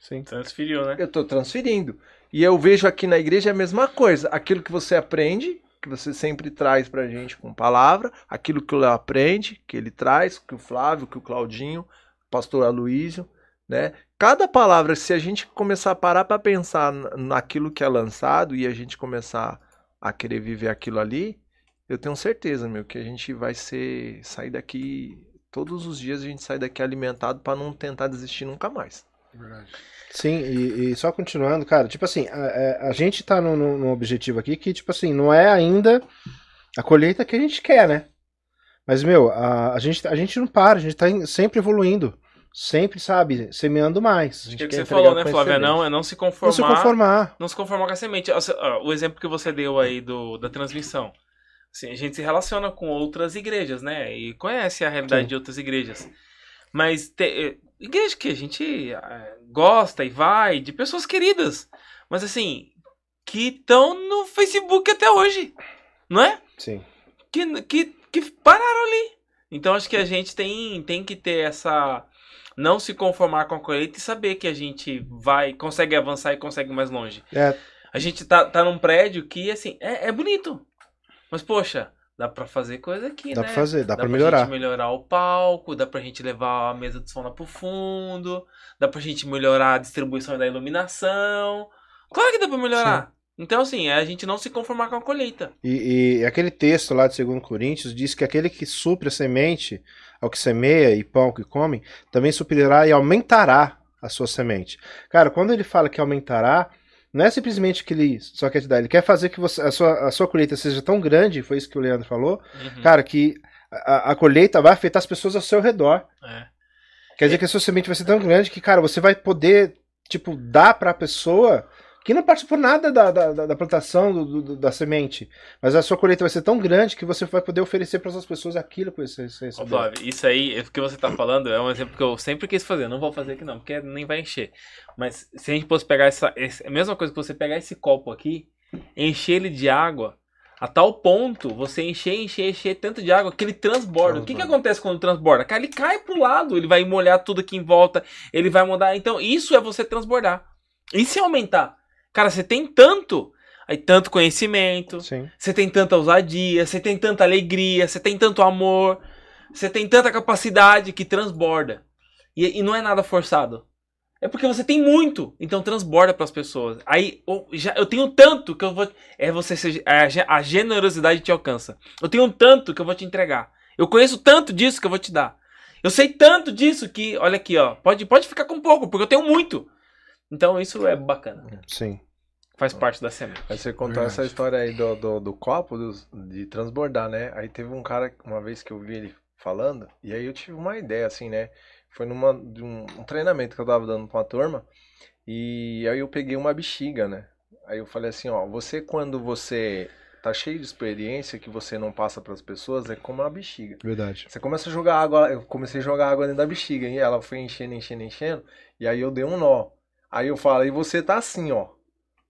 Sim. Transferiu, né? Eu estou transferindo. E eu vejo aqui na igreja a mesma coisa. Aquilo que você aprende, que você sempre traz pra gente com palavra, aquilo que o Léo aprende, que ele traz, que o Flávio, que o Claudinho, o pastor Aloísio, né? Cada palavra, se a gente começar a parar para pensar na- naquilo que é lançado e a gente começar a querer viver aquilo ali, eu tenho certeza, meu, que a gente vai ser sair daqui todos os dias a gente sai daqui alimentado para não tentar desistir nunca mais. Verdade. Sim, e, e só continuando, cara, tipo assim, a, a- a gente tá num, num- objetivo aqui que, tipo assim, não é ainda a colheita que a gente quer, né? Mas, meu, a, a, gente, a gente não para, a gente tá em- sempre evoluindo. Sempre, sabe, semeando mais. Acho que é o que quer você falou, né, Flávia? Não, é não se conformar. Não se conformar. não se conformar com a semente. O exemplo que você deu aí do, da transmissão. Assim, a gente se relaciona com outras igrejas, né? E conhece a realidade Sim. de outras igrejas. Mas te, igreja que a gente eh, gosta e vai, de pessoas queridas. Mas assim, que estão no Facebook até hoje. Não é? Sim. que, que, que pararam ali. Então acho que a gente tem, tem que ter essa. Não se conformar com a colheita e saber que a gente vai, consegue avançar e consegue ir mais longe. É, A gente tá, tá num prédio que, assim, é, é bonito. Mas, poxa, dá pra fazer coisa aqui, dá né? pra fazer, dá, pra gente melhorar. melhorar o palco, dá pra gente levar a mesa de som lá pro fundo, dá pra gente melhorar a distribuição da iluminação. Claro que dá pra melhorar. Então, assim, é a gente não se conformar com a colheita. E, e aquele texto lá de 2 Coríntios diz que aquele que supre a semente ao que semeia e pão ao que come, também suprirá e aumentará a sua semente. Cara, quando ele fala que aumentará, não é simplesmente que ele só quer te dar, ele quer fazer que você, a, sua, a sua colheita seja tão grande, foi isso que o Leandro falou, Uhum. cara, que a, a colheita vai afetar as pessoas ao seu redor. É. Quer dizer que a sua semente vai ser tão grande que, cara, você vai poder, tipo, dar pra pessoa que não participou nada da, da, da- plantação do- do- da semente. Mas a sua colheita vai ser tão grande que você vai poder oferecer para as pessoas aquilo que você, Ô, recebeu. Flávio, isso aí, o que você tá falando, é um exemplo que eu sempre quis fazer. Não vou fazer aqui não, porque nem vai encher. Mas se a gente fosse pegar essa. esse- a mesma coisa que você pegar esse copo aqui, encher ele de água, a tal ponto, você encher, encher, encher tanto de água que ele transborda. O que, que acontece quando transborda? Ele cai pro lado, ele vai molhar tudo aqui em volta, ele vai mudar. Então, isso é você transbordar. E se aumentar? Cara, você tem tanto. Aí tanto conhecimento, Sim. você tem tanta ousadia, você tem tanta alegria, você tem tanto amor, você tem tanta capacidade que transborda. E, e não é nada forçado. É porque você tem muito, então transborda para as pessoas. Aí eu, já, eu tenho tanto que eu vou. É você ser- a, a generosidade te alcança. Eu tenho tanto que eu vou te entregar. Eu conheço tanto disso que eu vou te dar. Eu sei tanto disso que, olha aqui, ó, pode, pode ficar com pouco, porque eu tenho muito. Então isso é bacana. Sim. Faz parte da semente. Aí você contou Verdade. essa história aí do, do, do copo, dos- de transbordar, né? Aí teve um cara, uma vez que eu vi ele falando, e aí eu tive uma ideia, assim, né? Foi numa, de um, um treinamento que eu tava dando pra uma turma, e aí eu peguei uma bexiga, né? Aí eu falei assim, ó, você quando você tá cheio de experiência que você não passa pras pessoas, é como uma bexiga. Verdade. Você começa a jogar água, eu comecei a jogar água dentro da bexiga, e ela foi enchendo, enchendo, enchendo, e aí eu dei um nó. Aí eu falo, e você tá assim, ó,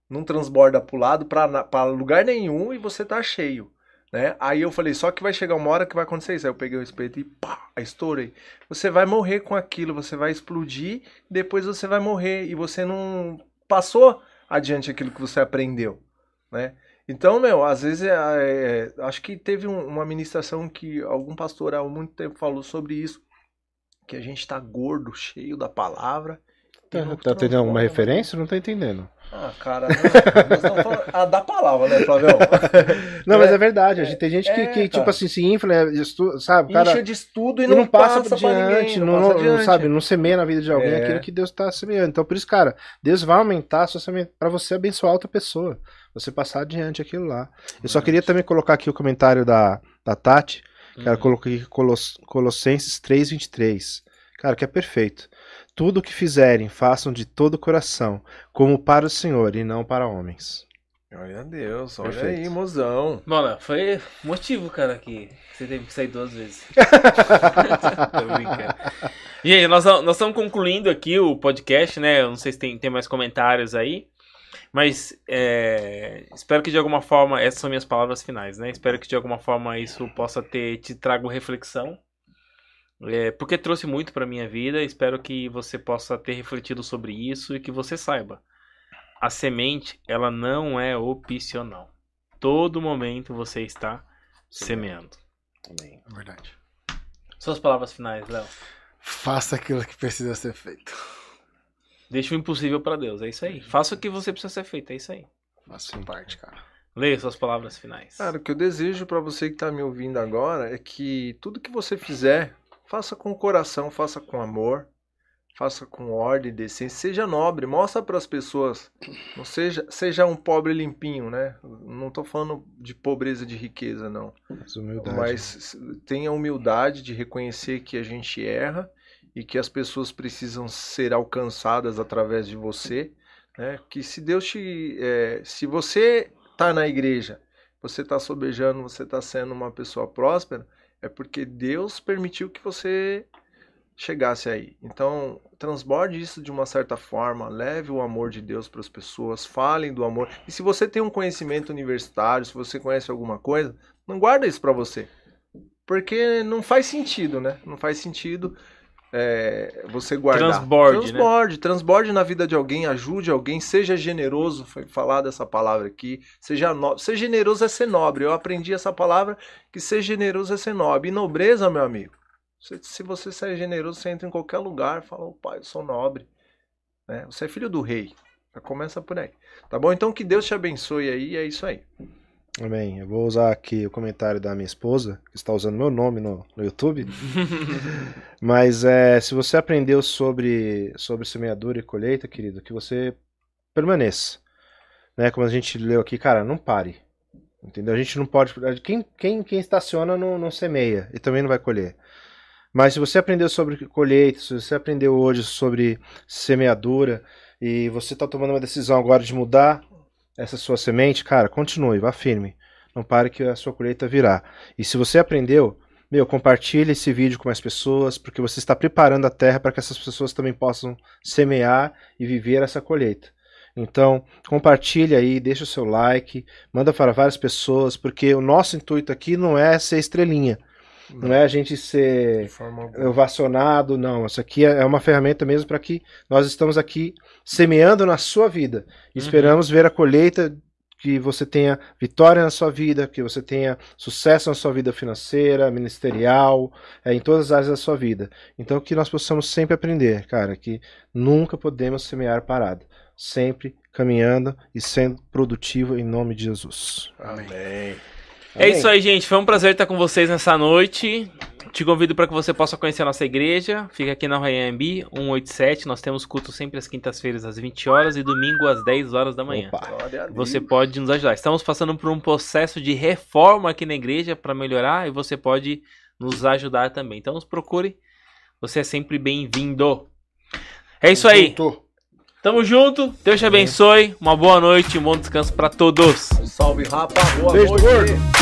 não transborda pro lado, pra, pra lugar nenhum, e você tá cheio, né? Aí eu falei, só que vai chegar uma hora que vai acontecer isso. Aí eu peguei o espeto e pá, estourei. Você vai morrer com aquilo, você vai explodir, depois você vai morrer, e você não passou adiante aquilo que você aprendeu, né? Então, meu, às vezes, é, é, acho que teve um- uma ministração que algum pastor há muito tempo falou sobre isso, que a gente tá gordo, cheio da palavra. Tá, tá tendo alguma transforma. referência? Não tô entendendo. Ah, cara, nós, falando ah, da palavra, né, Flavião? [laughs] Não, mas É, é verdade. A gente, tem gente que, é, que, tipo assim, se infla, estu- sabe? Cara Incha de estudo e e não, não passa, passa, diante, ninguém, não, não, passa não- sabe, não semeia na vida de alguém É. aquilo que Deus está semeando. Então, por isso, cara, Deus vai aumentar a sua semente para você abençoar outra pessoa, você passar adiante aquilo lá. Eu só queria também colocar aqui o comentário da, da Tati, que ela Uhum. colocou aqui Coloss- Colossenses 3:23. Cara, que é perfeito. Tudo o que fizerem, façam de todo o coração, como para o Senhor e não para homens. Olha a Deus, olha Perfeito. aí, mozão. Mano, foi motivo, cara, que você teve que sair duas vezes. [laughs] Tô brincando. Gente, nós, nós estamos concluindo aqui o podcast, né? Eu não sei se tem, tem mais comentários aí. Mas é, espero que de alguma forma, essas são minhas palavras finais, né? Espero que de alguma forma isso possa ter te trago reflexão. É, porque trouxe muito pra minha vida. Espero que você possa ter refletido sobre isso e que você saiba. A semente, ela não é opcional. Todo momento você está semeando. Amém. É verdade. Suas palavras finais, Léo. Faça aquilo que precisa ser feito. Deixa o impossível pra Deus, é isso aí. Faça o que você precisa ser feito, é isso aí. Faça sua parte, cara. Leia suas palavras finais. Cara, o que eu desejo pra você que tá me ouvindo agora é que tudo que você fizer, faça com coração, faça com amor, faça com ordem, decência, seja nobre, mostra para as pessoas, não seja, seja um pobre limpinho, né? Não tô falando de pobreza de riqueza, não. Mas humildade. Mas tenha humildade de reconhecer que a gente erra e que as pessoas precisam ser alcançadas através de você, né? Que se Deus te, é, se você tá na igreja, você tá sobejando, você tá sendo uma pessoa próspera, é porque Deus permitiu que você chegasse aí. Então, transborde isso de uma certa forma, leve o amor de Deus para as pessoas, falem do amor. E se você tem um conhecimento universitário, se você conhece alguma coisa, não guarda isso para você. Porque não faz sentido, né? Não faz sentido é, você guardar. Transborde, transborde, né? transborde na vida de alguém, ajude alguém, seja generoso, foi falado essa palavra aqui, seja no... ser generoso é ser nobre. Eu aprendi essa palavra que ser generoso é ser nobre. E nobreza, meu amigo, se você ser generoso, você entra em qualquer lugar fala, oh, pai, eu sou nobre. Né? Você é filho do rei. Já começa por aí. Tá bom? Então que Deus te abençoe aí, é isso aí. Amém. Eu vou usar aqui o comentário da minha esposa, que está usando meu nome no, no YouTube. [laughs] Mas é, se você aprendeu sobre, sobre semeadura e colheita, querido, que você permaneça. Né? Como a gente leu aqui, cara, não pare. Entendeu? A gente não pode. Quem, quem, quem estaciona não, não semeia e também não vai colher. Mas se você aprendeu sobre colheita, se você aprendeu hoje sobre semeadura e você está tomando uma decisão agora de mudar essa sua semente, cara, continue, vá firme. Não pare que a sua colheita virá. E se você aprendeu, meu, compartilhe esse vídeo com mais pessoas, porque você está preparando a terra para que essas pessoas também possam semear e viver essa colheita. Então, compartilhe aí, deixa o seu like, manda para várias pessoas, porque o nosso intuito aqui não é ser estrelinha. Não é a gente ser ovacionado, não. Isso aqui é uma ferramenta mesmo para que nós estamos aqui semeando na sua vida. E uhum. esperamos ver a colheita que você tenha vitória na sua vida, que você tenha sucesso na sua vida financeira, ministerial, é, em todas as áreas da sua vida. Então que nós possamos sempre aprender, cara, que nunca podemos semear parado, sempre caminhando e sendo produtivo em nome de Jesus. Amém. É isso aí, gente. Foi um prazer estar com vocês nessa noite. Te convido para que você possa conhecer a nossa igreja. Fica aqui na Rayambi 187. Nós temos culto sempre às quintas-feiras às 20 horas e domingo às 10 horas da manhã. Você pode nos ajudar. Estamos passando por um processo de reforma aqui na igreja para melhorar e você pode nos ajudar também. Então nos procure. Você é sempre bem-vindo. É isso aí. Tamo junto. Deus te abençoe. Uma boa noite, um bom descanso para todos. Salve, rapa. Boa Beijo, noite.